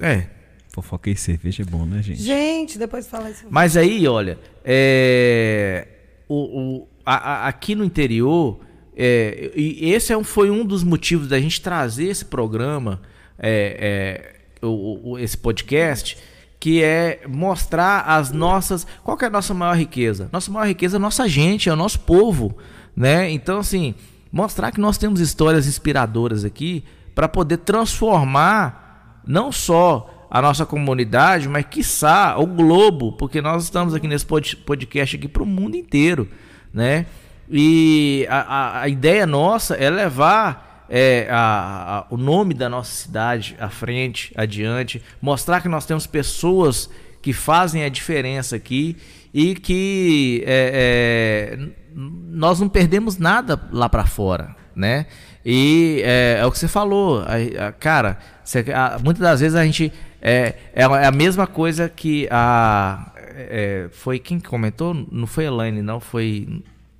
S1: É.
S3: Fofoca e cerveja é bom, né, gente?
S4: Gente, depois fala isso.
S1: Mas aí, olha, é, o, o, a, a, aqui no interior, é, e esse é um, foi um dos motivos da gente trazer esse programa, é, é o, esse podcast, que é mostrar as nossas. Qual é a nossa maior riqueza? Nossa maior riqueza é a nossa gente, é o nosso povo. Né? Então, assim, mostrar que nós temos histórias inspiradoras aqui para poder transformar não só a nossa comunidade, mas quiçá o globo, porque nós estamos aqui nesse podcast aqui para o mundo inteiro, né? E a, a, a ideia nossa é levar é, a, a, o nome da nossa cidade à frente, adiante, mostrar que nós temos pessoas que fazem a diferença aqui e que é, é, nós não perdemos nada lá para fora, né? E é, é, o que você falou, a, a, cara, você, muitas das vezes a gente é, é, é a mesma coisa que a é, foi quem comentou, não foi Elaine, não foi,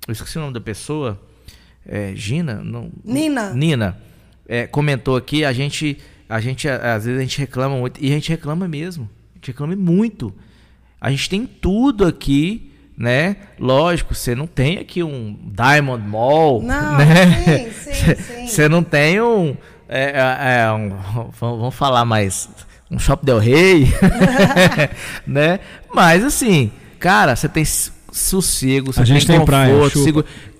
S1: eu esqueci o nome da pessoa, é, Gina, não,
S4: Nina,
S1: Nina, é, comentou aqui, a gente, a gente às vezes a gente reclama muito e a gente reclama mesmo, a gente reclama muito. A gente tem tudo aqui né? Lógico, você não tem aqui um Diamond Mall,
S4: não, <laughs>
S1: né?
S4: Sim, sim, <laughs> sim.
S1: Você não tem um, é, é, é um, <laughs> vamos falar mais, um Shop Del Rey, né? Mas assim, cara, você tem sossego, você
S3: a gente
S1: tem,
S3: tem praia.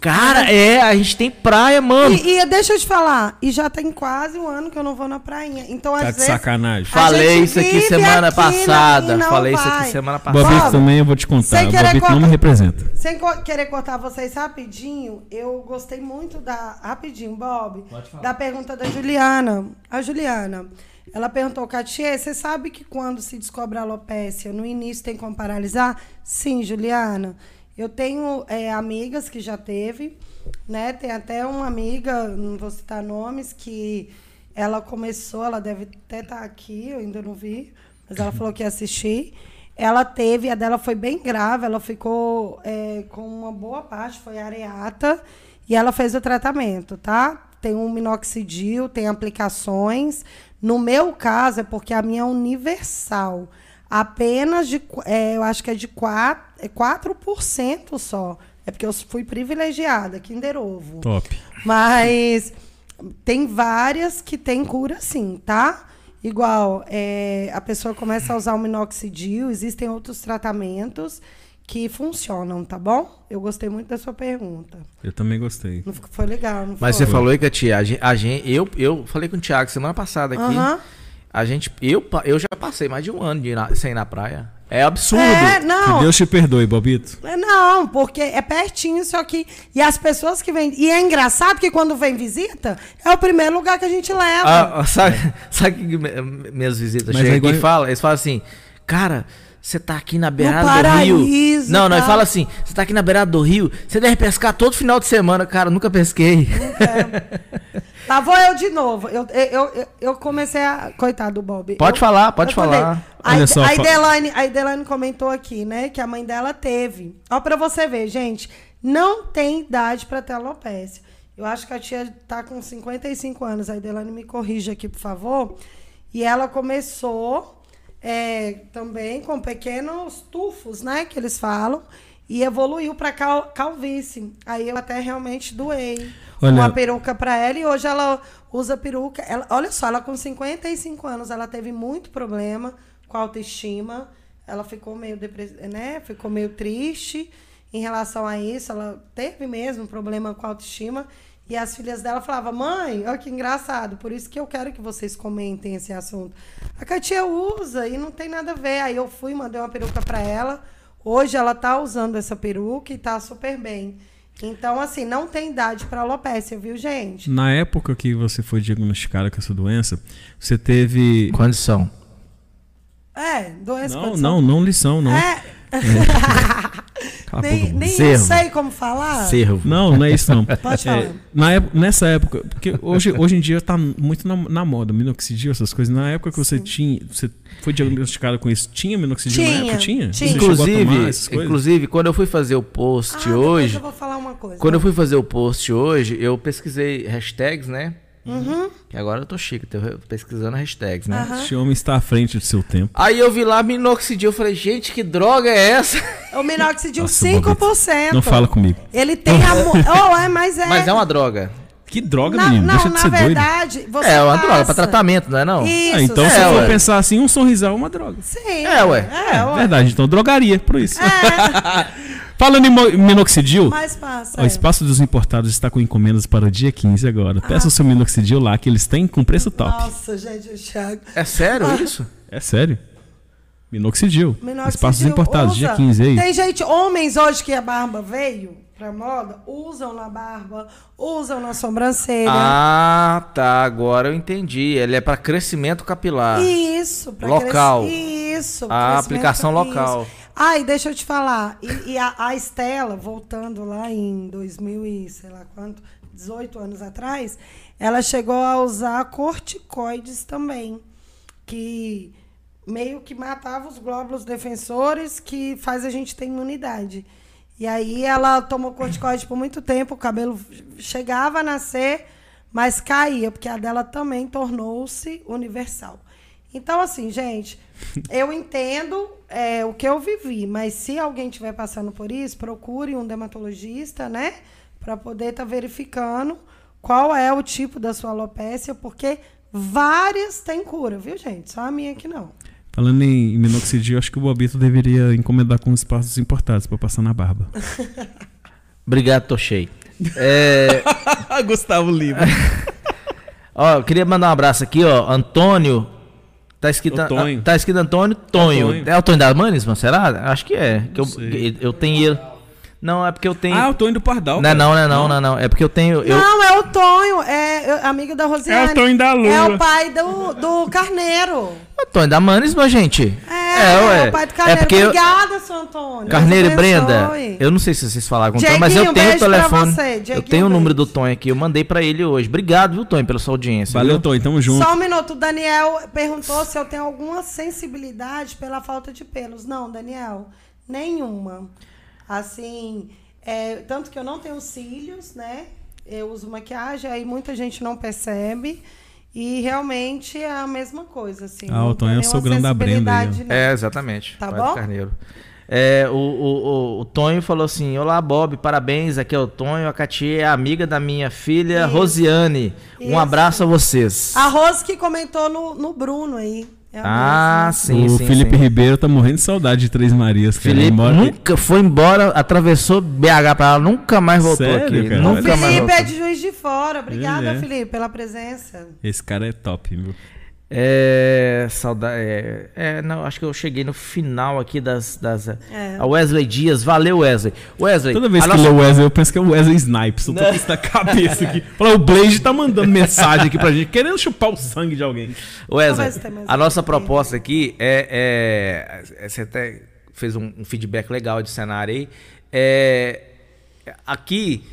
S1: Cara, é, a gente tem praia, mano.
S4: E, e, deixa eu te falar, e já tem quase um ano que eu não vou na prainha. Então,
S3: tá
S4: às
S3: de
S4: vezes.
S3: sacanagem.
S1: Falei isso aqui semana aqui passada. Falei vai. isso aqui semana passada.
S3: Bobito também eu vou te contar. O Bobito não me representa.
S4: Sem co querer cortar vocês rapidinho, eu gostei muito da. Rapidinho, Bob. Da pergunta da Juliana. A Juliana. Ela perguntou, Katia, você sabe que quando se descobre alopécia, no início tem como paralisar? Sim, Juliana. Eu tenho é, amigas que já teve, né? Tem até uma amiga, não vou citar nomes, que ela começou, ela deve até estar tá aqui, eu ainda não vi, mas ela falou que ia assistir. Ela teve, a dela foi bem grave, ela ficou é, com uma boa parte, foi areata, e ela fez o tratamento, tá? Tem um minoxidil, tem aplicações. No meu caso, é porque a minha é universal apenas de, é, eu acho que é de 4, é 4% só. É porque eu fui privilegiada, Kinder Ovo.
S3: Top.
S4: Mas tem várias que tem cura sim, tá? Igual, é, a pessoa começa a usar o minoxidil, existem outros tratamentos que funcionam, tá bom? Eu gostei muito da sua pergunta.
S3: Eu também gostei.
S4: Não, foi legal, não
S1: Mas
S4: foi?
S1: você falou aí que a tia, a gente, eu, eu falei com o Thiago semana passada aqui. Uh -huh. A gente, eu, eu já passei mais de um ano de ir na, sem ir na praia. É absurdo. É,
S4: não.
S3: Que Deus te perdoe, Bobito.
S4: É, não, porque é pertinho, só que. E as pessoas que vêm. E é engraçado que quando vem visita, é o primeiro lugar que a gente leva.
S1: Ah, ah sabe, sabe que minhas visitas Mas chegam é igual... e falam? Eles falam assim, cara. Você tá aqui na beirada do rio. Não, não, fala assim: você tá aqui na beirada do rio, você deve pescar todo final de semana. Cara, nunca pesquei. Nunca.
S4: Lá vou eu de novo. Eu, eu, eu, eu comecei a. Coitado do Bob.
S1: Pode
S4: Eu-
S1: falar, pode
S4: falei.
S1: falar.
S4: A,
S3: Olha só,
S4: a, Idelane, a Idelane comentou aqui, né? Que a mãe dela teve. Ó, pra você ver, gente. Não tem idade pra ter alopecia. Eu acho que a tia tá com 55 anos. A Idelane me corrija aqui, por favor. E ela começou é, também com pequenos tufos, né? Que eles falam. E evoluiu pra cal, calvície. Aí eu até realmente doei
S3: Olha-
S4: uma peruca pra ela e hoje ela usa peruca. Ela, olha só, ela com 55 anos, ela teve muito problema com a autoestima. Ela ficou meio né? Ficou meio triste em relação a isso. Ela teve mesmo problema com a autoestima. E as filhas dela falavam, mãe, olha que engraçado, por isso que eu quero que vocês comentem esse assunto. A Katia usa e não tem nada a ver. Aí eu fui, mandei uma peruca pra ela. Hoje ela tá usando essa peruca e tá super bem. Então, assim, não tem idade para alopecia, viu, gente?
S3: Na época que você foi diagnosticada com essa doença, você teve.
S1: Condição.
S4: É, doença
S3: Não,
S4: condição.
S3: não, não lição, não.
S4: É,
S3: a <laughs>
S4: nem,
S3: boca,
S4: nem eu sei como falar.
S1: Cervo.
S3: Não, não é isso não. <laughs>
S4: Pode
S3: É,
S4: falar.
S3: na época, nessa época, porque hoje, hoje em dia tá muito na, na moda, minoxidil, essas coisas. Na época que você tinha, você foi diagnosticado com isso, tinha minoxidil na
S4: Tinha,
S3: época? Tinha?
S4: tinha.
S3: Você chegou a tomar
S1: Inclusive, inclusive, quando eu fui fazer o post
S4: Ah,
S1: hoje,
S4: eu vou falar uma coisa.
S1: quando eu fui fazer o post hoje, eu pesquisei hashtags, né?
S4: Uhum.
S1: Que agora eu tô chique, tô pesquisando hashtags, né?
S3: Esse homem está à frente do seu tempo.
S1: Aí eu vi lá minoxidil, eu falei, gente, que droga é essa?
S4: O minoxidil
S3: Nossa,
S4: 5%.
S3: Não fala comigo.
S4: Ele tem a... <laughs> Oh, é, mas é...
S1: Mas é uma droga.
S3: Que droga,
S4: Na-
S3: menino.
S4: não,
S3: Deixa de
S4: na
S3: ser doido.
S4: verdade, você
S1: é uma
S4: passa.
S1: droga, pra tratamento, não é não?
S4: Isso,
S3: Ah, então,
S1: É,
S3: se for pensar assim, um sorrisal é uma droga.
S4: Sim.
S1: É, ué.
S4: É, ué.
S3: Verdade, então drogaria, por isso.
S4: É, <laughs>
S3: Falando em minoxidil,
S4: mas passa.
S3: o
S4: é.
S3: Espaço dos Importados está com encomendas para o dia 15 agora. Peça o seu minoxidil lá, que eles têm com preço top.
S4: Nossa, gente, o Thiago.
S1: É sério isso?
S3: É sério. Minoxidil.
S4: Minoxidil
S3: Espaços Importados, dia
S4: usa.
S3: 15 aí.
S4: Tem gente, homens hoje que a barba veio pra moda, usam na barba, usam na sobrancelha.
S1: Ah, tá, agora eu entendi. Ele é pra crescimento capilar.
S4: Isso, pra
S1: Local.
S4: crescer- Isso.
S1: A
S4: crescimento-
S1: aplicação local.
S4: Isso. Ai, deixa eu te falar. E, e a, a Estela, voltando lá em 2000 e sei lá quanto, 18 anos atrás, ela chegou a usar corticoides também, que meio que matava os glóbulos defensores que faz a gente ter imunidade. E aí ela tomou corticoide por muito tempo, o cabelo chegava a nascer, mas caía, porque a dela também tornou-se universal. Então, assim, gente, <laughs> eu entendo é, o que eu vivi, mas se alguém estiver passando por isso, procure um dermatologista, né? Para poder estar verificando qual é o tipo da sua alopécia, porque várias têm cura, viu, gente? Só a minha que não.
S3: Falando em minoxidil, acho que o Bobito deveria encomendar com os espaços importados para passar na barba. <laughs>
S1: Obrigado, Toshei. É, <laughs>
S3: Gustavo Lima.
S1: ó, eu queria mandar um abraço aqui, ó. Antônio. Tá escrito,
S3: O Tonho.
S1: tá escrito Antônio Tonho.
S3: Tonho.
S1: É o Tonho da Manes, mano? Será? Acho que é. Que eu, que eu tenho ele. Não, é porque eu tenho.
S3: Ah, o Tonho do Pardal.
S1: não, é não, não, é não, não, não. É porque eu tenho. Eu,
S4: Não, é o Tonho, é é amigo da Rosiane.
S3: É o Tonho da Lula.
S4: É o pai do, do Carneiro.
S1: O Tonho da Manes, meu gente.
S4: É,
S1: ué.
S4: o pai do Carneiro.
S1: É porque eu-
S4: Obrigada, seu Antônio.
S1: Carneiro e Brenda, eu não sei se vocês falaram com o Tonho, mas eu tenho o telefone.
S4: você.
S1: eu tenho o número do. Tonho aqui, eu mandei pra ele hoje. Obrigado, viu, Tonho, pela sua audiência.
S3: Valeu,
S1: viu?
S3: Tonho. Tamo junto.
S4: Só um minuto. O Daniel perguntou se eu tenho alguma sensibilidade pela falta de pelos. Não, Daniel, nenhuma. Assim, é, tanto que eu não tenho cílios, né? Eu uso maquiagem, aí muita gente não percebe. E realmente é a mesma coisa, assim.
S3: Ah, o Tonho é o sogrão da Brenda.
S1: É, exatamente.
S4: Tá bom?
S1: Carneiro. É, o, o, o, o Tonho falou assim: Olá, Bob, parabéns. Aqui é o Tonho. A Katia é amiga da minha filha
S4: Isso.
S1: Rosiane. Um
S4: Isso.
S1: abraço a vocês.
S4: A Rose que comentou no, no Bruno aí. É
S1: ah,
S4: mesma.
S1: sim,
S3: o
S1: sim.
S3: Felipe
S1: sim.
S3: Ribeiro tá morrendo de saudade de Três Marias. cara.
S1: Felipe
S3: Embora-
S1: nunca foi embora, atravessou BH pra lá, nunca mais voltou
S3: Sério,
S1: aqui.
S3: cara?
S1: Nunca
S4: O
S1: mais
S4: Felipe
S1: voltou.
S4: é de Juiz de Fora. Obrigada,
S3: é.
S4: Felipe, pela presença.
S3: Esse cara é top, viu?
S1: É, saudade. É, é, não, acho que eu cheguei no final aqui das. das
S4: É.
S1: A Wesley Dias, valeu, Wesley. Wesley,
S3: Toda vez que
S1: nossa-
S3: lê o Wesley, eu penso que é o Wesley Snipes. Eu tô com isso na cabeça aqui. Fala, o Blaze tá mandando mensagem aqui pra gente, querendo chupar o sangue de alguém.
S1: Wesley, a nossa proposta aqui é, é- é- Você até fez um, um feedback legal de cenário aí. É, aqui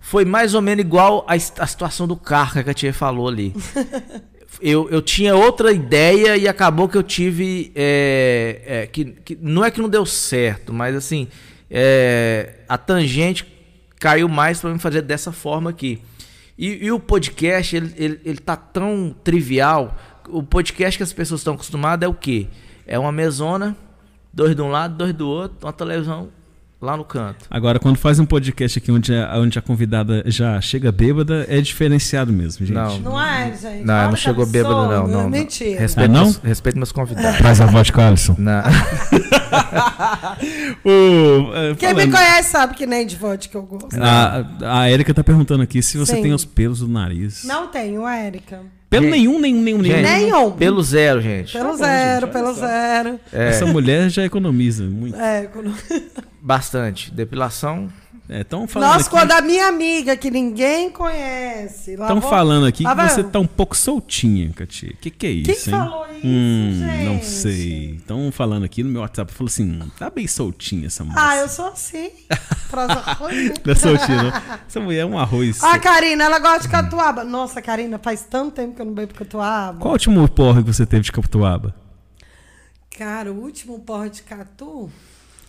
S1: foi mais ou menos igual a, a situação do Carca que a tia falou ali. <laughs> eu, eu tinha outra ideia e acabou que eu tive. É, é, que, que, não é que não deu certo, mas assim, é, a tangente caiu mais para me fazer dessa forma aqui. E, e o podcast, ele, ele, ele tá tão trivial. O podcast que as pessoas estão acostumadas é o quê? É uma mesona, dois de um lado, dois do outro, uma televisão lá no canto.
S3: Agora, quando faz um podcast aqui onde a, onde a convidada já chega bêbada, é diferenciado mesmo, gente.
S1: Não.
S4: Não é, gente.
S1: Não, não
S4: que
S1: chegou bêbado, não. não, não.
S4: Mentira.
S1: Respeito,
S3: Ah, não?
S1: Meus, respeito meus convidados.
S3: Traz a vodka, Alisson.
S1: Não. <laughs> <laughs>
S3: Ô, é,
S4: Quem me
S3: falando-
S4: conhece sabe que nem de vodka eu gosto.
S3: A, a Erika tá perguntando aqui se você
S4: Sim.
S3: tem os pelos do nariz.
S4: Não tenho, Érica.
S3: Pelo
S1: Gente,
S3: nenhum, nenhum, nenhum, nenhum.
S1: Gente,
S4: Nenhum.
S1: Pelo zero, gente.
S4: Pelo zero, pelo zero.
S3: Essa mulher já economiza muito.
S4: É, quando...
S1: Bastante. Depilação.
S3: É, tão falando
S4: Nossa,
S3: aqui,
S4: quando a minha amiga, que ninguém conhece. lá
S3: tão
S4: vou-
S3: falando aqui
S4: Lá
S3: que
S4: vai
S3: você tá um pouco soltinha, Katia. Que que é isso,
S4: Quem
S3: hein?
S4: falou isso,
S3: hum, não sei. Estão falando aqui no meu WhatsApp, falou assim, "Hum, tá bem soltinha essa moça.
S4: Ah, eu sou assim. <laughs>
S3: É soltinha, não. Essa mulher é um arroz.
S4: Ah, Karina, ela gosta de catuaba. Nossa, Karina, faz tanto tempo que eu não bebo catuaba.
S3: Qual o último porre que você teve de Capituaba?
S4: Cara, o último porra de catu,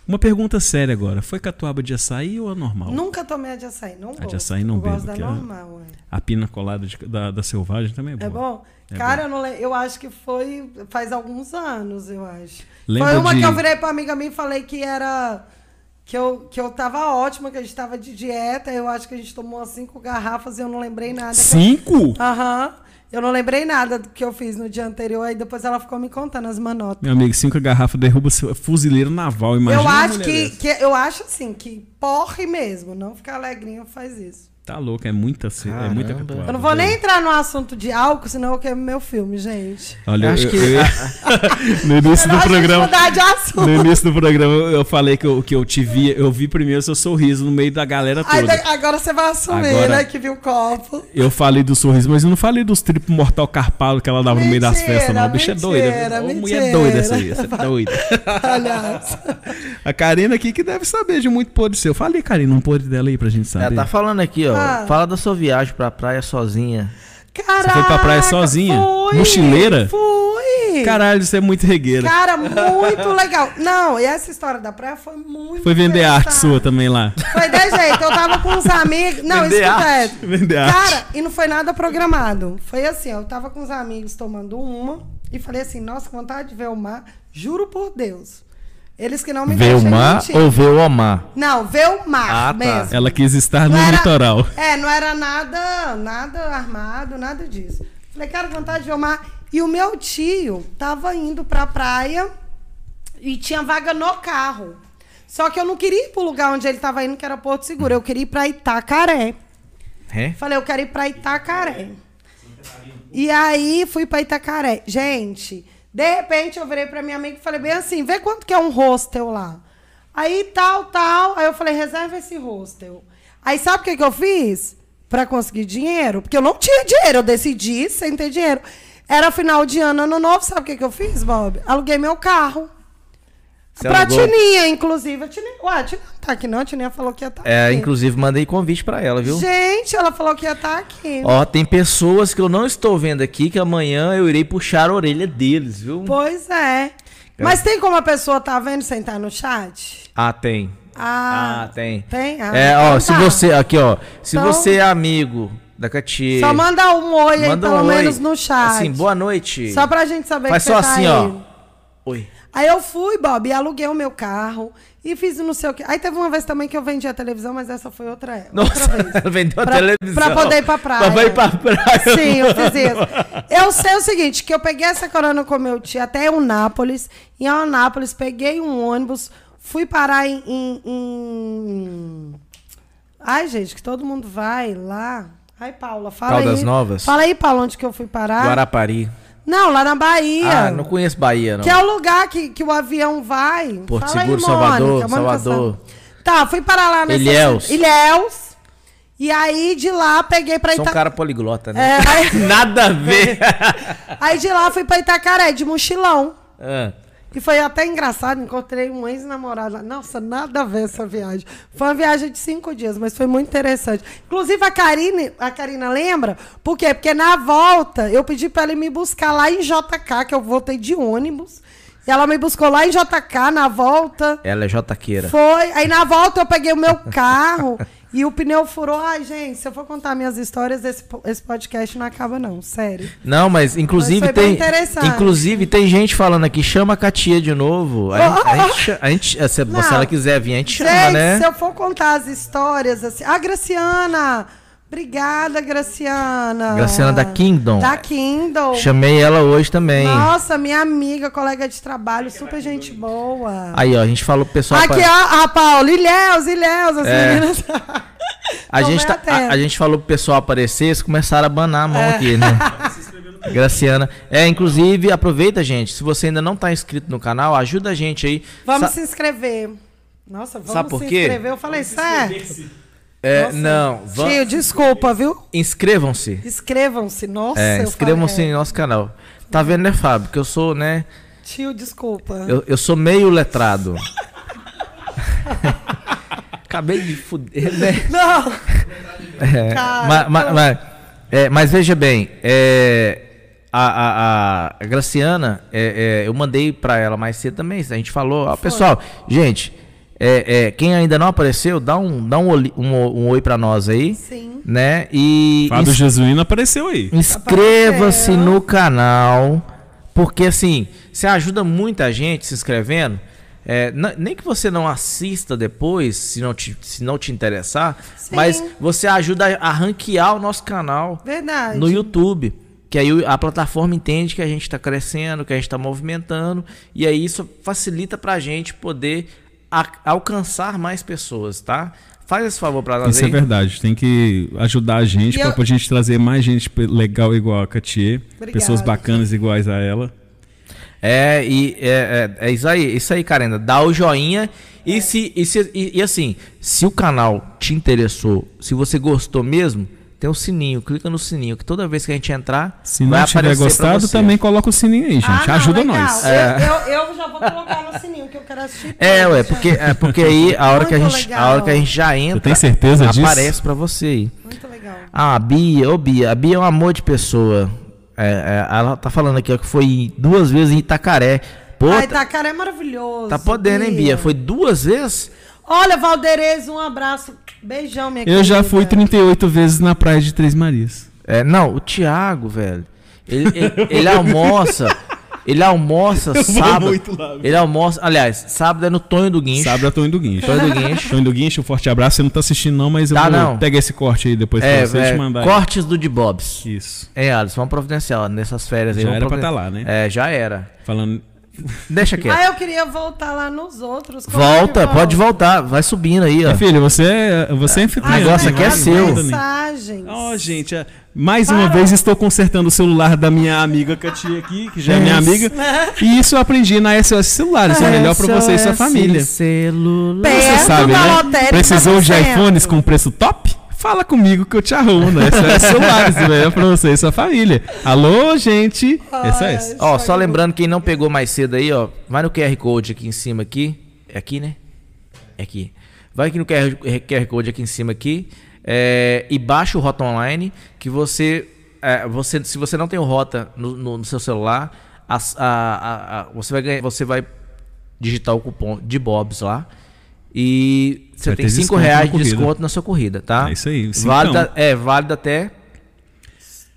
S3: Uma pergunta séria agora. Foi catuaba de açaí ou a normal?
S4: nunca tomei a de açaí. Não gosto.
S3: de açaí não
S4: eu
S3: bebo,
S4: gosto da
S3: é-
S4: normal, é.
S3: A pina colada de- da, da selvagem também é boa.
S4: É bom?
S3: É
S4: Cara, eu, não eu acho que foi faz alguns anos, eu acho.
S3: Lembra
S4: foi uma
S3: de-
S4: que eu virei pra amiga minha e falei que era. Que eu, que eu tava ótima, que a gente tava de dieta. Eu acho que a gente tomou umas cinco garrafas e eu não lembrei nada.
S3: Cinco?
S4: Aham. Eu não lembrei nada do que eu fiz no dia anterior. Aí depois ela ficou me contando as manotas.
S3: Meu amigo, cinco garrafas derruba seu fuzileiro naval. Imagina
S4: eu acho que, que. Eu acho assim, que porre mesmo. Não ficar alegrinho faz isso.
S3: Tá louco, é muita, ce- é muita catuaba.
S4: Eu não vou nem entrar no assunto de álcool, senão eu queimo meu filme, gente.
S3: Olha, eu,
S1: Acho
S3: eu-
S1: que-
S3: eu- <laughs> no início do programa.
S4: mudar de assunto.
S3: No início do programa eu falei que eu, que eu te vi, eu vi primeiro seu sorriso no meio da galera toda.
S4: da- agora você vai assumir,
S3: Agora-
S4: né? Que viu o copo.
S3: Eu falei do sorriso, mas eu não falei dos triplos mortal carpado que ela dava no meio das
S4: Mentira,
S3: festas, não. A bicha é doida.
S4: mentira?
S3: Ô, mulher
S4: mentira.
S3: doida essa aí, essa é doida. <laughs>
S4: Aliás.
S3: A Karina aqui que deve saber de muito podre seu. Fala aí, Karina, um podre dela aí pra gente saber.
S1: Ela tá falando aqui, ó. Fala da sua viagem pra praia sozinha.
S4: Caraca,
S3: foi pra praia sozinha?
S4: Fui,
S3: Mochileira?
S4: Fui.
S3: Caralho, você é muito regueira.
S4: Cara, muito legal. Não, e essa história da praia foi muito
S3: Foi vender arte sua também lá.
S4: Foi de jeito, eu tava com uns amigos. Não,
S1: Vender
S4: escuta
S1: arte.
S4: essa.
S3: Vender arte.
S4: Cara, e não foi nada programado. Foi assim, eu tava com uns amigos tomando uma e falei assim, nossa, que vontade de ver o mar. Juro por Deus. Eles que não me
S1: Vê o
S4: deixam
S1: mar
S4: mentir.
S1: ou vê o Omar?
S4: Não, ver o mar
S1: Ah, tá.
S4: mesmo.
S3: Ela quis estar no
S4: Não era-
S3: litoral.
S4: É, não era nada, nada armado, nada disso. Falei, cara, vontade de ver o mar. E o meu tio tava indo pra praia e tinha vaga no carro. Só que eu não queria ir pro lugar onde ele tava indo, que era Porto Seguro. Eu queria ir pra Itacaré.
S1: É?
S4: Falei, eu quero ir pra Itacaré. E aí fui pra Itacaré. Gente, de repente eu virei pra minha amiga e falei bem assim: vê quanto que é um hostel lá. Aí tal, tal. Aí eu falei, reserva esse hostel. Aí sabe o que, que eu fiz? Pra conseguir dinheiro? Porque eu não tinha dinheiro, eu decidi sem ter dinheiro. Era final de ano, ano novo, sabe o que, que eu fiz, Bob? Aluguei meu carro.
S1: Você
S4: pra
S1: alugou-
S4: Tininha, inclusive. A Tininha, ué, a Tininha não tá aqui não, a Tininha falou que ia estar
S1: É,
S4: aqui.
S1: inclusive mandei convite pra ela, viu?
S4: Gente, ela falou que ia estar aqui.
S1: Ó, tem pessoas que eu não estou vendo aqui que amanhã eu irei puxar a orelha deles, viu?
S4: Pois é. Mas tem como a pessoa tá vendo sem estar no chat?
S1: Ah, tem.
S4: Ah,
S1: Ah, tem.
S4: tem? Ah,
S1: É, ó,
S4: então
S1: se
S4: tá.
S1: você, aqui, ó, se
S4: Então-
S1: você é amigo da Catia,
S4: Só manda um oi aí,
S1: manda
S4: pelo
S1: um oi.
S4: menos no chat.
S1: Assim, boa noite.
S4: Só pra gente saber
S1: Faz
S4: que
S1: só
S4: você tá
S1: assim,
S4: aí.
S1: ó. Oi.
S4: Aí eu fui, Bob, e aluguei o meu carro e fiz não sei o quê. Aí teve uma vez também que eu vendi a televisão, mas essa foi outra, outra
S1: Nossa,
S4: vez.
S1: ela <laughs> vendeu a
S4: Pra-
S1: televisão.
S4: pra poder ir pra praia.
S1: Pra ir pra praia.
S4: Sim, eu fiz isso. <laughs> Eu sei o seguinte, que eu peguei essa corona com meu tio até Eunápolis. Em Eunápolis, peguei um ônibus, fui parar em... em- em- Ai, gente, que todo mundo vai lá. Ai, Paula, fala
S1: Caldas
S4: aí.
S1: Novas?
S4: Fala aí, Paula, onde que eu fui parar.
S1: Guarapari.
S4: Não, lá na Bahia.
S1: Ah, não conheço Bahia, não.
S4: Que é o lugar que, que o avião vai.
S1: Porto
S4: Fala
S1: Seguro,
S4: aí,
S1: Salvador,
S4: Mônica,
S1: Salvador.
S4: Tá, fui parar lá nessa...
S1: Ilhéus.
S4: Ilhéus. E aí, de lá, peguei pra
S1: Sou um cara poliglota, né?
S4: É, <laughs> aí...
S1: Nada a ver. <laughs>
S4: Aí de lá fui pra Itacaré, de mochilão.
S1: Ah,
S4: E foi até engraçado, encontrei um ex-namorado lá. Nossa, nada a ver essa viagem. Foi uma viagem de cinco dias, mas foi muito interessante. Inclusive, a Karine, a Karina lembra? Por quê? Porque na volta, eu pedi pra ela ir me buscar lá em JK, que eu voltei de ônibus. E ela me buscou lá em JK na volta.
S1: Ela é jotaqueira.
S4: Foi. Aí na volta eu peguei o meu carro e o pneu furou. Ai, gente, se eu for contar minhas histórias, esse, esse podcast não acaba, não. Sério.
S1: Não, mas inclusive
S4: Mas
S1: tem. Inclusive tem gente falando aqui, chama a Katia de novo. A, gente- a gente, a gente- se, se ela quiser vir, a gente chama,
S4: Gente,
S1: né?
S4: se eu for contar as histórias assim. Ah, Graciana! Obrigada, Graciana.
S1: Graciana da Kingdom.
S4: Da Kingdom.
S1: Chamei ela hoje também.
S4: Nossa, minha amiga, colega de trabalho, super gente boa.
S1: Aí, ó, a gente falou pro pessoal.
S4: Aqui,
S1: pra-
S4: ó, a Paula, Ilhéus, Ilhéus, as
S1: É.
S4: meninas. <laughs>
S1: a,
S4: Tô
S1: gente tá- a, a gente falou pro pessoal aparecer, eles começaram a banar a mão
S4: É.
S1: aqui, né? <laughs> Graciana. É, inclusive, aproveita, gente. Se você ainda não tá inscrito no canal, ajuda a gente aí.
S4: Vamos
S1: Sa-
S4: se inscrever. Nossa, vamos
S1: Sabe por
S4: se
S1: quê?
S4: inscrever. Eu falei certo.
S1: É,
S4: Nossa.
S1: não,
S4: Tio, desculpa, viu?
S1: inscrevam-se.
S4: Inscrevam-se. Nossa,
S1: É, inscrevam-se em nosso canal. Tá vendo, né, Fábio? Que eu sou, né?
S4: Tio, desculpa.
S1: Eu, eu sou meio letrado. <laughs> Acabei de fuder, né?
S4: Não!
S1: É,
S4: Cara,
S1: ma- ma-
S4: eu-
S1: ma- é, mas veja bem, é, a, a- a- a Graciana, é, é, eu mandei pra ela mais cedo também. A gente falou, ó, pessoal, gente, é, é, quem ainda não apareceu, dá um, dá um, um, um oi pra nós aí,
S4: Sim.
S1: né? E
S3: Fábio Jesuíno apareceu aí.
S1: inscreva-se no canal, porque assim, você ajuda muita gente se inscrevendo. É, nem que você não assista depois, se não te, se não te interessar,
S4: Sim.
S1: mas você ajuda a, a ranquear o nosso canal
S4: Verdade.
S1: no YouTube. Que aí a plataforma entende que a gente está crescendo, que a gente está movimentando, e aí isso facilita pra gente poder a- alcançar mais pessoas, tá? Faz esse favor pra nós
S3: Isso é
S1: aí.
S3: verdade. Tem que ajudar a gente pra
S4: eu-
S3: pra gente trazer mais gente legal igual a Katia.
S4: Obrigada.
S3: Pessoas bacanas iguais a ela.
S1: É, e é, é, é isso aí, isso aí, Karina. Dá o joinha. E, se, e, se, e, e assim, se o canal te interessou, se você gostou mesmo, tem o sininho. Clica no sininho, que toda vez que a gente entrar,
S3: Se
S1: vai
S3: não tiver gostado,
S1: você.
S3: também coloca o sininho aí, gente.
S4: Ah, não,
S3: Ajuda
S4: legal.
S3: nós.
S4: Eu,
S1: É.
S4: eu, eu já vou colocar no sininho que eu quero assistir.
S1: É, ué, porque, é porque aí a hora, que a gente, a hora que a gente já entra,
S3: tem certeza disso?
S1: aparece pra você aí.
S4: Muito legal.
S1: Ah, a Bia, ô Bia, a Bia é um amor de pessoa. É, é, ela tá falando aqui ó, que foi duas vezes em Itacaré. Pô,
S4: Ai,
S1: tá,
S4: Itacara é maravilhoso.
S1: tá podendo, hein, Bia? Foi duas vezes?
S4: Olha, Valderez, um abraço. Beijão, minha
S3: Eu já
S4: querida.
S3: fui 38 vezes na praia de Três Marias.
S1: É, não, o Thiago, velho. Ele, ele, <laughs> ele almoça. Ele almoça <laughs>
S3: vou
S1: sábado.
S3: muito lá,
S1: ele almoça. Aliás, sábado é no Tonho do Guincho.
S3: Sábado é Tonho do Guincho.
S1: Tonho do Guincho.
S3: Tonho do Guincho, um forte abraço. Você não tá assistindo não, mas eu
S1: Tá,
S3: vou
S1: não.
S3: pegar esse corte aí depois
S1: É,
S3: pra você
S1: é,
S3: te mandar. aí.
S1: cortes do de Bobs.
S3: Isso.
S1: É, Alisson, vamos providenciar ó, nessas férias aí.
S3: Já era pra
S1: providen-
S3: tá lá, né?
S1: É, já era.
S3: Falando...
S1: Deixa quieto.
S4: Ah, eu queria voltar lá nos outros. Como é
S1: Volta, pode voltar. Vai subindo aí, ó.
S3: Filha, você é, você é anfitriã.
S1: O negócio aqui é seu.
S4: mensagens.
S3: Ó, gente, é- mais uma vez estou consertando o celular da minha amiga Katia aqui, que já é minha amiga. E isso eu aprendi na SOS Celulares. É melhor pra você e sua família.
S1: Celular.
S4: Perto
S3: Você sabe,
S4: da
S3: né?
S4: lotérica
S3: Precisou
S4: do
S3: de
S4: centro.
S3: iPhones com preço top? Fala comigo que eu te arrumo na SOS Celulares. melhor pra você e sua família. Alô, gente. SOS.
S1: Ó, só lembrando, quem não pegou mais cedo aí, ó, vai no QR Code aqui em cima aqui. É aqui, né? É aqui. Vai aqui no QR, QR Code aqui em cima aqui. é, e baixa o Rota Online, que você, é, você. Se você não tem o Rota no, no- no seu celular, a- a- a- você, vai ganhar, você vai digitar o cupom de Bobs lá. E você
S3: Vai
S1: tem
S3: ter
S1: 5
S3: desconto
S1: reais de desconto na sua corrida, tá?
S3: É isso aí.
S1: Válida, é, válido até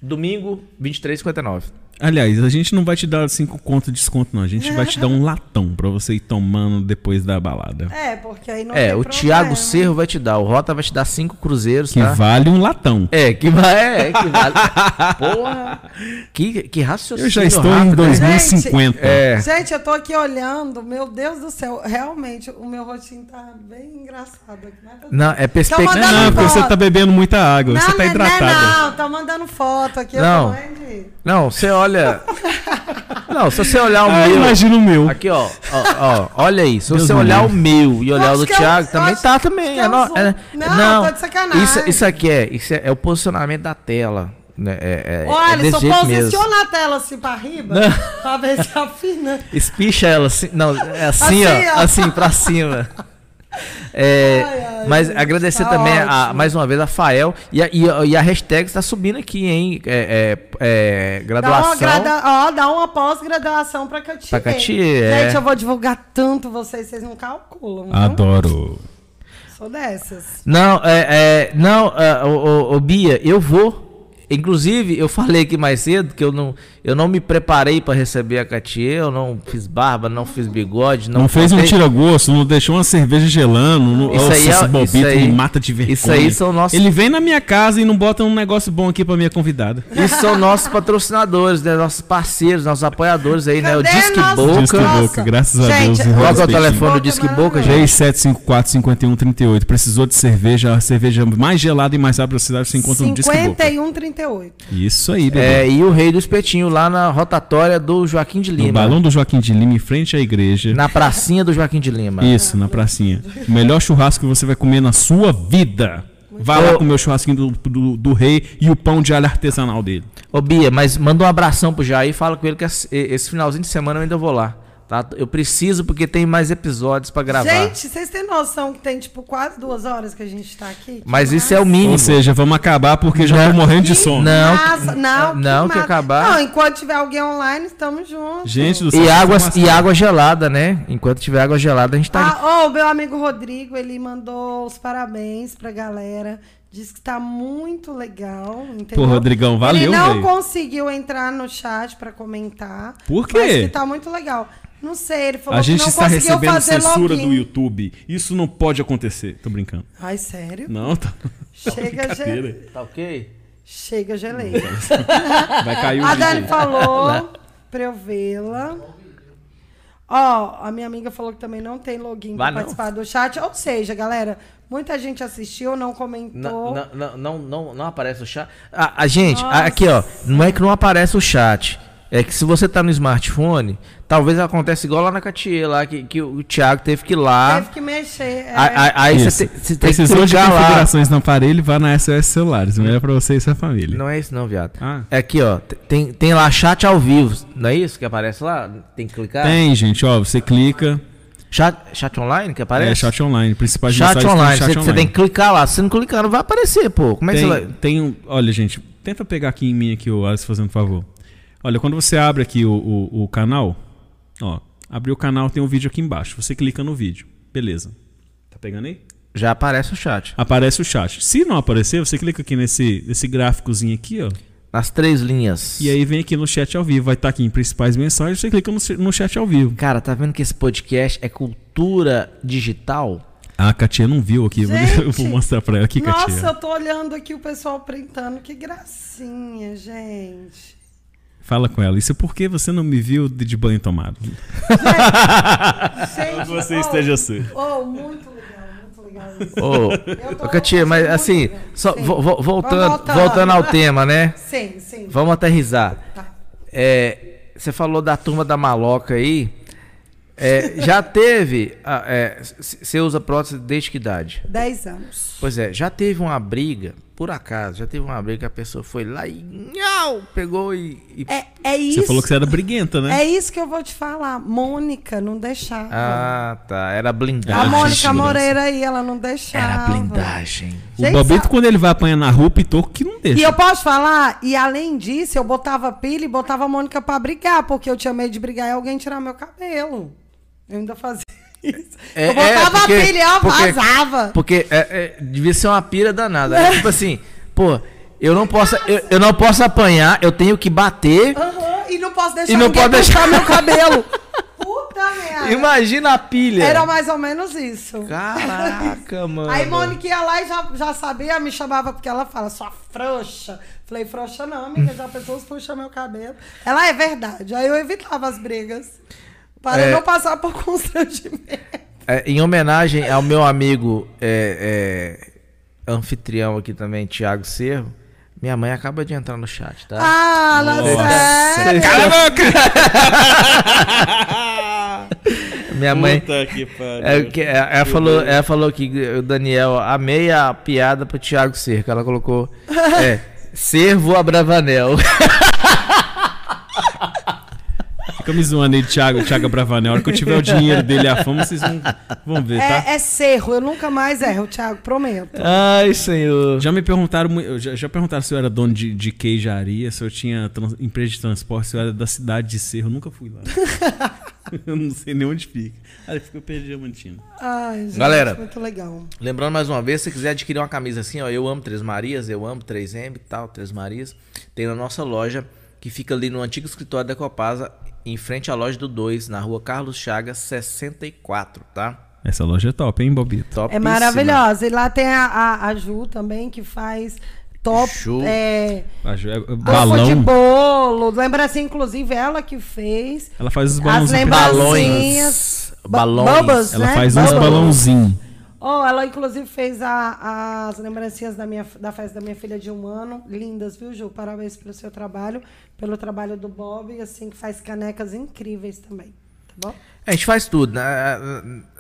S1: domingo, 23,59.
S3: Aliás, a gente não vai te dar cinco conto de desconto, não. A gente vai te dar um <laughs> latão pra você ir tomando depois da balada.
S4: É, porque aí não
S1: É,
S4: tem
S1: o
S4: problema.
S1: Thiago Cerro vai te dar, o Rota vai te dar cinco cruzeiros,
S3: Que
S1: tá?
S3: vale um latão.
S1: É, que vai, é, que vale. <laughs> Porra! Que, que raciocínio
S3: Eu já estou em
S1: rápido, né?
S3: 2050.
S1: É.
S4: Gente, eu tô aqui olhando, meu Deus do céu, realmente o meu rostinho tá bem engraçado aqui. né?
S1: Não, é perspectiva.
S4: mandando
S3: Não, porque você tá bebendo muita água. você tá
S4: não,
S3: hidratada.
S4: Não, não, tô mandando foto aqui. eu
S1: Não.
S4: tô
S1: Não, você olha. <laughs> Não, se você olhar o
S3: Ah,
S1: meu.
S3: imagina o meu.
S1: Aqui, ó, ó, ó, olha aí. Se
S3: Deus
S1: você olhar o meu e olhar o do
S4: é
S1: Thiago,
S4: eu
S1: também tá também.
S4: é
S1: é no-
S4: zoom.
S1: é-
S4: Não, tô de sacanagem.
S1: Isso, isso aqui é, isso é, é o posicionamento da tela. né? É, é, é
S4: Olha,
S1: desse
S4: só
S1: jeito mesmo.
S4: posiciona a tela assim pra riba, pra ver se afina.
S1: Espicha ela assim. Não, é assim,
S4: Assim,
S1: ó,
S4: ó.
S1: Assim, pra cima. É,
S4: Ai, ai,
S1: mas
S4: gente,
S1: agradecer
S4: tá
S1: também a- mais uma vez a Fael e a, e a- e a hashtag está subindo aqui, hein? É, é, é,
S4: Dá
S1: graduação.
S4: uma, grada... Ó, dá uma pós-graduação pra Catia.
S1: Pra Catia, é.
S4: Gente, eu vou divulgar tanto vocês, vocês não calculam. viu?
S3: Adoro.
S4: Sou dessas.
S1: Não, é, é, não, ô, Bia, eu vou. Inclusive, eu falei aqui mais cedo que eu não, eu não me preparei para receber a Catia, eu não fiz barba, não fiz bigode, não,
S3: Não, fez um tira-gosto, não deixou uma cerveja gelando. Não,
S1: Isso aí é-
S3: esse
S1: isso
S3: bobito
S1: aí-
S3: me mata de vergonha.
S1: isso aí são nossos-
S3: Ele vem na minha casa e não bota um negócio bom aqui pra minha convidada.
S1: Isso são nossos patrocinadores, né? Nossos parceiros, nossos apoiadores aí, né? O
S4: Cadê
S1: Disque Boca.
S3: Disque. Boca, graças a
S4: Gente,
S3: Deus. e
S1: Qual é o telefone do Disque. Boca, gente?
S3: 3754-5138. Precisou de cerveja, a cerveja mais gelada e mais rápida da cidade você encontra no Disque Boca.
S4: 51,38.
S3: Isso aí, bebê.
S1: É, e o Rei do Espetinho lá na rotatória do Joaquim de
S3: no
S1: Lima.
S3: Balão do Joaquim de Lima, em frente à igreja.
S1: Na pracinha do Joaquim de Lima.
S3: Isso, na pracinha. O melhor churrasco que você vai comer na sua vida. Vá lá comer o churrasquinho do, do, do rei e o pão de alho artesanal dele.
S1: Ô Bia, mas manda um abração pro Jair e fala com ele que esse finalzinho de semana eu ainda vou lá. Tá? Eu preciso porque tem mais episódios pra gravar.
S4: Gente, vocês têm noção que tem, tipo, quase duas horas que a gente tá aqui? Que
S1: mas isso é o
S4: massa.
S1: mínimo.
S3: Ou seja, vamos acabar porque já tô morrendo de
S4: Que
S3: sono.
S1: Não,
S4: massa.
S1: que-
S4: não,
S1: não, que
S4: massa.
S1: acabar.
S4: Não, enquanto tiver alguém online, estamos juntos.
S3: Gente do céu.
S1: E água, e água gelada, né? Enquanto tiver água gelada, a gente tá.
S4: Ah, ô, meu amigo Rodrigo, ele mandou os parabéns pra galera. Diz que tá muito legal, entendeu?
S3: Pô, Rodrigão, valeu,
S4: Ele não
S3: velho.
S4: conseguiu entrar no chat pra comentar.
S3: Por quê?
S4: Mas que tá muito legal. Não sei, ele falou
S3: A gente
S4: que não
S3: está recebendo censura
S4: login.
S3: do YouTube. Isso não pode acontecer. Tô brincando.
S4: Ai, sério?
S3: Não, tá.
S4: Chega, <laughs>
S3: Brincadeira.
S4: ge...
S1: Tá ok?
S4: Chega, gelei.
S3: Vai cair o <laughs>
S4: A Dani falou pra eu vê-la. Ó, a minha amiga falou que também não tem login
S1: não.
S4: participar do chat. Ou seja, galera, muita gente assistiu, não comentou.
S1: Não, não, não, não, não, não aparece o chat. Ah, a gente,
S4: Nossa.
S1: aqui ó, não é que não aparece o chat. É que se você tá no smartphone, talvez aconteça igual lá na Catia, lá que, que o Thiago teve que ir lá.
S4: Teve que mexer. é.
S1: Aí, aí- você, te- você tem que
S3: Precisou de
S1: clicar lá.
S3: configurações no aparelho, vá na SOS Celulares. Melhor pra você e sua família.
S1: Não é isso não, viado.
S3: Ah.
S1: É aqui ó, tem, tem lá chat ao vivo, não é isso que aparece lá? Tem que clicar?
S3: Tem, gente, ó, você clica.
S1: Chat, chat online que aparece?
S3: É chat online. Principais
S1: Chat online,
S3: chat
S1: você, tem que clicar lá. Se não clicar, não vai aparecer, pô. Como é que
S3: tem,
S1: você vai.
S3: tem um. Olha, gente, tenta pegar aqui em mim aqui, o Alisson, fazendo um favor. Olha, quando você abre aqui o, o, o canal, ó, abriu o canal, tem um vídeo aqui embaixo. Você clica no vídeo. Beleza. Tá pegando aí?
S1: Já aparece o chat.
S3: Aparece o chat. Se não aparecer, você clica aqui nesse, nesse gráficozinho aqui, ó.
S1: Nas três linhas.
S3: E aí vem aqui no chat ao vivo. Vai estar aqui em principais mensagens, você clica no, no chat ao vivo.
S1: Cara, tá vendo que esse podcast é cultura digital?
S3: Ah, a Katia não viu aqui. vou-
S4: Gente, <laughs>
S3: eu vou mostrar pra ela aqui,
S4: Nossa,
S3: Katia.
S4: eu tô olhando aqui o pessoal printando. Que gracinha, gente.
S3: Fala com ela. Isso é porque você não me viu de, de banho tomado.
S4: Gente,
S3: Você
S4: oh,
S3: esteja assim.
S4: Oh, muito legal, muito legal isso.
S1: Ô Katia, mas assim,
S4: legal.
S1: só vo- vo- voltando, voltando ao tema, né?
S4: Sim, sim.
S1: Vamos aterrizar.
S4: Tá.
S1: É, você falou da turma da maloca aí. É, já teve. ah, é, Você usa prótese desde que idade?
S4: 10 anos.
S1: Pois é, já teve uma briga, por acaso, já teve uma briga que a pessoa foi lá e. Nhau, pegou e. e-
S4: É, é isso.
S3: Você falou que você era briguenta, né?
S4: É isso que eu vou te falar. Mônica não deixava.
S1: Ah, tá. Era
S4: a
S1: blindagem.
S4: Mônica
S3: segurança.
S4: Moreira aí, ela não deixava.
S1: Era blindagem.
S3: O
S4: Gente,
S3: Bobito,
S4: sabe-
S3: quando ele vai apanhar na rua, pitou que não deixa.
S4: E eu posso falar, e além disso, eu botava pilha e botava a Mônica pra brigar, porque eu tinha medo de brigar e alguém tirar meu cabelo. Eu ainda fazia isso.
S1: É,
S4: eu botava
S1: é, porque-
S4: a pilha e ela
S1: porque-
S4: vazava.
S1: Porque é, é, devia ser uma pira danada. É tipo assim, pô, eu não posso, eu, eu não posso apanhar, eu tenho que bater.
S4: E não posso deixar
S1: E não pode deixar-
S4: meu <laughs> cabelo. Puta merda.
S1: Imagina a pilha.
S4: Era mais ou menos isso.
S1: Caraca, <laughs> mano.
S4: Aí Mônica ia lá e já, já sabia, me chamava porque ela fala, sua frouxa. Falei, frouxa não, amiga, já pessoas puxam meu cabelo. Ela é verdade. Aí eu evitava as brigas. Para
S1: É.
S4: não passar por <laughs> constrangimento.
S1: É, em homenagem ao meu amigo é, é, anfitrião aqui também, Thiago Cerro, minha mãe acaba de entrar no chat, tá?
S4: Ah, não, sério.
S3: Cala a boca! <laughs>
S1: minha mãe.
S3: Puta que pariu.
S1: É, é, ela, falou, ela falou que o Daniel, amei a piada pro Thiago Cerco. Ela colocou. É, <laughs> Servo Abravanel.
S3: Fica me zoando aí, Thiago, Thiago Bravanel. A hora que eu tiver o dinheiro dele e a fama, vocês vão, vão ver, tá?
S4: É, é cerro, eu nunca mais erro, Thiago, prometo.
S1: Ai, senhor.
S3: Já me perguntaram, já, já perguntaram se eu era dono de, de queijaria, se eu tinha trans- empresa de transporte, se eu era da cidade de Cerro. Eu nunca fui lá. <laughs> eu não sei nem onde fica. Aí fica perdido Diamantino.
S4: Ai, gente,
S1: Galera.
S4: muito legal.
S1: Lembrando mais uma vez, se você quiser adquirir uma camisa assim, ó, eu amo Três Marias, eu amo 3M e tal, Três Marias, tem na nossa loja, que fica ali no antigo escritório da Copasa, em frente à loja do 2, na rua Carlos Chagas, 64, tá?
S3: Essa loja é top, hein, Bobito?
S4: É
S1: Topíssima.
S4: maravilhosa. E lá tem a, a, a Ju também, que faz top.
S1: Ju.
S4: É,
S3: A Jo- é- é
S4: Balão. de bolo. Lembrancinha, inclusive, ela que fez.
S3: Ela faz os
S4: As
S3: balãozinhos.
S4: lembrancinhas.
S1: Balões.
S4: ba- Bubbles,
S3: Ela
S4: né?
S3: faz uns
S4: Bubbles.
S3: balãozinhos.
S4: Oh, ela inclusive fez a- as lembrancinhas da, minha, da festa da minha filha de um ano. Lindas, viu, Ju? Parabéns pelo seu trabalho, pelo trabalho do Bob, assim, que faz canecas incríveis também. Tá bom?
S1: A gente faz tudo, né?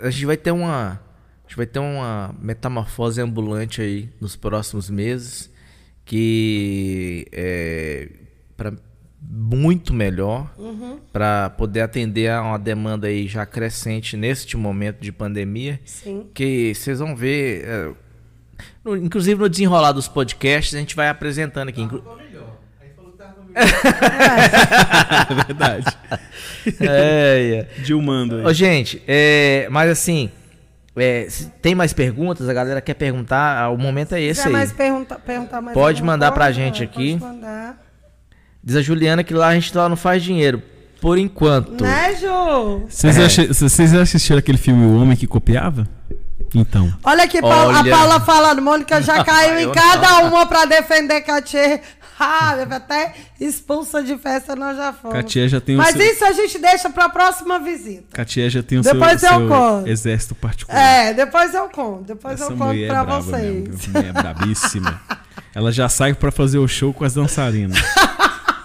S1: A gente vai ter uma. A gente vai ter uma metamorfose ambulante aí nos próximos meses. Que é muito melhor para poder atender a uma demanda aí já crescente neste momento de pandemia.
S4: Sim.
S1: Que vocês vão ver. é, no- inclusive no desenrolar dos podcasts, a gente vai apresentando aqui. inclu- <laughs>
S3: É verdade.
S1: é, é.
S3: Dilmando aí.
S1: Ô, gente, é, mas assim, é, se tem mais perguntas? A galera quer perguntar? ah, O momento é esse aí.
S4: mais pergunta, perguntar mais
S1: Pode mandar pra
S4: coisa?
S1: gente aqui.
S4: Pode mandar.
S1: Diz a Juliana que lá a gente lá não faz dinheiro. Por enquanto.
S4: Né, Ju?
S3: Vocês,
S1: É.
S3: vocês assistiram aquele filme O Homem que Copiava? Então.
S4: Olha aqui, Paula-
S1: Olha.
S4: a Paula falando. Mônica já <laughs> caiu em cada uma pra defender Katia. <laughs> Ah, deve até expulsa de festa, nós já fomos.
S3: Katia já tem o
S4: Mas
S3: seu-
S4: isso a gente deixa pra próxima visita.
S3: Katia já tem o seu,
S4: Depois eu
S3: seu
S4: conto.
S3: exército particular.
S4: É, depois eu conto. Depois
S3: Essa
S4: eu conto pra
S3: é
S4: vocês.
S3: mesmo. Mulher é brabíssima. <laughs> Ela já sai pra fazer o show com as dançarinas.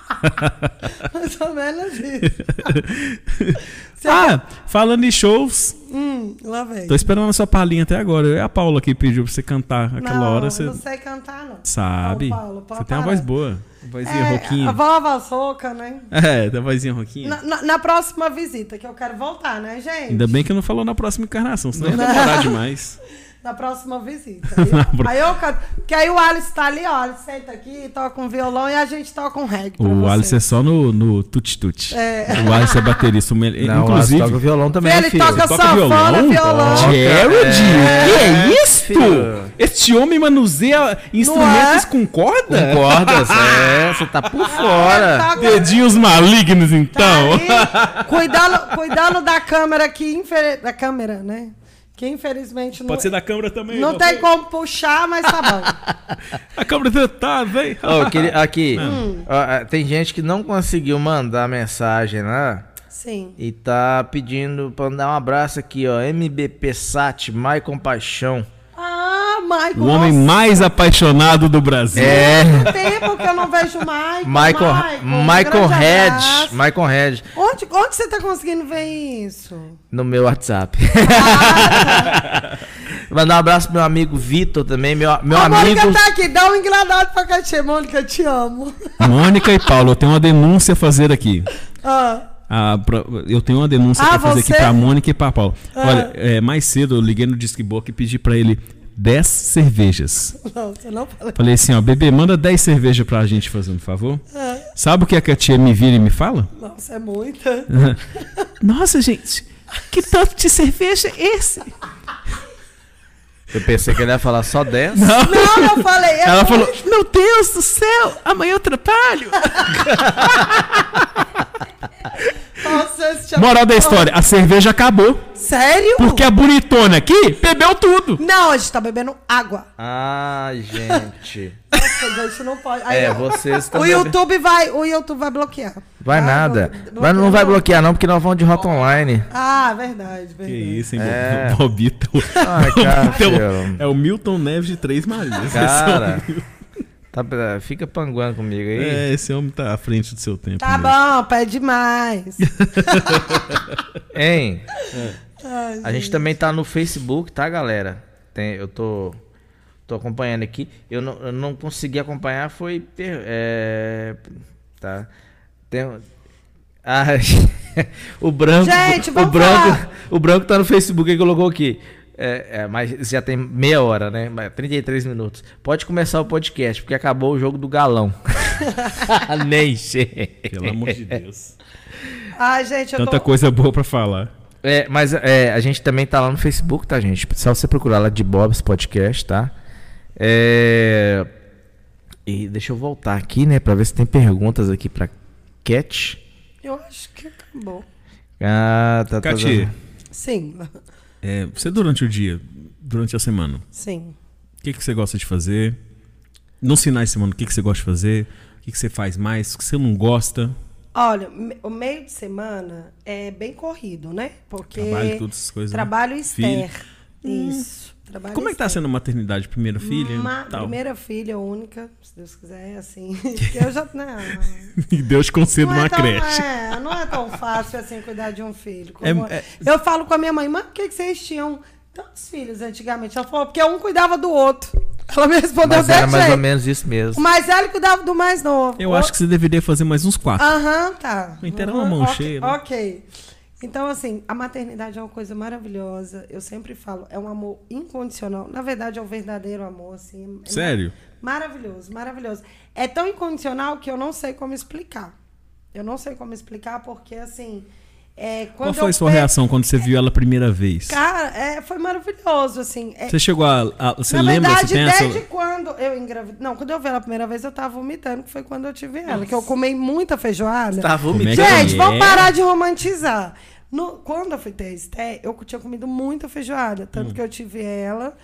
S3: <laughs>
S4: Mais ou menos isso. <laughs>
S3: Ah, falando em shows,
S4: Hum, lá vem.
S3: tô esperando a sua palhinha até agora. É a Paula que pediu pra você cantar aquela
S4: não,
S3: hora. Você
S4: não sei cantar, não.
S3: sabe.
S4: Ô, Paulo,
S3: você tem uma
S4: parar.
S3: voz boa. Uma vozinha
S4: É,
S3: roquinha.
S4: a vovó soca, né?
S3: É, uma vozinha roquinha.
S4: Na, na- na próxima visita, que eu quero voltar, né, gente?
S3: Ainda bem que não falou na próxima encarnação, senão ia <laughs> demorar demais.
S4: Na próxima visita. <laughs> Aí, eu- aí eu canto. Porque aí o Alice tá ali, ó. Alice senta aqui, toca um violão e a gente toca um reggae.
S3: O
S4: você.
S3: Alice é só no, no tuti-tuti.
S4: É.
S3: O Alice é baterista. mel-
S1: Não,
S3: Inclusive,
S1: toca o violão também,
S4: Ele
S1: filho.
S4: toca
S3: toca
S4: sanfona,
S3: violão?
S4: violão.
S3: Jared?
S1: É,
S3: que é isso?
S1: filho.
S3: Este homem manuseia instrumentos
S4: é?
S3: com corda?
S1: Com cordas, é, você tá por
S4: Ele
S1: fora.
S4: toca-
S3: Dedinhos malignos, então.
S4: Tá ali, cuidando, cuidando da câmera que infeliz... da câmera, né? Que infelizmente não,
S3: Pode ser da câmera também.
S4: não tem como puxar, mas tá bom. <laughs>
S3: A câmera tá, vem.
S1: Eu queria- aqui,
S4: Hum.
S1: ó, ah, tem gente que não conseguiu mandar mensagem lá
S4: Sim.
S1: e tá pedindo pra mandar um abraço aqui, ó. MBP Sat, Mai Compaixão.
S4: Ah, Michael.
S3: O homem
S4: nossa,
S3: mais apaixonado do Brasil.
S1: É,
S4: Quanto tempo que eu não vejo o Michael.
S1: Michael,
S4: um
S1: Michael
S4: grande
S1: Red. Michael Red,
S4: Onde, onde você tá conseguindo ver isso?
S1: no meu WhatsApp. <laughs> Mandar um abraço pro meu amigo Vitor também, meu, meu
S4: a
S1: amigo.
S4: Mônica tá aqui, dá um engladado pra Katia. Mônica, te amo.
S3: Mônica e Paulo, eu tenho uma denúncia a fazer aqui.
S4: Ah,
S3: Ah, pra- eu tenho uma denúncia
S4: Ah,
S3: pra fazer
S4: você?
S3: aqui pra Mônica e pra Paulo.
S4: Ah.
S3: Olha, é, mais cedo eu liguei no Disque Boca e pedi pra ele 10 cervejas.
S4: não, você não.
S3: Falei assim, ó, bebê, manda 10 cervejas pra gente, fazendo um favor.
S4: Ah,
S3: Sabe o que a Katia me vira e me fala?
S4: nossa, é muita. <laughs>
S3: Nossa, gente, que tanto de cerveja é esse?
S1: Eu pensei que ele ia falar só 10.
S4: Não, eu falei. é
S3: Ela
S4: muito.
S3: falou, meu Deus do céu, amanhã eu atrapalho. <laughs>
S4: Tinha-
S3: Moral da história, a cerveja acabou.
S4: Sério?
S3: Porque a bonitona aqui bebeu tudo.
S4: Não, a gente tá bebendo água.
S1: Ah, gente.
S4: Nossa, gente, não pode. Aí,
S1: É,
S4: ó,
S1: vocês estão.
S4: o YouTube vai, o YouTube vai bloquear.
S1: Vai
S4: Ah,
S1: nada. Mas não vai
S4: bloquear.
S1: não, porque nós vamos de rota online.
S4: Ah, verdade, verdade.
S3: Que isso, hein,
S1: É.
S3: Bobito.
S1: Ai, <laughs> cara,
S3: é o Milton Neves de Três Marias.
S1: Cara. Tá, fica panguando comigo aí.
S3: É, esse homem tá à frente do seu tempo.
S4: Tá
S3: mesmo.
S4: bom, pede mais. <laughs>
S1: Hein?
S4: Ai,
S1: A gente também tá no Facebook, tá, galera? Tem, eu tô. Tô acompanhando aqui. Eu não, eu não consegui acompanhar, foi. É, tá. Tem, <laughs> ah, <laughs> o branco.
S4: Gente,
S1: o branco,
S4: falar.
S1: o branco tá no Facebook e colocou aqui. É, é, mas já tem meia hora, né? Mas 33 minutos. Pode começar o podcast, porque acabou o jogo do galão. <laughs> Nem sei.
S3: Pelo amor de Deus.
S4: Ai, gente, eu
S3: Tanta
S4: tô...
S3: coisa boa pra falar.
S1: É, mas é, a gente também tá lá no Facebook, tá, gente? Só você procurar lá de Bob's Podcast, tá? É... E deixa eu voltar aqui, né, pra ver se tem perguntas aqui pra Cat.
S4: Eu acho que acabou.
S1: Ah, tá, tá.
S3: Cati,
S1: tá.
S4: Sim,
S3: é, você durante o dia, durante a semana,
S4: sim.
S3: o que, que você gosta de fazer? Nos finais de semana, o que, que você gosta de fazer? O que, que você faz mais? O que você não gosta?
S4: Olha, o meio de semana é bem corrido, né? Porque
S3: Trabalho, todas essas coisas. né?
S4: trabalho
S3: Filho.
S4: Esther. Isso. Trabalho
S3: Como é que tá
S4: externo.
S3: sendo a maternidade? Primeira filha?
S4: Ma-
S3: tal.
S4: primeira filha, única, se Deus quiser, é assim. <laughs> Eu já. Não,
S3: E Deus conceda
S4: não,
S3: uma
S4: é tão,
S3: creche.
S4: é, não é tão fácil assim cuidar de um filho. como-
S3: É- é-
S4: Eu falo com a minha mãe, mas por que, que vocês tinham tantos filhos antigamente? Ela falou, porque um cuidava do outro. Ela me respondeu
S1: Mas era
S4: desse
S1: mais ou
S4: jeito.
S1: menos isso
S4: O
S1: mesmo.
S4: mais velho cuidava do mais novo.
S3: Eu acho que você deveria fazer mais uns quatro.
S4: Aham, tá.
S3: Inteira
S4: Aham,
S3: uma mão
S4: ok,
S3: cheia, né?
S4: Ok. Então, assim, a maternidade é uma coisa maravilhosa. Eu sempre falo, é um amor incondicional. Na verdade, é um verdadeiro amor, assim. É
S3: Sério?
S4: Maravilhoso, maravilhoso. É tão incondicional que eu não sei como explicar. Eu não sei como explicar, porque, assim. É,
S3: Qual foi a sua
S4: pe-
S3: reação quando você viu ela a primeira vez?
S4: Cara, é, foi maravilhoso, assim. É,
S3: Você chegou a. a- você
S4: na
S3: lembra?
S4: verdade,
S3: você tem
S4: desde quando eu engravidei. Não, quando eu vi ela a primeira vez, eu tava vomitando, que foi quando eu tive ela. Que eu comi muita feijoada.
S3: É
S1: vomitando.
S3: que
S4: Gente,
S3: é?
S4: vamos parar de romantizar. No- quando eu fui ter a Esté, eu tinha comido muita feijoada.
S3: Hum.
S4: Tanto que eu tive ela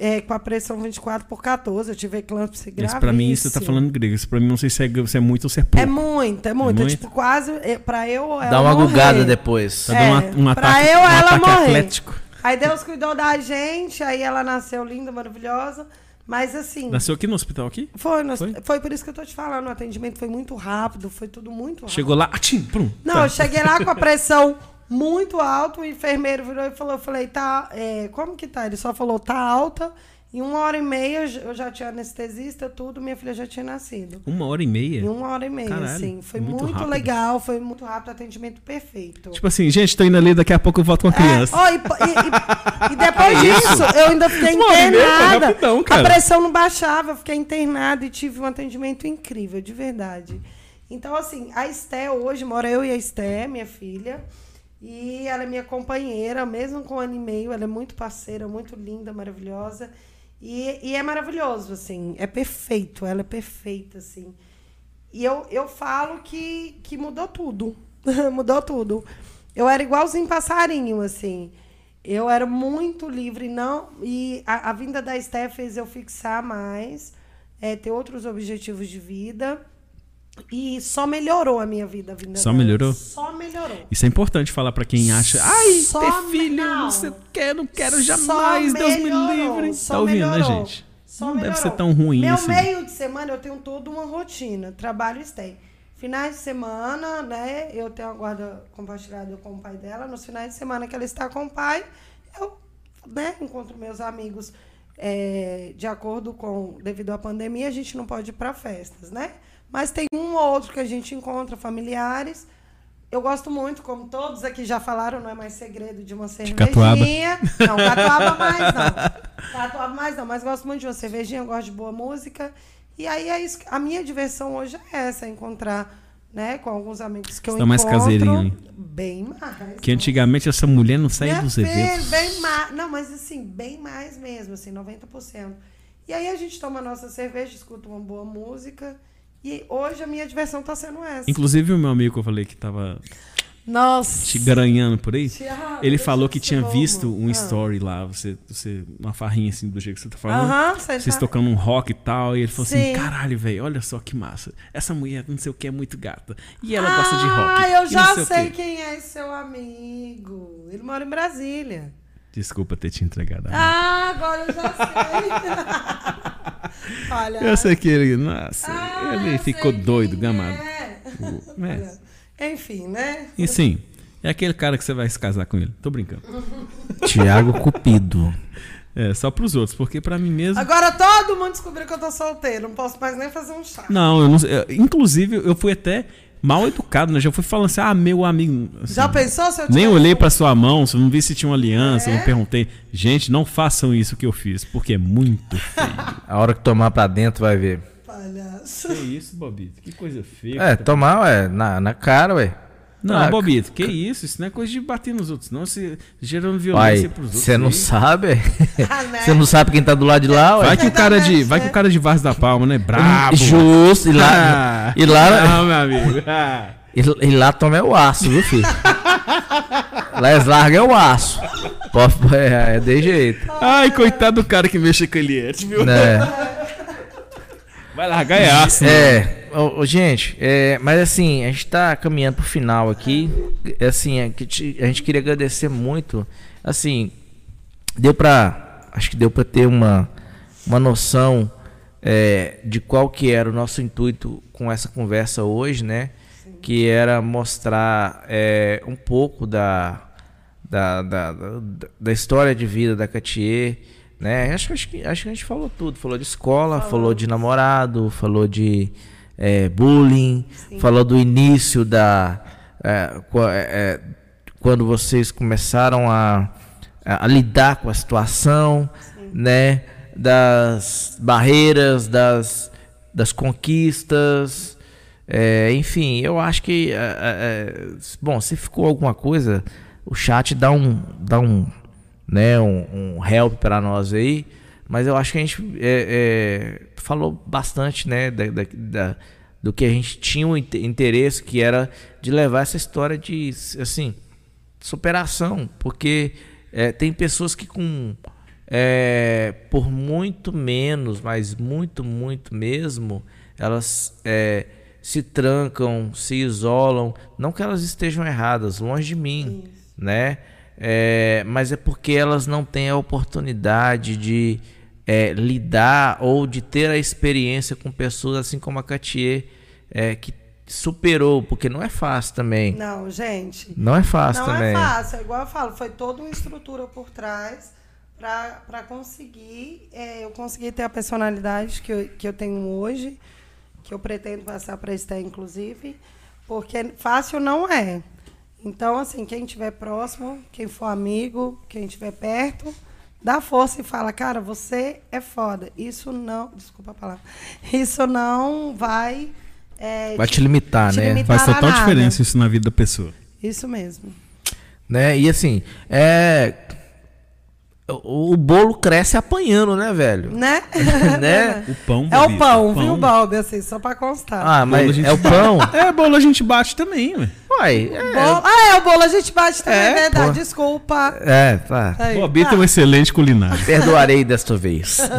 S4: é, com a pressão 24 por 14. Eu tive eclâmpsia
S3: Mas
S4: gravíssima.
S3: pra mim você tá falando grego. Isso pra mim não sei se é, se é muito ou se é pouco.
S4: É muito, é muito.
S3: É
S4: É
S3: muito?
S4: tipo, quase. é, Pra eu ou ela
S1: Dá uma
S4: morrer.
S1: gugada depois.
S3: Tá dando
S4: É,
S3: uma- um
S4: pra
S3: ataque,
S4: eu,
S3: um
S4: ela
S3: ataque
S4: morrer.
S3: atlético.
S4: Aí Deus cuidou da gente, aí ela nasceu linda, maravilhosa. Mas assim.
S3: Nasceu aqui no hospital aqui?
S4: Foi, nós-
S3: Foi?
S4: foi? por isso que eu tô te falando. O atendimento foi muito rápido, foi tudo muito rápido.
S3: Chegou lá, atim, prum.
S4: Não,
S3: tá.
S4: eu cheguei lá com a pressão muito alta, o enfermeiro virou e falou, eu falei, tá, é, como que tá? Ele só falou, tá alta, em uma hora e meia eu já tinha anestesista, tudo, minha filha já tinha nascido.
S3: Uma hora e meia.
S4: Em uma hora e meia,
S3: Caralho,
S4: assim. Foi
S3: muito
S4: muito, legal, foi muito rápido, atendimento perfeito.
S3: Tipo assim, gente, tô indo ali, daqui a pouco eu volto com a criança.
S4: É, ó, e, e- e- e depois <laughs> disso, eu ainda fiquei
S3: Uma
S4: internada.
S3: rapidão,
S4: a pressão não baixava, eu fiquei internada e tive um atendimento incrível, de verdade. Então, assim, a Esté hoje, mora eu e a Esté, minha filha. E ela é minha companheira, mesmo com um ano e meio, ela é muito parceira, muito linda, maravilhosa. E, e é maravilhoso, assim, é perfeito, ela é perfeita, assim. E eu, eu falo que, que mudou tudo. <laughs> mudou tudo. Eu era igualzinho passarinho, assim. Eu era muito livre, não. E a, a vinda da Esté fez eu fixar mais, é, ter outros objetivos de vida. E só melhorou a minha vida a vinda
S3: Só
S4: dela.
S3: melhorou?
S4: Só melhorou.
S3: Isso é importante falar pra quem acha. Ai,
S4: Só
S3: ter filho, não
S4: não.
S3: sei o que, não quero jamais, Deus me
S4: melhorou,
S3: livre.
S4: só
S3: Tá ouvindo, né,
S4: melhorou,
S3: gente?
S4: só
S3: não deve
S4: melhorou.
S3: ser tão ruim
S4: Meu
S3: assim.
S4: meio de semana eu tenho toda uma rotina. Trabalho STEM. Finais de semana, né? Eu tenho a guarda compartilhada com o pai dela. Nos finais de semana que ela está com o pai, eu né, encontro meus amigos é, de acordo com. Devido à pandemia, a gente não pode ir para festas, né? Mas tem um ou outro que a gente encontra, familiares. Eu gosto muito, como todos aqui já falaram, não é mais segredo de uma
S3: catuaba.
S4: cervejinha. Não, catuaba mais não. Catuaba mais não, mas gosto muito de uma cervejinha, gosto de boa música. E aí é isso. A minha diversão hoje é essa, é encontrar, né, com alguns amigos que eu
S3: Você tá mais caseirinho, hein?
S4: Bem mais.
S3: Que antigamente essa mulher não saía
S4: Minha
S3: dos
S4: filha,
S3: eventos.
S4: bem mais. Não, mas assim, bem mais mesmo, assim, 90%. E aí a gente toma a nossa cerveja, escuta uma boa música. E hoje a minha diversão tá sendo essa.
S3: Inclusive o meu amigo que eu falei que tava
S4: Nossa.
S3: te garanhando por aí,
S4: Thiago,
S3: ele falou que tinha
S4: bobo.
S3: visto um
S4: Ah.
S3: story lá, você, você, uma farrinha assim do jeito que você tá falando.
S4: Aham, você
S3: Vocês
S4: tá-
S3: tocando um rock e tal, e ele falou assim:
S4: Sim.
S3: caralho, velho, olha só que massa. Essa mulher, não sei o que, é muito gata. E ela gosta de rock.
S4: Ah, eu já sei
S3: quê."
S4: quem é esse seu amigo. Ele mora em Brasília.
S3: Desculpa ter te entregado. amigo.
S4: Ah, agora eu já sei. <laughs> Olha.
S3: eu sei que ele, nossa,
S4: ah,
S3: ele ficou doido, gamado.
S4: é.
S3: O- é.
S4: Enfim, né?
S3: E sim, é aquele cara que você vai se casar com ele. Tô brincando. <laughs>
S1: Tiago Cupido.
S3: É, só pros outros, porque pra mim mesmo.
S4: Agora todo mundo descobriu que eu tô solteiro. Não posso mais nem fazer um chá.
S3: Não, eu não sei. eu- Inclusive, eu fui até mal educado, né? Já fui falando assim, ah, meu amigo. assim,
S4: Já pensou se eu
S3: Nem olhei pra sua mão, não vi se tinha uma aliança,
S4: É?
S3: não perguntei. Gente, não façam isso que eu fiz, porque é muito feio.
S1: A hora que tomar pra dentro vai ver.
S4: Palhaço.
S3: que isso, Bobito? Que coisa feia.
S1: É, tomar, ué, na, na cara, ué.
S3: Não,
S1: Ah,
S3: Bobito, que isso? Isso não é coisa de bater nos outros, não. Se gerando violência
S1: Pai,
S3: pros outros.
S1: você não
S3: aí.
S1: sabe, ué. <laughs>
S4: Ah, né?
S1: Você não sabe quem tá do lado de lá, ué.
S3: Vai que o cara de, vai que o cara de Vaz da Palma, né? Brabo.
S1: Justo, e lá,
S3: Ah,
S1: e lá,
S3: Não, meu amigo. <laughs> Ah.
S1: e, e lá toma é o aço, viu, filho? lá eles largam é o aço. Pode- <laughs> É, é de jeito,
S3: Ai, coitado do cara que mexe com Eliette, viu?
S1: né?
S3: Vai largar é aço. né?
S1: É, ô, gente, é, mas assim, a gente tá caminhando pro final aqui. É, Assim, a, que te- a gente queria agradecer muito. Assim, deu pra. Acho que deu pra ter uma, uma noção é, de qual que era o nosso intuito com essa conversa hoje, né? Que era mostrar é, um pouco da, da, da, da, da história de vida da Catier, né? Acho, acho, que, acho que a gente falou tudo. Falou de escola, falou de namorado, falou de é, bullying, falou do início da... é, é, é, quando vocês começaram a, a, a lidar com a situação, né? Das barreiras, das, das conquistas... É, enfim, eu acho que. é, é, é, bom, se ficou alguma coisa, o chat dá um. Dá um, né, um, um help para nós aí. Mas eu acho que a gente é, é, falou bastante né, da, da- do que a gente tinha um inte- interesse, que era de levar essa história de assim, superação. Porque é, tem pessoas que com. é, por muito menos, mas muito, muito mesmo, elas é, se trancam, se isolam. Não que elas estejam erradas, longe de mim, né? É, mas é porque elas não têm a oportunidade de é, lidar ou de ter a experiência com pessoas assim como a Catier, é, que superou, porque não é fácil também.
S4: Não, gente.
S1: Não é fácil
S4: não
S1: também.
S4: é fácil, é igual eu falo, foi toda uma estrutura por trás para conseguir, é, eu conseguir ter a personalidade que eu, que eu tenho hoje, que eu pretendo passar para Esté, inclusive, porque fácil não é. Então, assim, quem estiver próximo, quem for amigo, quem estiver perto, dá força e fala, cara, você é foda. Isso não, desculpa a palavra, isso não vai... é,
S1: Vai te limitar,
S4: te
S1: né?
S4: limitar
S3: Faz total
S4: nada.
S3: diferença isso na vida da pessoa.
S4: Isso mesmo.
S1: Né? E assim, é. O, o bolo cresce apanhando, né, velho?
S4: Né? <laughs>
S1: né?
S3: O pão,
S4: É o pão, viu, Balbi? Assim, só pra constar.
S1: Ah, mas
S3: gente
S1: é o pão?
S3: É, bolo a gente bate também, ué.
S1: Uai, é.
S4: Bolo- Ah, é, o bolo a gente bate também, é,
S1: É,
S4: verdade.
S1: pô.
S4: Desculpa.
S1: É, tá.
S4: Aí,
S3: Bobito é um excelente culinário. <laughs>
S1: Perdoarei desta vez. <laughs>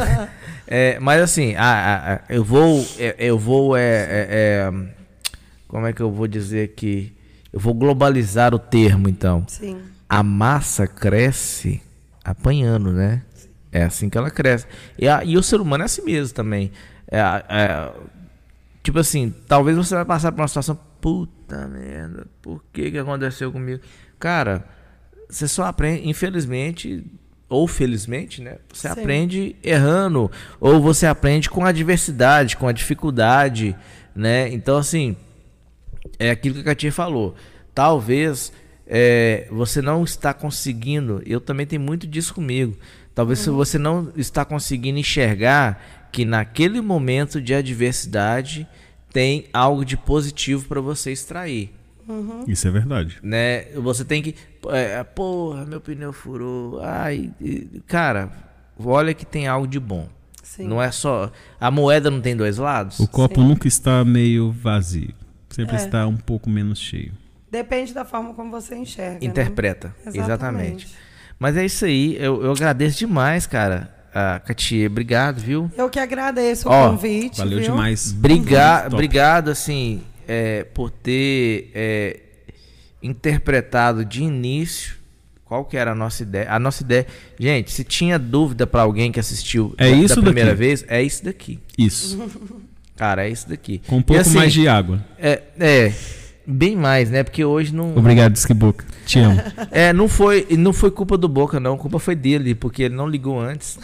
S1: É, mas assim, a- a- a- eu vou. é, Eu vou. É, é, é, como é que eu vou dizer aqui? Eu vou globalizar o termo, então.
S4: Sim.
S1: A massa cresce apanhando, né? É assim que ela cresce. E, a- e o ser humano é assim mesmo também. É, é, tipo assim, talvez você vai passar por uma situação. Puta merda, por que que aconteceu comigo? Cara, você só aprende, infelizmente, ou felizmente, né? Você
S4: Sim.
S1: aprende errando. Ou você aprende com a adversidade, com a dificuldade, né? Então, assim, é aquilo que a Katia falou. Talvez é, você não está conseguindo. Eu também tenho muito disso comigo. Talvez se você não está conseguindo enxergar que naquele momento de adversidade tem algo de positivo para você extrair.
S3: Isso é verdade.
S1: Né? Você tem que. É, porra, meu pneu furou. Ai, cara, olha que tem algo de bom.
S4: Sim.
S1: Não é só. A moeda não tem dois lados?
S3: O copo nunca está meio vazio. Sempre
S4: É.
S3: está um pouco menos cheio.
S4: Depende da forma como você enxerga. né?
S1: Interpreta. Exatamente.
S4: Exatamente.
S1: Mas é isso aí. Eu, eu agradeço demais, cara. A Katia, obrigado, viu?
S4: Eu que agradeço o
S1: Ó,
S4: convite.
S3: Valeu
S4: viu?
S3: demais.
S1: Briga, obrigado, assim, é, por ter é, interpretado de início qual que era a nossa ideia. A nossa ideia. Gente, se tinha dúvida pra alguém que assistiu
S3: É
S1: da,
S3: isso
S1: da primeira
S3: daqui.
S1: vez, é isso daqui.
S3: Isso.
S1: Cara, é isso daqui.
S3: Com um
S1: E
S3: pouco
S1: assim,
S3: mais de água.
S1: É, é, bem mais, né? Porque hoje não.
S3: Obrigado, Skiboca. Te amo. <laughs>
S1: É, não foi, não foi culpa do Boca, não. A culpa foi dele, porque ele não ligou antes.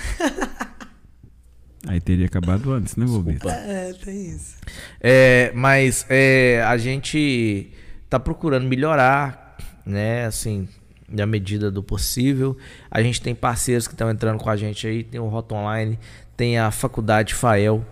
S3: Aí teria acabado antes, né, Bobito?
S4: É, tem isso.
S1: É, mas é, a gente tá procurando melhorar, né? Assim, na medida do possível. A gente tem parceiros que estão entrando com a gente aí. Tem o Rota Online, tem a Faculdade Fael,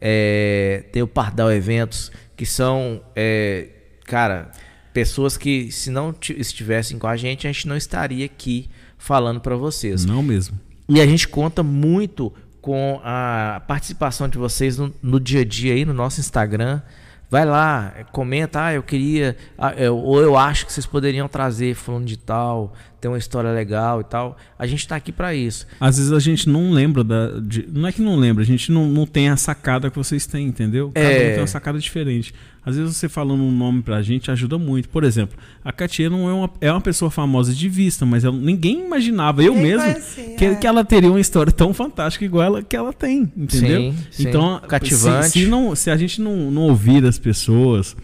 S1: é, tem o Pardal Eventos, que são, é, cara, pessoas que se não ti- estivessem com a gente, a gente não estaria aqui falando para vocês.
S3: Não mesmo.
S1: E a gente conta muito com a participação de vocês no, no dia a dia aí no nosso Instagram. Vai lá, comenta, ah, eu queria, ah, eu- ou eu acho que vocês poderiam trazer fulano de tal, tem uma história legal e tal. A gente tá aqui para isso.
S3: Às vezes a gente não lembra da. de- não é que não lembra, a gente não, não tem a sacada que vocês têm, entendeu? Cada
S1: É.
S3: um tem uma sacada diferente. Às vezes você falando um nome pra gente ajuda muito. Por exemplo, a Katia não é uma, é uma pessoa famosa de vista, mas ela- ninguém imaginava, eu mesmo,
S4: conhecia,
S3: que,
S4: é.
S3: que ela teria uma história tão fantástica igual ela, que ela tem, entendeu?
S1: Sim, sim.
S3: Então,
S1: Cativante.
S3: Se, se não, se a gente não, não ouvir as pessoas,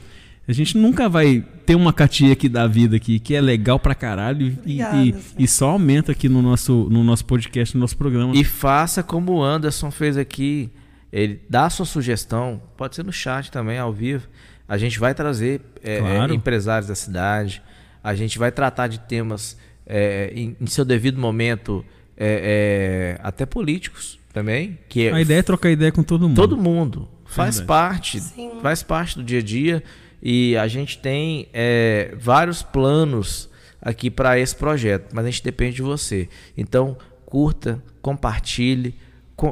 S3: a gente nunca vai ter uma Katia aqui da vida aqui que é legal pra caralho e,
S4: Obrigada,
S3: e, e só aumenta aqui no nosso, no nosso podcast, no nosso programa.
S1: E faça como o Anderson fez aqui. Ele dá a sua sugestão, pode ser no chat também, ao vivo. A gente vai trazer é,
S3: Claro.
S1: é, empresários da cidade. A gente vai tratar de temas é, em, em seu devido momento, é, é, até políticos também. Que é-
S3: A ideia é trocar ideia com todo mundo.
S1: todo mundo faz
S3: Verdade.
S1: parte,
S4: Sim.
S1: faz parte do dia a dia e a gente tem é, vários planos aqui para esse projeto, mas a gente depende de você. Então curta, compartilhe, co-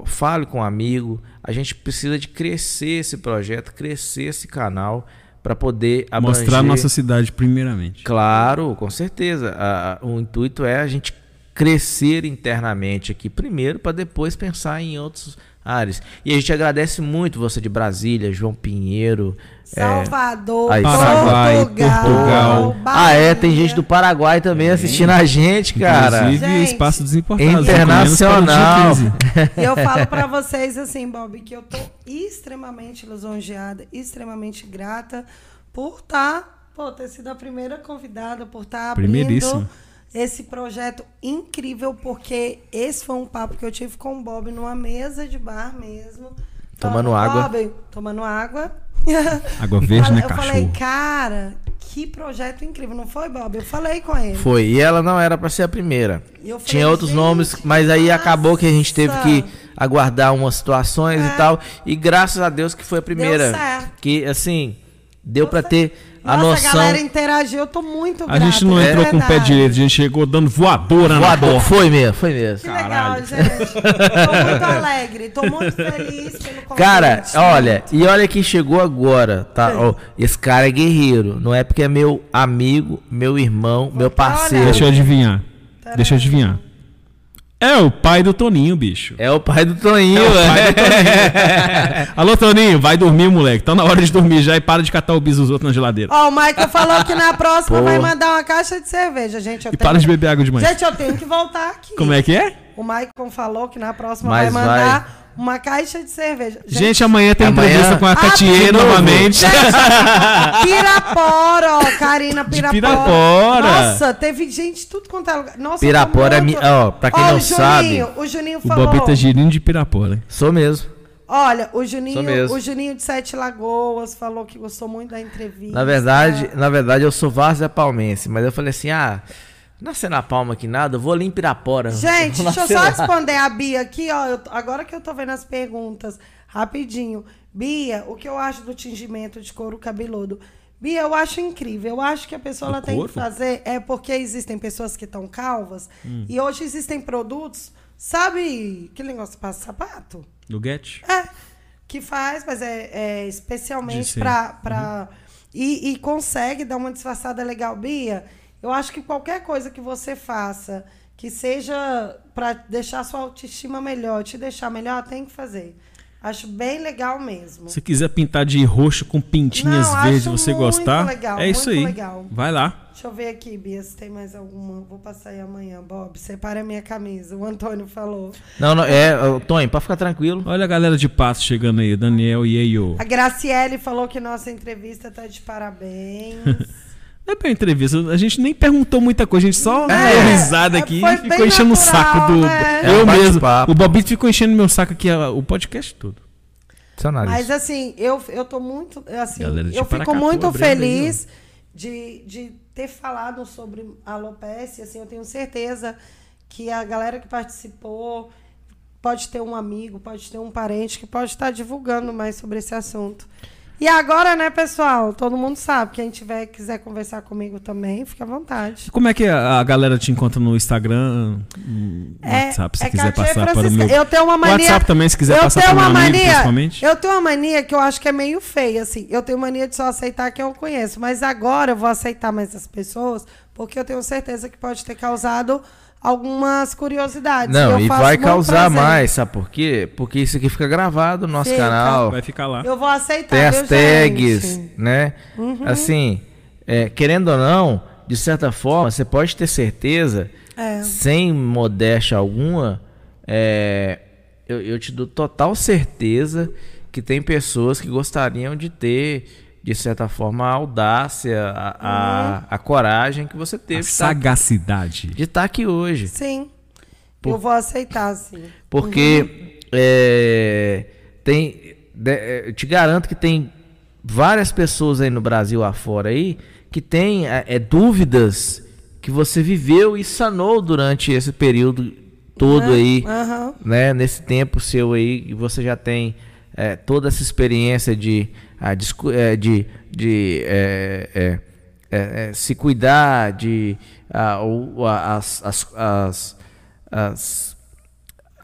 S1: fale com um amigo. A gente precisa de crescer esse projeto, crescer esse canal para poder abranger.
S3: Mostrar a nossa cidade primeiramente.
S1: Claro, com certeza. A- a- o intuito é a gente crescer internamente aqui primeiro para depois pensar em outros áreas. E a gente agradece muito você de Brasília, João Pinheiro. é,
S4: Salvador,
S1: aí,
S3: Paraguai,
S4: Portugal,
S3: Portugal.
S1: Ah, é, tem gente do Paraguai também assistindo a gente, cara.
S3: Inclusive,
S4: Gente,
S3: espaço desimportado.
S1: internacional.
S4: E eu falo pra vocês assim, Bob, que eu tô extremamente lisonjeada, extremamente grata por estar, pô, ter sido a primeira convidada, por estar abrindo
S3: Primeiríssima.
S4: Esse projeto incrível, porque esse foi um papo que eu tive com o Bob numa mesa de bar mesmo.
S1: Tomando
S4: Falando,
S1: água.
S4: Bob, tomando água. <laughs>
S3: Água verde, né,
S4: Eu falei,
S3: cachorro?
S4: cara, que projeto incrível, não foi, Bob? Eu falei com ele.
S1: Foi, e ela não era para ser a primeira.
S4: Eu falei,
S1: Tinha outros nomes, mas aí
S4: nossa.
S1: acabou que a gente teve que aguardar umas situações
S4: É.
S1: e tal. E graças a Deus que foi a primeira.
S4: certo.
S1: Que assim, deu para ter a
S4: Nossa,
S1: noção.
S4: a galera interagiu, eu tô muito
S3: A gente não
S4: de
S3: entrou com o pé direito, a gente chegou dando voadora na
S1: Voador,
S3: porta.
S1: foi mesmo, foi mesmo.
S4: Que legal,
S3: Caralho.
S4: gente. Tô muito alegre, tô muito feliz pelo convite.
S1: Cara, olha, e olha quem chegou agora, tá? Ó, esse cara é guerreiro, não é porque é meu amigo, meu irmão, meu
S4: até
S1: parceiro.
S3: Deixa eu adivinhar. Deixa eu adivinhar. É o pai do Toninho, bicho.
S1: É o pai do Toninho,
S3: É o pai
S1: é.
S3: do Toninho. <laughs> Alô, Toninho, vai dormir, moleque. Tá na hora de dormir já e para de catar o bis dos outros na geladeira.
S4: Ó, o Michael falou que na próxima
S1: Pô.
S4: vai mandar uma caixa de cerveja, gente. Eu
S3: E
S4: tenho...
S3: para de beber água demais.
S4: Gente, eu tenho que voltar aqui.
S3: Como é que é?
S4: O Michael falou que na próxima
S1: Mas
S4: vai mandar uma caixa de cerveja.
S3: Gente, amanhã tem
S1: Amanhã-
S3: entrevista com a
S4: Ah,
S3: Catier
S1: de novo?
S3: novamente.
S4: Pirapora, ó, Karina Pirapora.
S3: Pirapora.
S4: Nossa, teve gente tudo quanto é lugar. Nossa,
S1: Pirapora é
S4: muito-
S1: mi- ó, pra quem
S4: Ó,
S1: não
S4: o Juninho,
S1: sabe-
S4: O Juninho
S3: O
S4: falou.
S3: Bobita Girinho de Pirapora.
S1: Sou mesmo.
S4: Olha, o Juninho, o Juninho de Sete Lagoas falou que gostou muito da entrevista.
S1: Na verdade, na verdade eu sou Várzea Palmense, mas eu falei assim: "Ah, nascer na Palma aqui nada, eu vou ali em Pirapora".
S4: Gente, deixa eu só
S1: lá.
S4: responder a Bia aqui, ó. eu agora que eu tô vendo as perguntas, rapidinho. Bia, o que eu acho do tingimento de couro cabeludo? Bia, eu acho incrível. Eu acho que a pessoa
S3: Do
S4: ela tem que fazer. É porque existem pessoas que estão calvas
S3: Hum.
S4: e hoje existem produtos. Sabe que negócio para sapato?
S3: Do Get?
S4: É, que faz, mas é, é especialmente pra. pra e, e consegue dar uma disfarçada legal. Bia, eu acho que qualquer coisa que você faça que seja pra deixar sua autoestima melhor, te deixar melhor, tem que fazer. Acho bem legal mesmo.
S3: Se quiser pintar de roxo com pintinhas
S4: Não,
S3: verdes você
S4: muito
S3: gostar,
S4: legal,
S3: é isso
S4: muito
S3: aí.
S4: legal.
S3: Vai lá.
S4: Deixa eu ver aqui, Bia, se tem mais alguma. Vou passar aí amanhã, Bob. Separa a minha camisa. O Antônio falou.
S1: Não, não, é, Tony, pode ficar tranquilo.
S3: Olha a galera de Passo chegando aí, Daniel e Eio.
S4: A Graciele falou que nossa entrevista tá de parabéns. <laughs>
S3: Não é pra entrevista, a gente nem perguntou muita coisa, a gente só
S4: É,
S3: deu risada
S4: é,
S3: aqui e ficou enchendo o saco do.
S4: né?
S1: É
S3: Eu
S1: um
S3: mesmo. O Bobito ficou enchendo meu saco aqui o podcast todo.
S4: Mas assim, eu, eu tô muito. Assim, eu fico muito feliz de, de ter falado sobre a alopecia. Assim, eu tenho certeza que a galera que participou pode ter um amigo, pode ter um parente que pode estar divulgando mais sobre esse assunto. E agora, né, pessoal? Todo mundo sabe. Quem tiver quiser conversar comigo também, fica à vontade.
S3: Como é que a a galera te encontra no Instagram, no WhatsApp, se
S4: é
S3: quiser passar para o meu.
S4: Eu tenho uma mania.
S3: WhatsApp também, se quiser
S4: eu
S3: passar para o meu amigo,
S4: mania,
S3: principalmente.
S4: Eu tenho uma mania que eu acho que é meio feia, assim. Eu tenho mania de só aceitar quem eu conheço. Mas agora eu vou aceitar mais as pessoas, porque eu tenho certeza que pode ter causado algumas curiosidades.
S1: Não,
S4: eu
S1: e
S4: faço
S1: vai causar
S4: prazer.
S1: mais, sabe por quê? Porque isso aqui fica gravado no nosso
S4: Fica.
S1: canal.
S3: Vai ficar lá.
S4: Eu vou aceitar,
S1: Tem as tags,
S4: gente?
S1: né? Assim, é, querendo ou não, de certa forma, você pode ter certeza,
S4: É.
S1: sem modéstia alguma, é, eu, eu te dou total certeza que tem pessoas que gostariam de ter, de certa forma, a audácia, a, a, a coragem que você teve
S3: A
S1: estar-
S3: sagacidade.
S1: de estar aqui hoje.
S4: Sim.
S1: Por-
S4: Eu vou aceitar, sim.
S1: Porque é, tem. de- é, eu te garanto que tem várias pessoas aí no Brasil afora aí que tem é, é, dúvidas que você viveu e sanou durante esse período todo aí,
S4: Aham.
S1: né? Nesse tempo seu aí, e você já tem é, toda essa experiência de, ah, é, de, de é, é, é, é, se cuidar, de ah, o- a- as, as, as, as,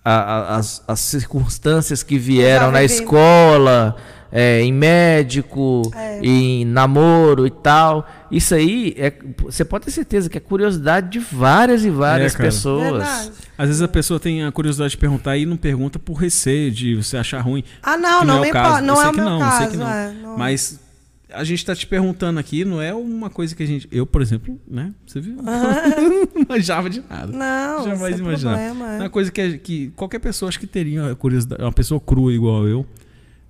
S1: a- a- as, as circunstâncias que vieram na escola, em médico, em namoro e tal. Isso aí, é, você pode ter certeza que é curiosidade de várias e várias
S3: É,
S1: pessoas.
S4: Verdade.
S3: Às vezes a pessoa tem a curiosidade de perguntar e não pergunta por receio de você achar ruim.
S4: Ah, não,
S3: que
S4: não,
S3: é
S4: me
S3: o caso.
S4: importa. Não
S3: eu
S4: é
S3: sei
S4: o
S3: que
S4: meu
S3: não, eu
S4: caso.
S3: sei que não.
S4: é, não.
S3: Mas a gente tá te perguntando aqui, não é uma coisa que a gente. Eu, por exemplo, né? Você viu? <laughs> não manjava de nada.
S4: Não,
S3: Jamais
S4: sem
S3: imaginar.
S4: problema, é.
S3: É uma coisa que, que qualquer pessoa acho que teria curiosidade. Uma pessoa crua igual eu,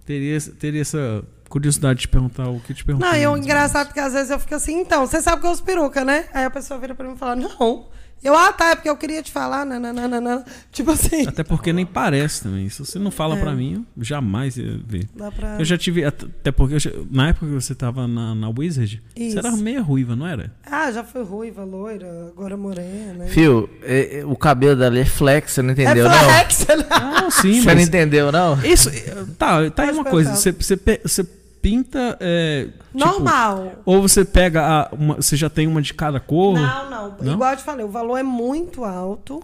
S3: teria, teria essa curiosidade de perguntar o que te perguntar.
S4: Não, e o engraçado é que às vezes eu fico assim, então, você sabe que eu uso peruca, né? Aí a pessoa vira pra mim e fala, não. Eu, ah, tá, é porque eu queria te falar, nananana. Tipo assim.
S3: Até porque nem parece também. Se você não fala
S4: É.
S3: pra mim, eu jamais ia ver.
S4: Dá pra...
S3: Eu já tive. Até porque já- na época que você tava na, na Wizard,
S4: Isso.
S3: você era meia ruiva, não era?
S4: Ah, já fui ruiva, loira, agora morena.
S1: Fio, é- é- o cabelo dela é flex, você não entendeu,
S4: é
S1: não?
S4: flex, né?
S3: Ah, sim,
S1: Você não entendeu, não?
S3: Isso. é, Tá, tá
S4: Pode
S3: uma coisa.
S4: pensar.
S3: Você, você, pe- você pinta. é, tipo,
S4: Normal.
S3: ou você pega. A, uma, você já tem uma de cada cor?
S4: Não, não,
S3: Não?
S4: Igual eu te falei, o valor é muito alto,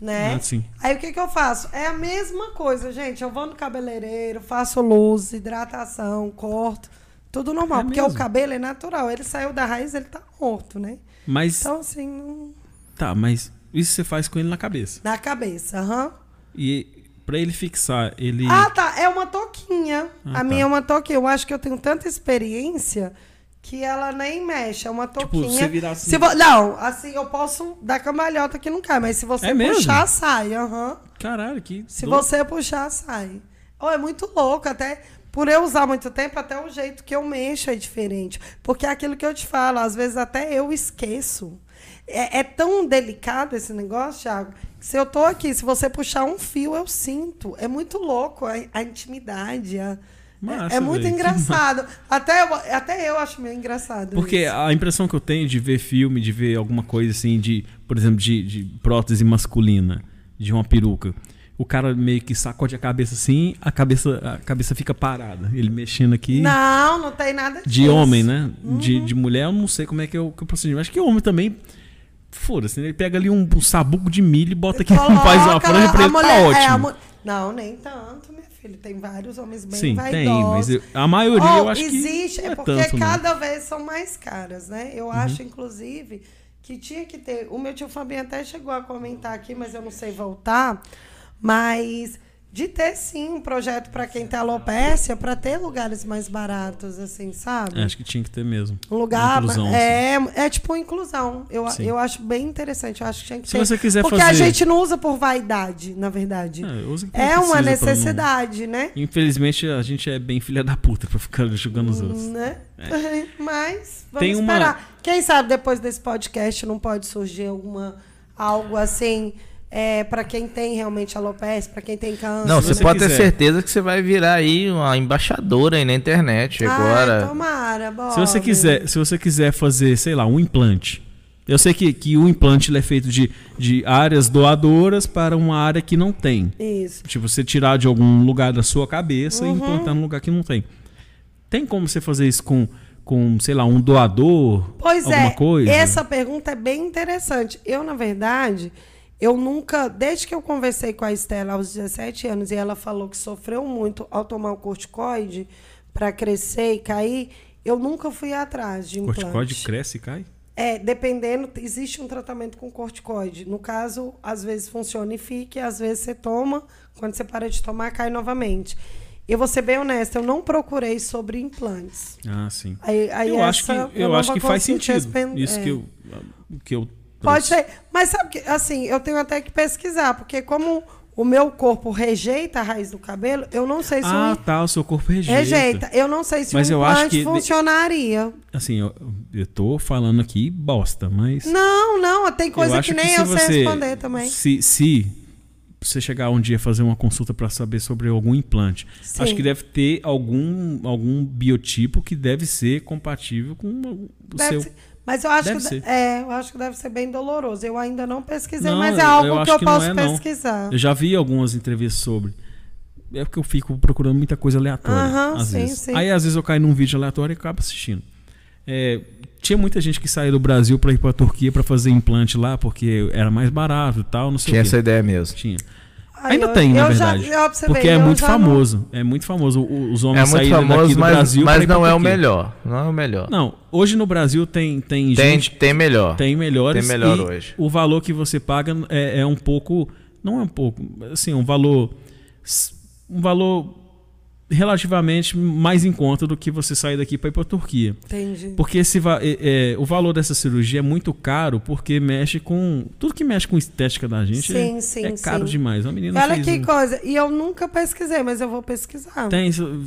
S4: né?
S3: Ah, sim.
S4: Aí o que, que eu faço? É a mesma coisa, gente. Eu vou no cabeleireiro, faço luz, hidratação, corto. Tudo normal.
S3: É
S4: porque
S3: mesmo?
S4: o cabelo é natural. Ele saiu da raiz, ele tá morto, né?
S3: Mas.
S4: Então, assim, não-
S3: Tá, mas isso você faz com ele na cabeça.
S4: na cabeça, aham.
S3: E pra ele fixar, ele.
S4: Ah, tá. É uma toquinha.
S3: Ah,
S4: a
S3: tá.
S4: minha é uma toquinha. Eu acho que eu tenho tanta experiência que ela nem mexe. É uma toquinha.
S3: Tipo, você virar assim-
S4: Se vo- Não, assim, eu posso dar cambalhota que não cai. Mas se você
S3: É mesmo?
S4: puxar, sai. Aham.
S3: Caralho, que.
S4: Se
S3: louco.
S4: você puxar, sai. Oh, é muito louco. Até por eu usar muito tempo, até o jeito que eu mexo é diferente. Porque é aquilo que eu te falo, às vezes até eu esqueço. É, é tão delicado esse negócio, Thiago. que Se eu tô aqui, se você puxar um fio, eu sinto. É muito louco a, a intimidade. a-
S3: Massa,
S4: é, é muito
S3: que
S4: engraçado. Até eu, até eu acho meio engraçado.
S3: Porque
S4: isso.
S3: a impressão que eu tenho de ver filme, de ver alguma coisa assim, de, por exemplo, de, de prótese masculina, de uma peruca. O cara meio que sacode a cabeça assim, a cabeça, a cabeça fica parada. Ele mexendo aqui.
S4: Não, não tem nada disso.
S3: De homem, né?
S4: Uhum.
S3: De, de mulher, eu não sei como é que é o, que é o procedimento. Acho que homem também. Foda-se, né? ele pega ali um, um sabugo de milho e bota aqui,
S4: Coloca <laughs>
S3: faz uma franja pra ele, tá
S4: mulher- é,
S3: ótimo.
S4: mu- Não, nem tanto, minha filha. Tem vários homens bem
S3: Sim,
S4: vaidosos.
S3: tem, mas eu- a maioria
S4: Oh,
S3: eu acho
S4: existe,
S3: que. Não
S4: é
S3: é
S4: porque
S3: tanto, não.
S4: cada vez são mais caras, né? Eu
S3: Uhum.
S4: acho, inclusive, que tinha que ter. O meu tio Fabinho até chegou a comentar aqui, mas eu não sei voltar. Mas de ter sim um projeto para quem tem alopecia, para ter lugares mais baratos, assim, sabe?
S3: É, acho que tinha que ter mesmo.
S4: Um lugar.
S3: Inclusão, assim.
S4: é, é tipo inclusão. Eu,
S3: Sim.
S4: eu acho bem interessante. Eu acho que tinha que
S3: Se
S4: ter.
S3: você quiser
S4: Porque a
S3: fazer-
S4: gente não usa por vaidade, na verdade.
S3: É,
S4: É uma
S3: não-
S4: necessidade, né?
S3: Infelizmente, a gente é bem filha da puta pra ficar julgando os outros.
S4: né? <laughs> Mas vamos
S3: É. Tem uma-
S4: esperar. Quem sabe depois desse podcast não pode surgir alguma algo assim é, para quem tem realmente alopecia, para quem tem câncer.
S1: Não,
S3: Se
S1: você
S3: você
S1: pode ter
S3: quiser.
S1: certeza que você vai virar aí uma embaixadora aí na internet
S4: Ai,
S1: agora.
S4: tomara,
S3: Se você
S4: Bob.
S3: quiser, se você quiser fazer, sei lá, um implante. Eu sei que, que o implante ele é feito de, de áreas doadoras para uma área que não tem.
S4: Isso.
S3: Tipo, você tirar de algum lugar da sua cabeça
S4: Uhum.
S3: e implantar num lugar que não tem. Tem como você fazer isso com, com sei lá, um doador?
S4: Pois
S3: alguma
S4: é,
S3: coisa?
S4: essa pergunta é bem interessante. Eu, na verdade, eu nunca, desde que eu conversei com a Estela aos 17 anos e ela falou que sofreu muito ao tomar o corticoide para crescer e cair, eu nunca fui atrás de implante.
S3: Corticóide cresce e cai?
S4: É, dependendo, existe um tratamento com corticoide. No caso, às vezes funciona e fica, às vezes você toma, quando você para de tomar, cai novamente. Eu vou ser bem honesta, eu não procurei sobre implantes.
S3: Ah, sim.
S4: Aí, aí
S3: eu acho que,
S4: essa
S3: eu
S4: não
S3: acho que faz sentido. Isso
S4: é.
S3: que eu, que eu
S4: Pode ser. Mas sabe que, assim, eu tenho até que pesquisar, porque como o meu corpo rejeita a raiz do cabelo, eu não sei se
S3: Ah,
S4: o
S3: tá, o seu corpo rejeita.
S4: rejeita. Eu não sei se
S3: Mas
S4: o
S3: eu acho que-
S4: funcionaria.
S3: Assim, eu, eu tô falando aqui bosta, mas.
S4: Não, não, tem coisa que nem
S3: se
S4: eu sei responder também.
S3: Se, se você chegar um dia fazer uma consulta para saber sobre algum implante,
S4: Sim.
S3: acho que deve ter algum, algum biotipo que deve ser compatível com o
S4: Deve
S3: seu.
S4: ser- Mas eu acho,
S3: Deve
S4: que,
S3: ser.
S4: é, eu acho que deve ser bem doloroso. Eu ainda não pesquisei,
S3: Não,
S4: mas é algo
S3: eu
S4: que eu
S3: que
S4: posso
S3: é, não.
S4: pesquisar.
S3: Eu já vi algumas entrevistas sobre. É porque eu fico procurando muita coisa aleatória.
S4: Aham,
S3: às
S4: sim,
S3: vezes.
S4: sim.
S3: Aí às vezes eu caio num vídeo aleatório e acabo assistindo. É, tinha muita gente que saía do Brasil para ir para a Turquia para fazer implante lá porque era mais barato e tal, não sei
S1: Tinha essa ideia mesmo.
S3: Tinha. Ainda
S4: eu-
S3: tem, na
S4: eu já-
S3: verdade.
S4: eu observei,
S3: porque é
S4: eu
S3: muito
S4: já não-
S3: famoso. É muito famoso os
S1: É
S3: homens
S1: muito
S3: saírem daqui
S1: famoso,
S3: do
S1: mas,
S3: Brasil
S1: mas não é o melhor. Não é o melhor.
S3: Não, hoje no Brasil tem, tem,
S1: tem,
S3: gente
S1: tem melhor.
S3: tem melhores.
S1: Tem melhor
S3: e
S1: hoje.
S3: O valor que você paga é, é um pouco. Não é um pouco. Assim, um valor. Um valor relativamente mais em conta do que você sair daqui para ir para Turquia.
S4: Entendi.
S3: Porque esse, é- é, o valor dessa cirurgia é muito caro porque mexe com. Tudo que mexe com estética da gente
S4: Sim,
S3: é,
S4: sim,
S3: é caro
S4: sim.
S3: demais. Uma menina
S4: Olha que
S3: um-
S4: coisa. E eu nunca pesquisei, mas eu vou pesquisar.
S3: Tem isso.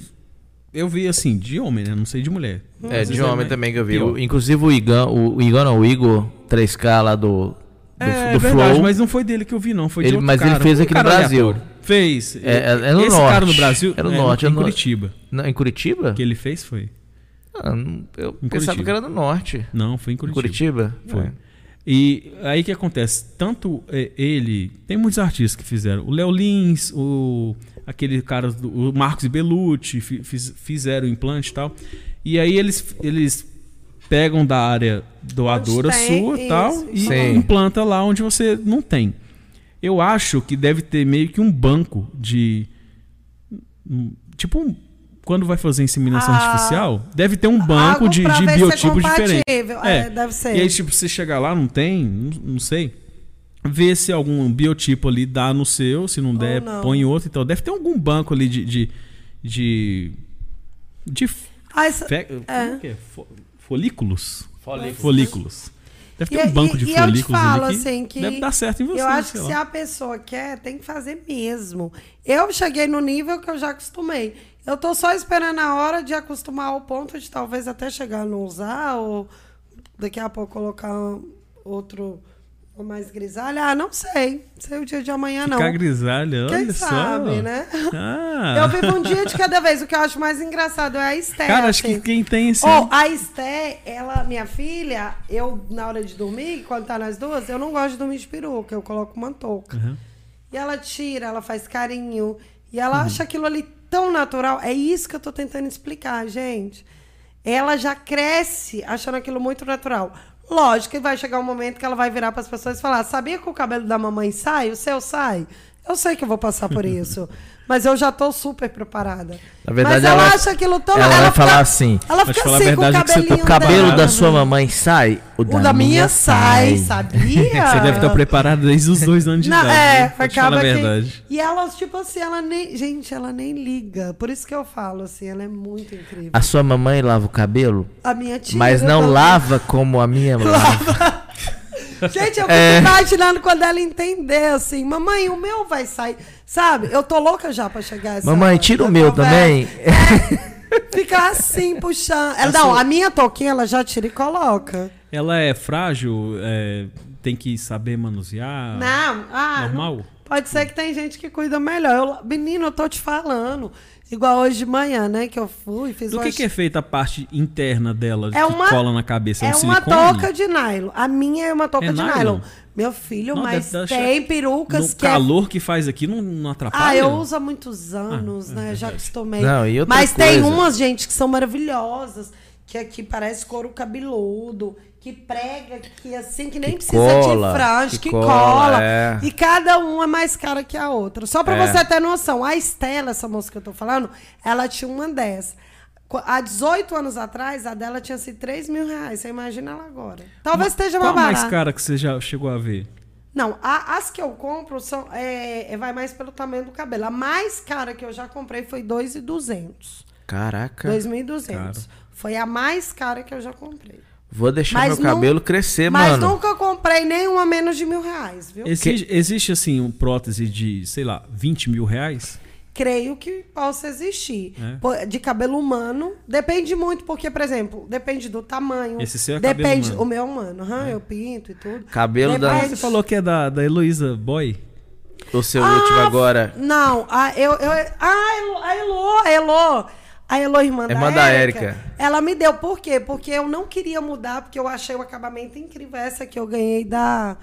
S3: Eu vi assim, de homem, né? Não sei de mulher.
S1: É, de
S3: vezes
S1: homem também que eu vi. O- inclusive o Igor, o, o Igor não, o Igor 3K lá do, do,
S3: É,
S1: do
S3: verdade,
S1: Flow.
S3: mas não foi dele que eu vi, não. Foi
S1: Ele- mas ele
S3: cara.
S1: fez
S3: Um
S1: aqui no Brasil.
S3: aleatório. Fez.
S1: É, é- é no
S3: Esse
S1: norte.
S3: cara no Brasil.
S1: É no
S3: é,
S1: norte, é
S3: Em
S1: no-
S3: Curitiba.
S1: Não, em Curitiba?
S3: que ele fez foi.
S1: Ah, não, eu
S3: Em
S1: pensava
S3: Curitiba.
S1: que era no norte.
S3: Não, foi em Curitiba.
S1: Curitiba?
S3: Foi.
S1: É.
S3: E aí que acontece? Tanto é, ele. Tem muitos artistas que fizeram. O Léo Lins, o, aquele cara, do, o Marcos Belucci, fi- fiz- fizeram o implante e tal. E aí eles, eles pegam da área doadora
S4: tem,
S3: sua e tal
S4: isso,
S3: e
S1: Sim.
S3: implanta lá onde você não tem. Eu acho que deve ter meio que um banco de. Tipo um. Quando vai fazer inseminação
S4: Ah,
S3: artificial, deve ter um banco de, de
S4: ver é
S3: biotipos diferentes.
S4: compatível. É, deve ser.
S3: E aí, tipo, você chegar lá, não tem, não, não sei. Vê se algum biotipo ali dá no seu, se não der,
S4: não.
S3: põe outro. Então, deve ter algum banco ali de. de, de, de
S4: Ah, isso-
S3: fe- como que é? Fo- folículos?
S1: Folículos.
S3: Folículos. Deve ter
S4: E-
S3: um banco
S4: e-
S3: de
S4: e eu te
S3: folículos
S4: falo,
S3: ali que,
S4: assim, que
S3: deve dar certo em você.
S4: eu acho que
S3: lá.
S4: se a pessoa quer, tem que fazer mesmo. Eu cheguei no nível que eu já acostumei. Eu tô só esperando a hora de acostumar ao ponto de talvez até chegar a não usar, ou daqui a pouco colocar um- outro ou mais grisalha. Ah, não sei. Não sei o dia de amanhã, não.
S3: Ficar grisalha,
S4: Quem
S3: olha
S4: sabe,
S3: só.
S4: né?
S3: Ah.
S4: Eu vivo um dia de cada vez. O que eu acho mais engraçado é a Esther.
S3: Cara, acho
S4: assim.
S3: que quem tem esse.
S4: Ou a Esté, ela, minha filha, eu, na hora de dormir, quando tá nas duas, eu não gosto de dormir de peruca, eu coloco uma touca.
S3: Uhum.
S4: E ela tira, ela faz carinho. E ela acha aquilo ali tão natural. É isso que eu tô tentando explicar, gente. Ela já cresce achando aquilo muito natural. Lógico que vai chegar um momento que ela vai virar para as pessoas e falar: sabia que o cabelo da mamãe sai? O seu sai? Eu sei que eu vou passar por isso. mas eu já tô super preparada.
S1: Na verdade,
S4: mas ela,
S1: ela-
S4: acha aquilo tão.
S1: ela vai falar assim,
S4: Ela
S3: "Mas
S4: fica assim com o
S3: verdade é que você tá
S4: cabelinho
S1: O cabelo
S4: dela.
S1: da sua mamãe sai, o,
S4: O da minha sai, sabia? <laughs>
S3: Você deve estar preparado desde os dois anos de
S4: Não,
S3: idade.
S4: é,
S3: né?
S4: Acaba
S3: a
S4: que...
S3: verdade.
S4: E ela, tipo assim, ela nem... Gente, ela nem liga. Por isso que eu falo, assim, ela é muito incrível.
S1: A sua mamãe lava o cabelo,
S4: A minha tia...
S1: mas não
S4: tô-
S1: lava como a minha <laughs> lava.
S4: Gente, eu fico
S1: É.
S4: imaginando quando ela entender, assim, mamãe, o meu vai sair. Sabe? Eu tô louca já pra chegar essa
S1: Mamãe, tira o meu
S4: conversa.
S1: também.
S4: Fica assim, puxando. Ela, não, a minha touquinha ela já tira e coloca.
S3: Ela é frágil, é, tem que saber manusear.
S4: Não, ah,
S3: Normal?
S4: não- Pode ser que tem gente que cuida melhor. Eu, menino, eu tô te falando. Igual hoje de manhã, né? Que eu fui, fiz
S3: Do
S4: uma
S3: que, que é feita a parte interna dela
S4: É
S3: que
S4: uma-
S3: cola na cabeça? É,
S4: É
S3: um
S4: uma
S3: silicone?
S4: touca de nylon. A minha é uma touca
S3: É
S4: de
S3: nylon?
S4: nylon. Meu filho,
S3: Não,
S4: mas
S3: deve- deve
S4: tem
S3: achar-
S4: perucas
S3: No
S4: que é
S3: calor que faz aqui não, não atrapalha?
S4: Ah, eu uso há muitos anos,
S3: é
S4: né? Já acostumei.
S1: Não, e outra
S4: Mas tem
S1: coisa?
S4: umas, gente, que são maravilhosas. Que aqui parece couro cabeludo. Que prega, que assim, que nem
S1: Que
S4: precisa
S1: cola,
S4: de franja,
S1: que
S4: que,
S1: cola,
S4: cola.
S1: é.
S4: E cada uma é mais cara que a outra. Só pra
S1: É.
S4: você ter noção, a Estela, essa moça que eu tô falando, ela tinha uma dessa. Qu- Há 18 anos atrás, a dela tinha sido 3 mil reais. Você imagina ela agora. Talvez esteja
S3: Qual
S4: mais
S3: a mais
S4: barata.
S3: cara que você já chegou a ver?
S4: Não, a- as que eu compro são, é, é- vai mais pelo tamanho do cabelo. A mais cara que eu já comprei foi 2.200.
S1: Caraca.
S4: 2.200. Foi a mais cara que eu já comprei.
S1: Vou deixar
S4: Mas
S1: meu
S4: não-
S1: cabelo crescer,
S4: Mas
S1: mano.
S4: nunca comprei nenhuma menos de mil reais, viu?
S3: Existe, existe, assim, um prótese de, sei lá, 20 mil reais?
S4: Creio que possa existir.
S3: É?
S4: De cabelo humano, depende muito, porque, por exemplo, depende do tamanho.
S3: Esse seu é cabelo
S4: Depende,
S3: humano.
S4: o meu é humano, aham, eu pinto e tudo.
S1: Cabelo da-
S4: Depende-
S3: Você falou que é da, da Heloísa Boy?
S1: O seu último
S4: Ah,
S1: agora.
S4: Não, a, eu, eu, ah, Elo- a Elo, a Elo, a Elo, irmã,
S1: Irmã
S4: da
S1: da
S4: Érica, ela me deu. Por quê? Porque eu não queria mudar, porque eu achei o acabamento incrível. Essa que eu ganhei da...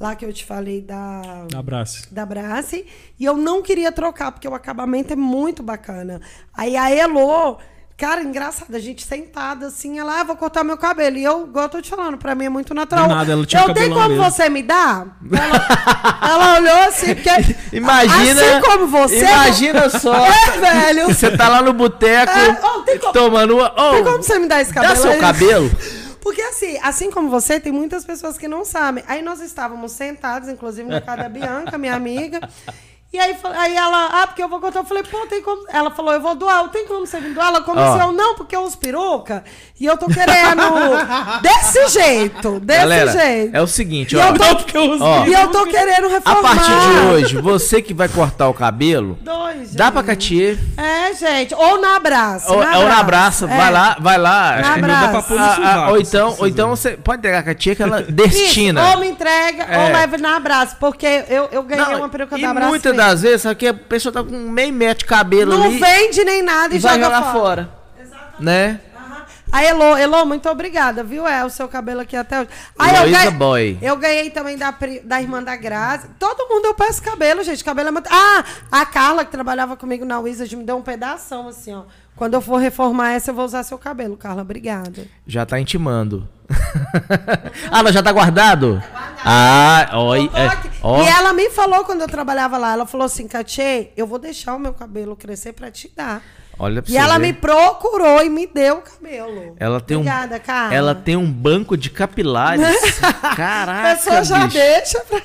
S4: Lá que eu te falei da...
S3: Abraço.
S4: Da Brace. E eu não queria trocar, porque o acabamento é muito bacana. Aí a Elo... Cara, engraçado, a gente sentada assim, ela, ah, vou cortar meu cabelo. E eu, igual eu tô te falando, pra mim é muito natural.
S3: Do nada, ela tinha
S4: eu tenho como
S3: mesmo.
S4: você me dar? Ela, ela olhou assim, porque. <laughs>
S1: Imagina.
S4: Assim como você.
S1: Imagina só. <laughs>
S4: É, velho.
S1: Você tá lá no boteco
S4: É, oh, tem como-
S1: tomando uma. Oh,
S4: Tem como você me dar esse cabelo?
S1: dá seu cabelo. <laughs>
S4: Porque assim, assim como você, tem muitas pessoas que não sabem. Aí nós estávamos sentados, inclusive na casa da Bianca, minha amiga. E aí, aí ela, ah, porque eu vou contar. Eu falei, pô, tem como. Ela falou, eu vou doar, tem como você me doar? Ela começou, eu não, porque eu uso peruca. E eu tô querendo. <laughs> desse jeito, desse
S1: Galera,
S4: jeito.
S1: é o seguinte,
S4: E
S1: ó.
S4: eu tô,
S1: Ó,
S4: e eu tô querendo
S1: a
S4: reformar.
S1: partir de hoje, você que vai cortar o cabelo,
S4: Dois,
S1: dá pra. Catier.
S4: É, gente. Ou na abraça.
S1: Ou, ou na abraça,
S4: É.
S1: vai lá, vai lá.
S4: Na
S1: Acho que
S3: não dá pra
S4: abraça.
S1: Ah, ah, ou então, ou então você pode pegar a Katia que ela
S4: Isso,
S1: destina.
S4: ou me entrega,
S1: É.
S4: ou leva na abraço. Porque eu, eu ganhei
S1: Não,
S4: uma peruca
S1: e
S4: da abraço.
S1: Das vezes, sabe que a pessoa tá com meio metro de cabelo
S4: Não
S1: ali
S4: vende nem nada e,
S1: e vai
S4: joga
S1: jogar fora. Né?
S4: A Elo, Elo, muito obrigada, viu? É o seu cabelo aqui até hoje. Aí eu ganhei,
S1: Boy.
S4: eu ganhei também da, da irmã da Grazi. Todo mundo eu peço cabelo, gente. Cabelo é muito. Ah, a Carla, que trabalhava comigo na Wizard, me deu um pedação assim, ó. Quando eu for reformar essa, eu vou usar seu cabelo, Carla. Obrigada.
S1: Já tá intimando. Ah, não, já tá guardado? Ah, ó,
S4: Eu tô
S1: é, ó.
S4: E ela me falou quando eu trabalhava lá, ela falou assim, Katia, eu vou deixar o meu cabelo crescer pra te dar.
S1: Olha pra
S4: E ela
S1: ver.
S4: me procurou e me deu o cabelo.
S1: Ela tem
S4: Obrigada,
S1: um,
S4: Carla.
S1: ela tem um banco de capilares. <laughs>
S4: A
S1: Caraca,
S4: pessoa já
S1: bicho.
S4: deixa pra,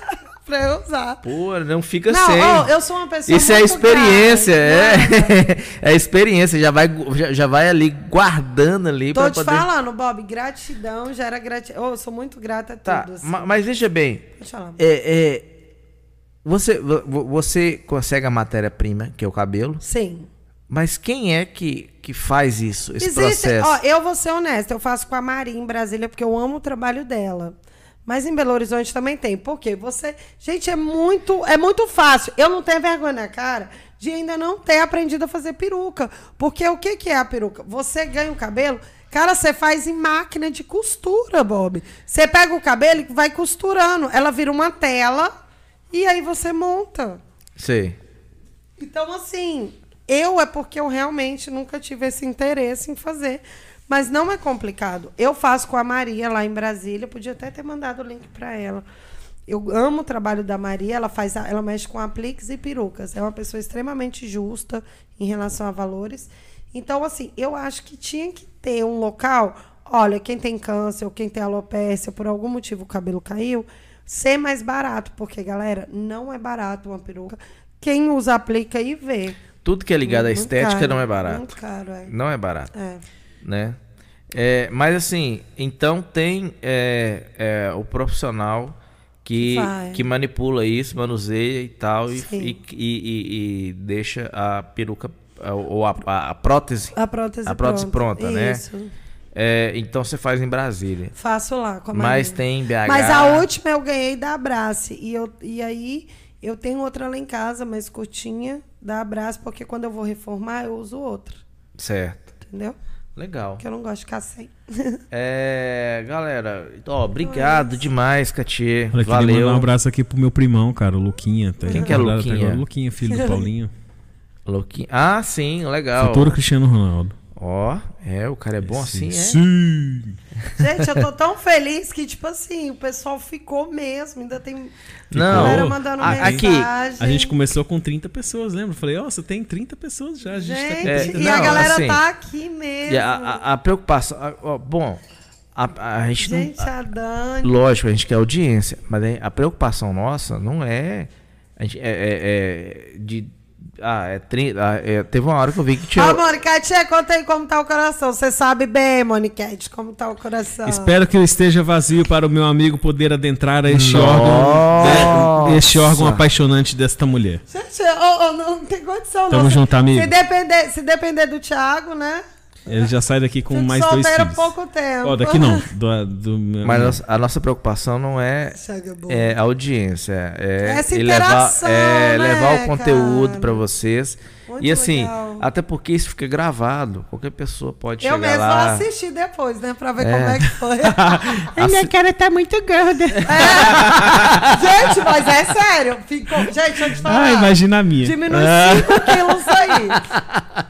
S4: pra eu usar.
S1: Pô, não fica
S4: Não,
S1: sem.
S4: ó, eu sou uma pessoa
S1: Isso é experiência,
S4: grata.
S1: é. <laughs> é experiência, já vai, já, já vai ali guardando ali
S4: Tô
S1: pra
S4: te
S1: poder.
S4: falando, Bob, gratidão, gera gratidão. eu sou muito grata a
S1: Tá,
S4: tudo. assim.
S1: ma- mas veja bem,
S4: Deixa eu falar.
S1: é, é, você, vo- vo- você consegue a matéria-prima, que é o cabelo,
S4: Sim.
S1: mas quem é que, que faz isso, esse
S4: Existe,
S1: processo?
S4: ó, eu vou ser honesta, eu faço com a Maria em Brasília porque eu amo o trabalho dela. Mas em Belo Horizonte também tem. Por quê? Você, gente, é muito, é muito fácil. Eu não tenho vergonha na cara de ainda não ter aprendido a fazer peruca. Porque o que que é a peruca? Você ganha o cabelo, cara, você faz em máquina de costura, Bob. Você pega o cabelo e vai costurando, ela vira uma tela e aí você monta.
S1: Sei.
S4: Então, assim, eu é porque eu realmente nunca tive esse interesse em fazer. Mas não é complicado. Eu faço com a Maria lá em Brasília. Podia até ter mandado o link para ela. eu amo o trabalho da Maria, ela faz, ela mexe com apliques e perucas. É uma pessoa extremamente justa em relação a valores. Então, assim, eu acho que tinha que ter um local. Olha, quem tem câncer ou quem tem alopecia, por algum motivo o cabelo caiu, ser mais barato, porque galera, não é barato uma peruca. Quem usa aplica e vê.
S1: Tudo que é ligado à
S4: Muito
S1: estética
S4: caro,
S1: não é barato.
S4: Muito caro, é.
S1: Não é barato,
S4: É.
S1: né? É, mas assim, então tem é, é, o profissional que,
S4: Vai.
S1: que manipula isso, manuseia e tal, e, e, e- e- deixa a peruca ou a, a- a prótese.
S4: A prótese,
S1: A prótese pronta, né?
S4: Isso.
S1: É, então você faz em Brasília.
S4: Faço lá com a
S1: Mas
S4: Maria.
S1: tem em BH.
S4: Mas a última eu ganhei da Abrace. E, eu, e aí eu tenho outra lá em casa, mais curtinha, da Abrace, porque quando eu vou reformar, eu uso outra.
S1: Certo.
S4: Entendeu?
S1: Legal.
S4: Porque eu não gosto de ficar sem. <laughs>
S1: É, galera, ó, obrigado demais, Katia.
S3: Olha, queria mandar um
S1: Valeu.
S3: abraço aqui pro meu primão, cara, o Luquinha. Tá
S1: Quem que é
S3: até
S1: Luquinha?
S3: Luquinha, filho do <laughs> Paulinho.
S1: Louquinho. Ah, sim, legal.
S3: Futuro Cristiano Ronaldo.
S1: Ó, é, o cara é bom assim, é?
S3: Sim.
S4: Gente, eu tô tão feliz que, tipo assim, o pessoal ficou mesmo. Ainda tem
S1: Não,
S4: galera mandando
S1: a-
S4: mensagem.
S1: aqui,
S3: A gente começou com 30 pessoas, lembra? Eu Falei, ó, você tem 30 pessoas já. A gente, tá com
S4: Gente,
S1: É,
S3: 30.
S4: e
S1: não,
S4: a galera
S1: assim,
S4: tá aqui mesmo.
S1: E a, a- a preocupação. a- ó, bom, a, a gente,
S4: Gente,
S1: não.
S4: a Dani.
S1: Lógico, a gente quer audiência, mas a preocupação nossa não é. A gente, é, é- é de. Ah, é 30. ah, é- teve uma hora que eu vi que tinha.
S4: Ó, Moniquete, conta aí como tá o coração. Você sabe bem, Moniquete, como tá o coração.
S3: Espero que ele esteja vazio para o meu amigo poder adentrar a este
S1: Nossa.
S3: órgão, de- este órgão apaixonante desta mulher.
S4: Gente, ô, ô, não tem condição,
S3: Tamo
S4: não.
S3: junto, amigo.
S4: Se depender, se depender do Thiago, né?
S3: Ele já sai daqui com
S4: Fico
S3: mais dois
S4: solteiro
S3: filhos.
S4: pouco tempo.
S3: Ó, daqui não. Do, do meu-
S1: Mas a nossa preocupação não é. É audiência, é,
S4: Essa
S1: e levar,
S4: interação,
S1: é
S4: né,
S1: levar o conteúdo pra vocês.
S4: Muito
S1: e assim,
S4: legal.
S1: até porque isso fica gravado, qualquer pessoa pode
S4: Eu
S1: chegar
S4: mesmo
S1: lá.
S4: vou assistir depois, né? Pra ver
S1: É.
S4: como é que foi. <laughs>
S3: A minha cara tá muito gorda. <laughs>
S4: gente, mas é sério. Ficou... Gente, deixa eu te falar.
S3: Ah, imagina a minha.
S4: Diminui 5 quilos aí.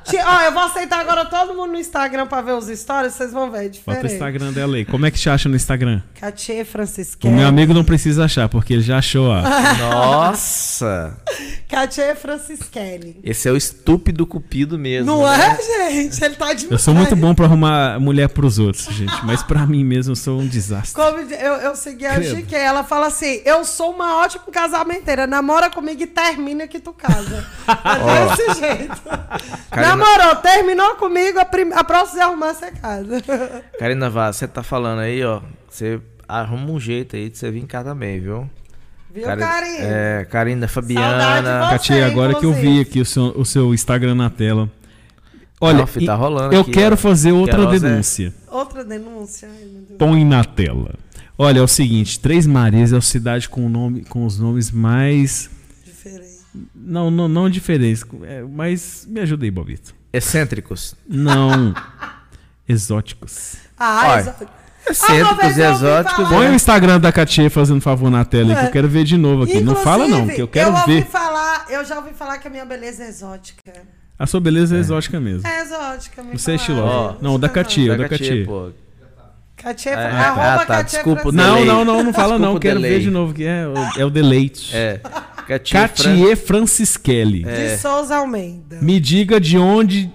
S4: Ti- Ó, eu vou aceitar agora todo mundo no Instagram pra ver os stories, vocês vão ver, é
S3: Bota
S4: diferente.
S3: o Instagram dela aí. Como é que te acha no Instagram?
S4: Katia
S3: O
S4: Francisquelli.
S3: meu amigo não precisa achar, porque ele já achou, ó.
S1: Nossa! <laughs>
S4: Katia Francisquelli.
S1: Esse é o estúpido cupido mesmo.
S4: Não
S1: né?
S4: é, gente? Ele tá demais.
S3: Eu sou muito bom pra arrumar mulher pros outros, gente. Mas pra mim mesmo eu sou um desastre.
S4: Como eu, eu segui a. Chique, ela fala assim: eu sou uma ótima casamenteira. Namora comigo e termina que tu casa. É <laughs> desse jeito.
S1: Karina-
S4: Namorou, terminou comigo, a, prim... a próxima arrumar você casa.
S1: Karina Vaz, você tá falando aí, ó. Você arruma um jeito aí de você vir cá também, viu?
S4: Viu, Karine?
S1: É, Karina Fabiana.
S3: Katia, agora que eu vi aqui o seu, o seu Instagram na tela. Olha,
S1: fi, tá rolando
S3: eu
S1: aqui,
S3: quero
S1: ó.
S3: fazer outra
S1: Queiroz é-
S3: denúncia.
S4: Outra denúncia. Ai.
S3: Põe na tela. Olha, é o seguinte, Três Marias é a cidade com, o nome, com os nomes mais...
S4: Diferente.
S3: Não, não, não diferentes, é, mas me ajuda aí, Bobito.
S1: Excêntricos.
S3: Não, exóticos.
S4: Ah,
S1: Olha, Excêntricos
S4: vez
S1: e
S4: eu
S1: exóticos.
S4: falar.
S3: Põe o Instagram da Katia fazendo favor na tela que eu quero ver de novo aqui. não fala não,
S4: Inclusive,
S3: que eu quero
S4: ouvi
S3: ver.
S4: falar, eu já ouvi falar que a minha beleza é exótica.
S3: A sua beleza é, exótica mesmo.
S4: É exótica, me
S3: Você é estilosa. Não, o da Katia, o da Katia.
S4: Katia,
S1: É,
S4: arroba
S1: ah, tá,
S4: Katia
S1: desculpa.
S3: Não, não, não, não fala
S1: Desculpa
S3: não. Quero
S1: delay.
S3: ver de novo, que é, o- é o deleite.
S1: É. Katia.
S3: Katia Francisquelli.
S4: De Souza Almeida.
S3: Me diga de onde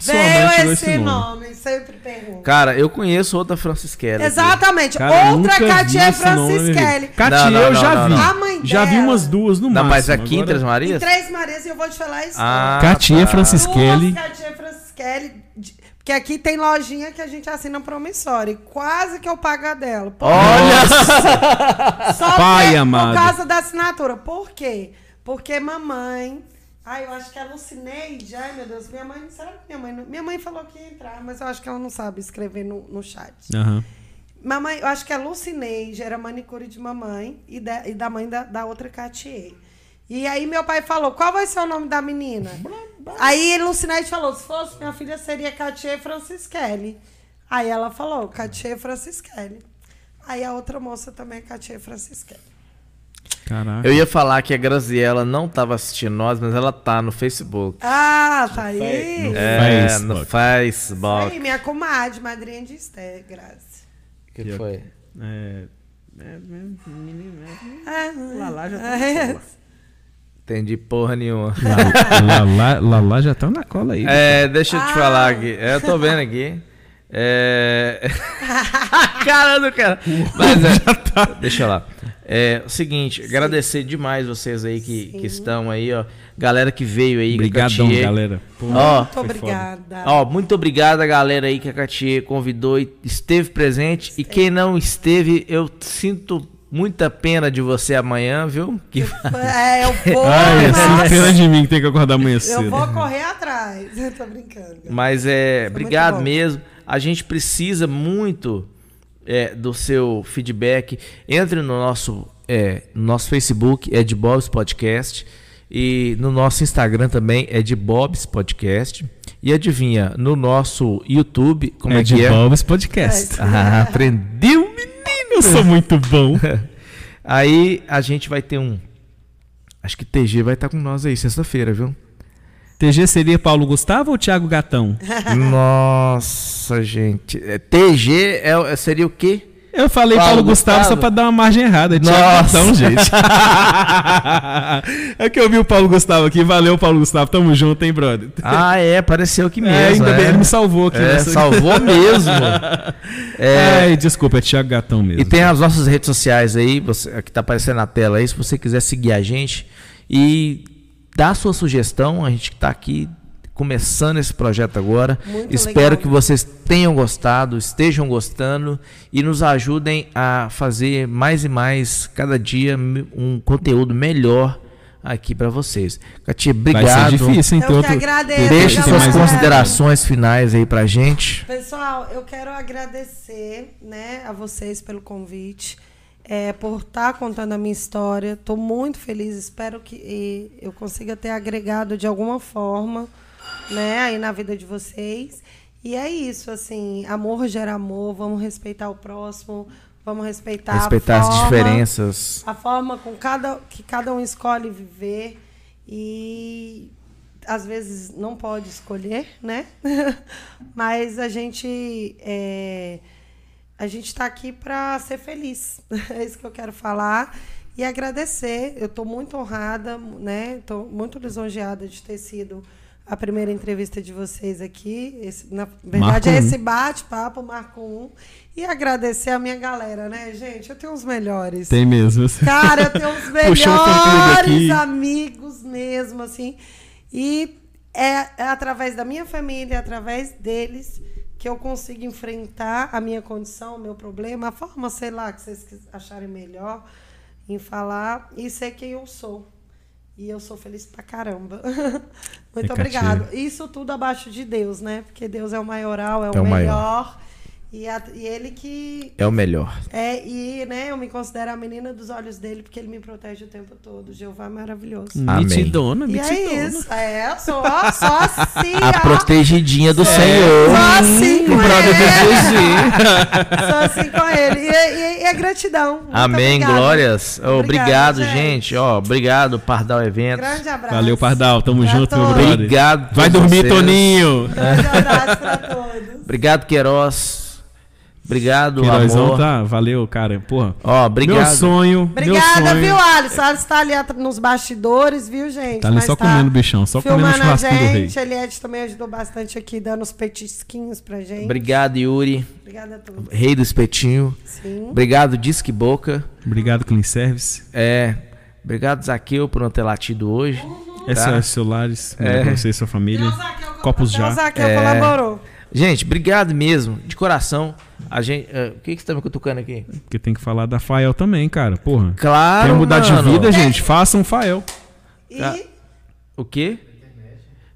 S4: Veio
S3: tirou
S4: esse
S3: esse nome.
S4: nome, sempre pergunto.
S1: Cara, eu conheço outra Francisquela. aqui.
S4: Exatamente.
S3: Cara,
S4: Outra Katia. Francisquelli.
S3: Katia eu já
S1: não,
S3: vi.
S1: não.
S4: A mãe
S3: Já vi umas duas no
S1: Não,
S3: máximo.
S1: mas aqui em
S3: agora-
S1: Três
S4: Em
S1: Marias?
S4: Três Marias, e eu vou te falar isso.
S1: Ah,
S3: Katia
S1: tá.
S3: Francisquelli.
S4: Duas Katia Francisquelli. de- Porque aqui tem lojinha que a gente assina promissória. E quase que eu pago a dela. Por-
S1: Olha!
S4: Só
S3: Pai amado.
S4: por causa da assinatura. Por quê? Porque mamãe. Ai, eu acho que é Lucineide. Ai, meu Deus. Minha mãe. Será que minha mãe. Não... Minha mãe falou que ia entrar, mas eu acho que ela não sabe escrever no, no chat.
S3: Aham.
S4: Mamãe, eu acho que a Lucineide era manicure de mamãe e da, e da mãe da, da outra Catier. E aí meu pai falou, qual vai ser o nome da menina? Aí Lucineide falou, se fosse minha filha seria Catier Francisquelli. Aí ela falou, Catier Francisquelli. Aí a outra moça também é Catier Francisquelli.
S3: Caraca.
S1: Eu ia falar que a Graziella não tava assistindo nós, mas ela tá no Facebook.
S4: Ah, tá aí.
S3: No
S1: É,
S3: Facebook.
S1: no Facebook.
S4: Aí, minha comadre, madrinha de Esther, graças.
S1: O que foi?
S3: É, Lalá já
S4: É.
S1: Entendi porra nenhuma.
S3: Lalá, Lalá já tá na cola aí.
S1: É, deixa eu te
S4: Ah.
S1: falar aqui. É, eu tô vendo aqui. É. <laughs> cara do cara. Mas é, deixa lá. É o seguinte, agradecer demais vocês aí que, que estão aí, ó. Galera que veio aí,
S3: Obrigadão, galera. Pô,
S1: Ó,
S4: Muito
S3: foi
S4: obrigada.
S1: Ó, muito obrigado a galera aí que a Catie convidou e esteve presente. E quem não esteve, eu sinto muita pena de você amanhã, viu? Que
S4: É, eu <laughs> vou,
S3: Ai, eu sinto pena de mim que tem que acordar amanhã cedo.
S4: eu vou correr atrás. <laughs> Eu tô brincando.
S1: Mas é,
S4: muito
S1: obrigado mesmo. A gente precisa muito é, do seu feedback. Entre no nosso, é, no nosso Facebook, é de Bob's Podcast. E no nosso Instagram também é de Bob's Podcast. E adivinha, no nosso YouTube, como é,
S3: é de
S1: que é?
S3: Bob's Podcast.
S1: Ah, aprendeu, menino!
S3: Eu sou muito bom. <laughs>
S1: Aí a gente vai ter um. Acho que TG vai estar com nós aí sexta-feira, viu?
S3: TG seria Paulo Gustavo ou Thiago Gatão? <laughs>
S1: Nossa, gente. É, TG é, seria o quê?
S3: Eu falei
S1: Paulo
S3: Paulo, Gustavo,
S1: Gustavo.
S3: só pra dar uma margem errada. É Thiago. Gatão, gente. <laughs> é que eu vi o Paulo Gustavo aqui. Valeu, Paulo Gustavo. Tamo junto, hein, brother?
S1: Ah, é, apareceu aqui mesmo.
S3: É, ainda
S1: é.
S3: bem, ele me salvou aqui.
S1: É,
S3: nessa-
S1: salvou mesmo. <laughs> É,
S3: Ai, desculpa, é Thiago Gatão mesmo.
S1: e tem as nossas redes sociais aí, você, que tá aparecendo na tela aí, se você quiser seguir a gente e dar sua sugestão, a gente tá aqui começando esse projeto agora.
S4: Muito
S1: Espero
S4: legal.
S1: que vocês tenham gostado, estejam gostando e nos ajudem a fazer mais e mais cada dia um conteúdo melhor aqui para vocês. Katia,
S3: Vai
S1: obrigado.
S3: ser difícil, hein?
S4: Eu que agradeço,
S1: Deixe suas considerações finais aí pra gente.
S4: Pessoal, eu quero agradecer né, a vocês pelo convite, é, por estar contando a minha história. Estou muito feliz, espero que eu consiga ter agregado de alguma forma né, aí na vida de vocês. E é isso, assim, amor gera amor, vamos respeitar o próximo, vamos respeitar,
S1: Respeitar
S4: a
S1: as
S4: forma,
S1: diferenças.
S4: a forma com cada, que cada um escolhe viver e às vezes não pode escolher, né? <laughs> Mas a gente é, a gente está aqui para ser feliz. <laughs> É isso que eu quero falar e agradecer. Eu estou muito honrada, né? Estou muito lisonjeada de ter sido a primeira entrevista de vocês aqui. Esse, na verdade, é esse bate-papo, Marco 1. E agradecer a minha galera, né, gente? Eu tenho os melhores.
S3: Tem mesmo. <laughs>
S4: Cara, eu tenho os melhores amigos mesmo, assim. E é, é através da minha família, é através deles, que eu consigo enfrentar a minha condição, o meu problema, a forma, sei lá, que vocês acharem melhor em falar e ser quem eu sou. E eu sou feliz pra caramba. <laughs> Muito
S3: É,
S4: obrigado. Isso tudo abaixo de Deus, né? Porque Deus é o maioral, é o,
S1: É o maior.
S4: E, a- e ele que
S1: É o melhor.
S4: é, e né, eu me considero a menina dos olhos dele, porque ele me protege o tempo todo. Jeová é maravilhoso.
S1: Amém.
S3: Mitidona,
S4: E
S3: mitidona.
S4: é isso. É, eu sou ó, só assim,
S1: A
S4: ó.
S1: protegidinha do
S4: Só
S1: Senhor.
S4: assim com
S3: brother do
S4: ele. <laughs> Só assim com ele. E, e- e é gratidão. Muito
S1: Amém,
S4: obrigada.
S1: glórias.
S4: Obrigada,
S1: Obrigado,
S4: gente.
S1: gente. Ó, obrigado, Pardal Eventos.
S4: Grande abraço.
S3: Valeu, Pardal. Tamo
S4: Pra
S3: junto, meu brother.
S1: Obrigado.
S3: Vai dormir,
S1: vocês.
S3: Toninho.
S4: Grande abraço pra todos.
S1: Obrigado, Queiroz. Obrigado,
S3: Queirozão,
S1: amor.
S3: tá? Valeu, cara. Porra.
S1: Ó, obrigado.
S3: Meu sonho. meu
S4: Obrigada,
S3: sonho.
S4: viu, Alisson? Alisson tá ali nos bastidores, viu, gente?
S3: Tá ali
S4: Mas
S3: só comendo bichão, só comendo
S4: filmando a
S3: churrasquinho do rei.
S4: gente. Eliette também ajudou bastante aqui, dando os petisquinhos pra gente.
S1: Obrigado, Yuri.
S4: Obrigada a todos.
S1: Rei do espetinho.
S4: Sim.
S1: Obrigado, Disque Boca.
S3: Obrigado, Clean Service.
S1: É. Obrigado, Zaqueu, por não ter latido hoje.
S3: SOS Celulares.
S1: É.
S3: É. Pra você e sua família. Copos
S4: Até o
S3: já.
S4: Zaqueu
S1: É.
S4: colaborou.
S1: Gente, obrigado mesmo, de coração. A gente, eh, o que que você tá me cutucando aqui?
S3: Porque tem que falar da Fael também, cara. Porra.
S1: Claro,
S3: Quer mudar
S1: mano.
S3: de vida, gente? Faça um Fael.
S4: E.
S1: Ah. O quê?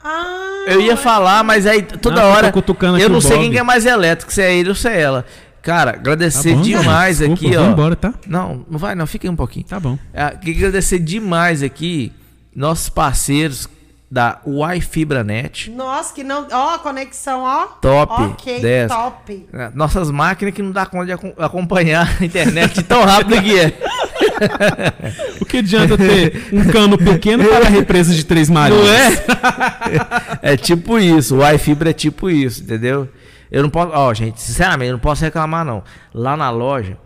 S4: Ah,
S1: Eu ia falar, mas aí toda
S3: Não, eu tô
S1: hora. Eu não sei
S3: Bob.
S1: quem que é mais elétrico, se é ele ou se é ela. Cara,
S3: Tá
S1: agradecer
S3: bom,
S1: demais
S3: gente.
S1: aqui,
S3: Desculpa,
S1: ó.
S3: Embora, tá?
S1: Não, não vai não, fica aí um pouquinho.
S3: Tá bom.
S1: É, queria agradecer demais aqui nossos parceiros da Wi Fibra Net.
S4: Nossa, que não. Ó, conexão, ó.
S1: Top,
S4: Ok,
S1: 10.
S4: top.
S1: É, Nossas máquinas que não dá conta de acom- acompanhar a internet tão rápido que é. <laughs>
S3: O que adianta ter um cano pequeno para a represa de Três Marias?
S1: Não é? <laughs> é tipo isso, o Wi Fibra é tipo isso, entendeu? Eu não posso, ó, gente, sinceramente, eu não posso reclamar não. Lá na loja,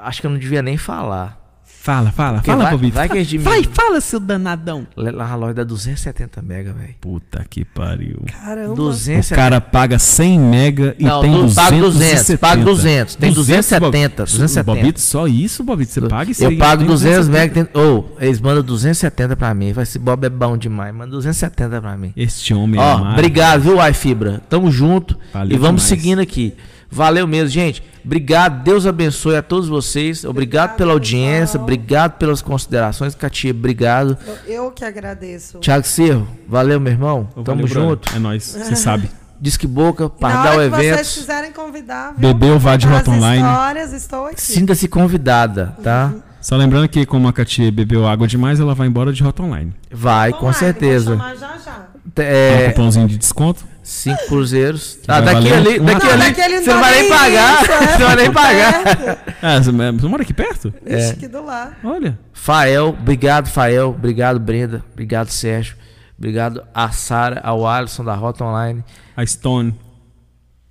S1: Acho que eu não devia nem falar.
S3: Fala, fala,
S1: Porque
S3: fala,
S1: vai-
S3: Bobito.
S1: vai que
S3: Vai,
S1: diminuem.
S3: fala, seu danadão.
S1: Lá na loja dá 270 mega, velho.
S3: Puta que pariu.
S4: Caramba.
S3: O
S1: 270.
S3: cara paga 100 mega e
S1: Não,
S3: tem
S1: não,
S3: 270.
S1: paga 200, paga 200, tem 270,
S3: Bob-
S1: 270.
S3: Bobito, só isso, Bobito? Você paga isso
S1: Eu
S3: aí,
S1: pago
S3: tem
S1: 200
S3: 270.
S1: mega. tem- Ô, eles mandam 270 pra mim. Vai, esse Bob é bom demais. Manda 270 pra mim.
S3: Este homem é
S1: Ó, obrigado, viu, iFibra? Tamo junto.
S3: Valeu
S1: e vamos
S3: demais.
S1: seguindo aqui. Valeu mesmo, gente. Obrigado. Deus abençoe a todos vocês. Obrigado pela audiência.
S4: pessoal.
S1: Obrigado pelas considerações. Catia, obrigado.
S4: Eu, eu que agradeço.
S1: Tiago Cerro, valeu, meu irmão.
S3: Ô,
S1: Tamo
S3: valeu,
S1: junto.
S3: É nóis, você sabe. <laughs>
S1: Disque Boca, Pardal
S4: hora que vocês
S1: Eventos.
S4: quiserem convidar, viu?
S3: Bebeu, vá de Rota
S4: as
S3: Online.
S4: histórias, estou aqui.
S1: Sinta-se convidada, tá?
S3: Só lembrando que como a Katia bebeu água demais, ela vai embora de Rota Online.
S1: Vai, com
S4: Online,
S1: certeza.
S4: Vou chamar já já.
S3: É... Um cupomzinho de desconto.
S1: Cinco cruzeiros. Ah, daqui
S3: valer
S1: ali, daqui
S3: Não,
S1: ali. Você
S4: não
S1: vai nem pagar.
S4: isso, é, <laughs>
S1: Você vai nem pagar.
S3: Ah, você você mora aqui perto?
S1: É.
S4: Que do lado.
S3: Olha.
S1: Fael, obrigado, Fael. Obrigado, Brenda. Obrigado, Sérgio. Obrigado a Sara, ao Alisson da Rota Online.
S3: A Stone.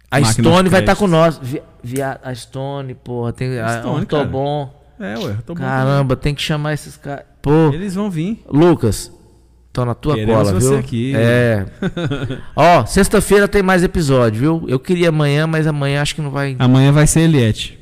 S1: A
S3: Máquina
S1: Stone vai estar
S3: crédito.
S1: com nós. Vi, via- a Stone, porra, tem a,
S3: Stone,
S1: um tô bom.
S3: É, ué, tô bom.
S1: Caramba, tem que chamar esses caras. Pô,
S3: Eles vão vir.
S1: Lucas, tô na tua
S3: Queremos
S1: cola,
S3: você
S1: viu?
S3: aqui.
S1: É. <laughs> Ó, sexta-feira tem mais episódio, viu? Eu queria amanhã, mas amanhã acho que não vai.
S3: Amanhã vai ser Eliette.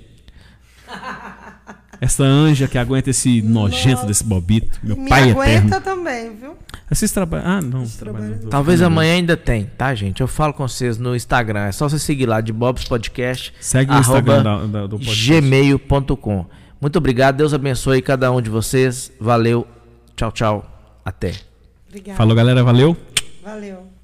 S3: Essa anja que aguenta esse nojento desse bobito. Meu
S4: Me
S3: pai
S4: aguenta
S3: eterno.
S4: também, viu?
S3: Vocês trabalham. Ah, não. trabalham.
S1: Talvez amanhã ainda tem, tá, gente? Eu falo com vocês no Instagram. É só você seguir lá de Bob's Podcast.
S3: Segue no
S1: arroba
S3: Instagram da- da- do podcast.
S1: gmail.com. Muito obrigado. Deus abençoe cada um de vocês. Valeu. Tchau, tchau. Até.
S4: Obrigada.
S3: Falou, galera. Valeu.
S4: Valeu.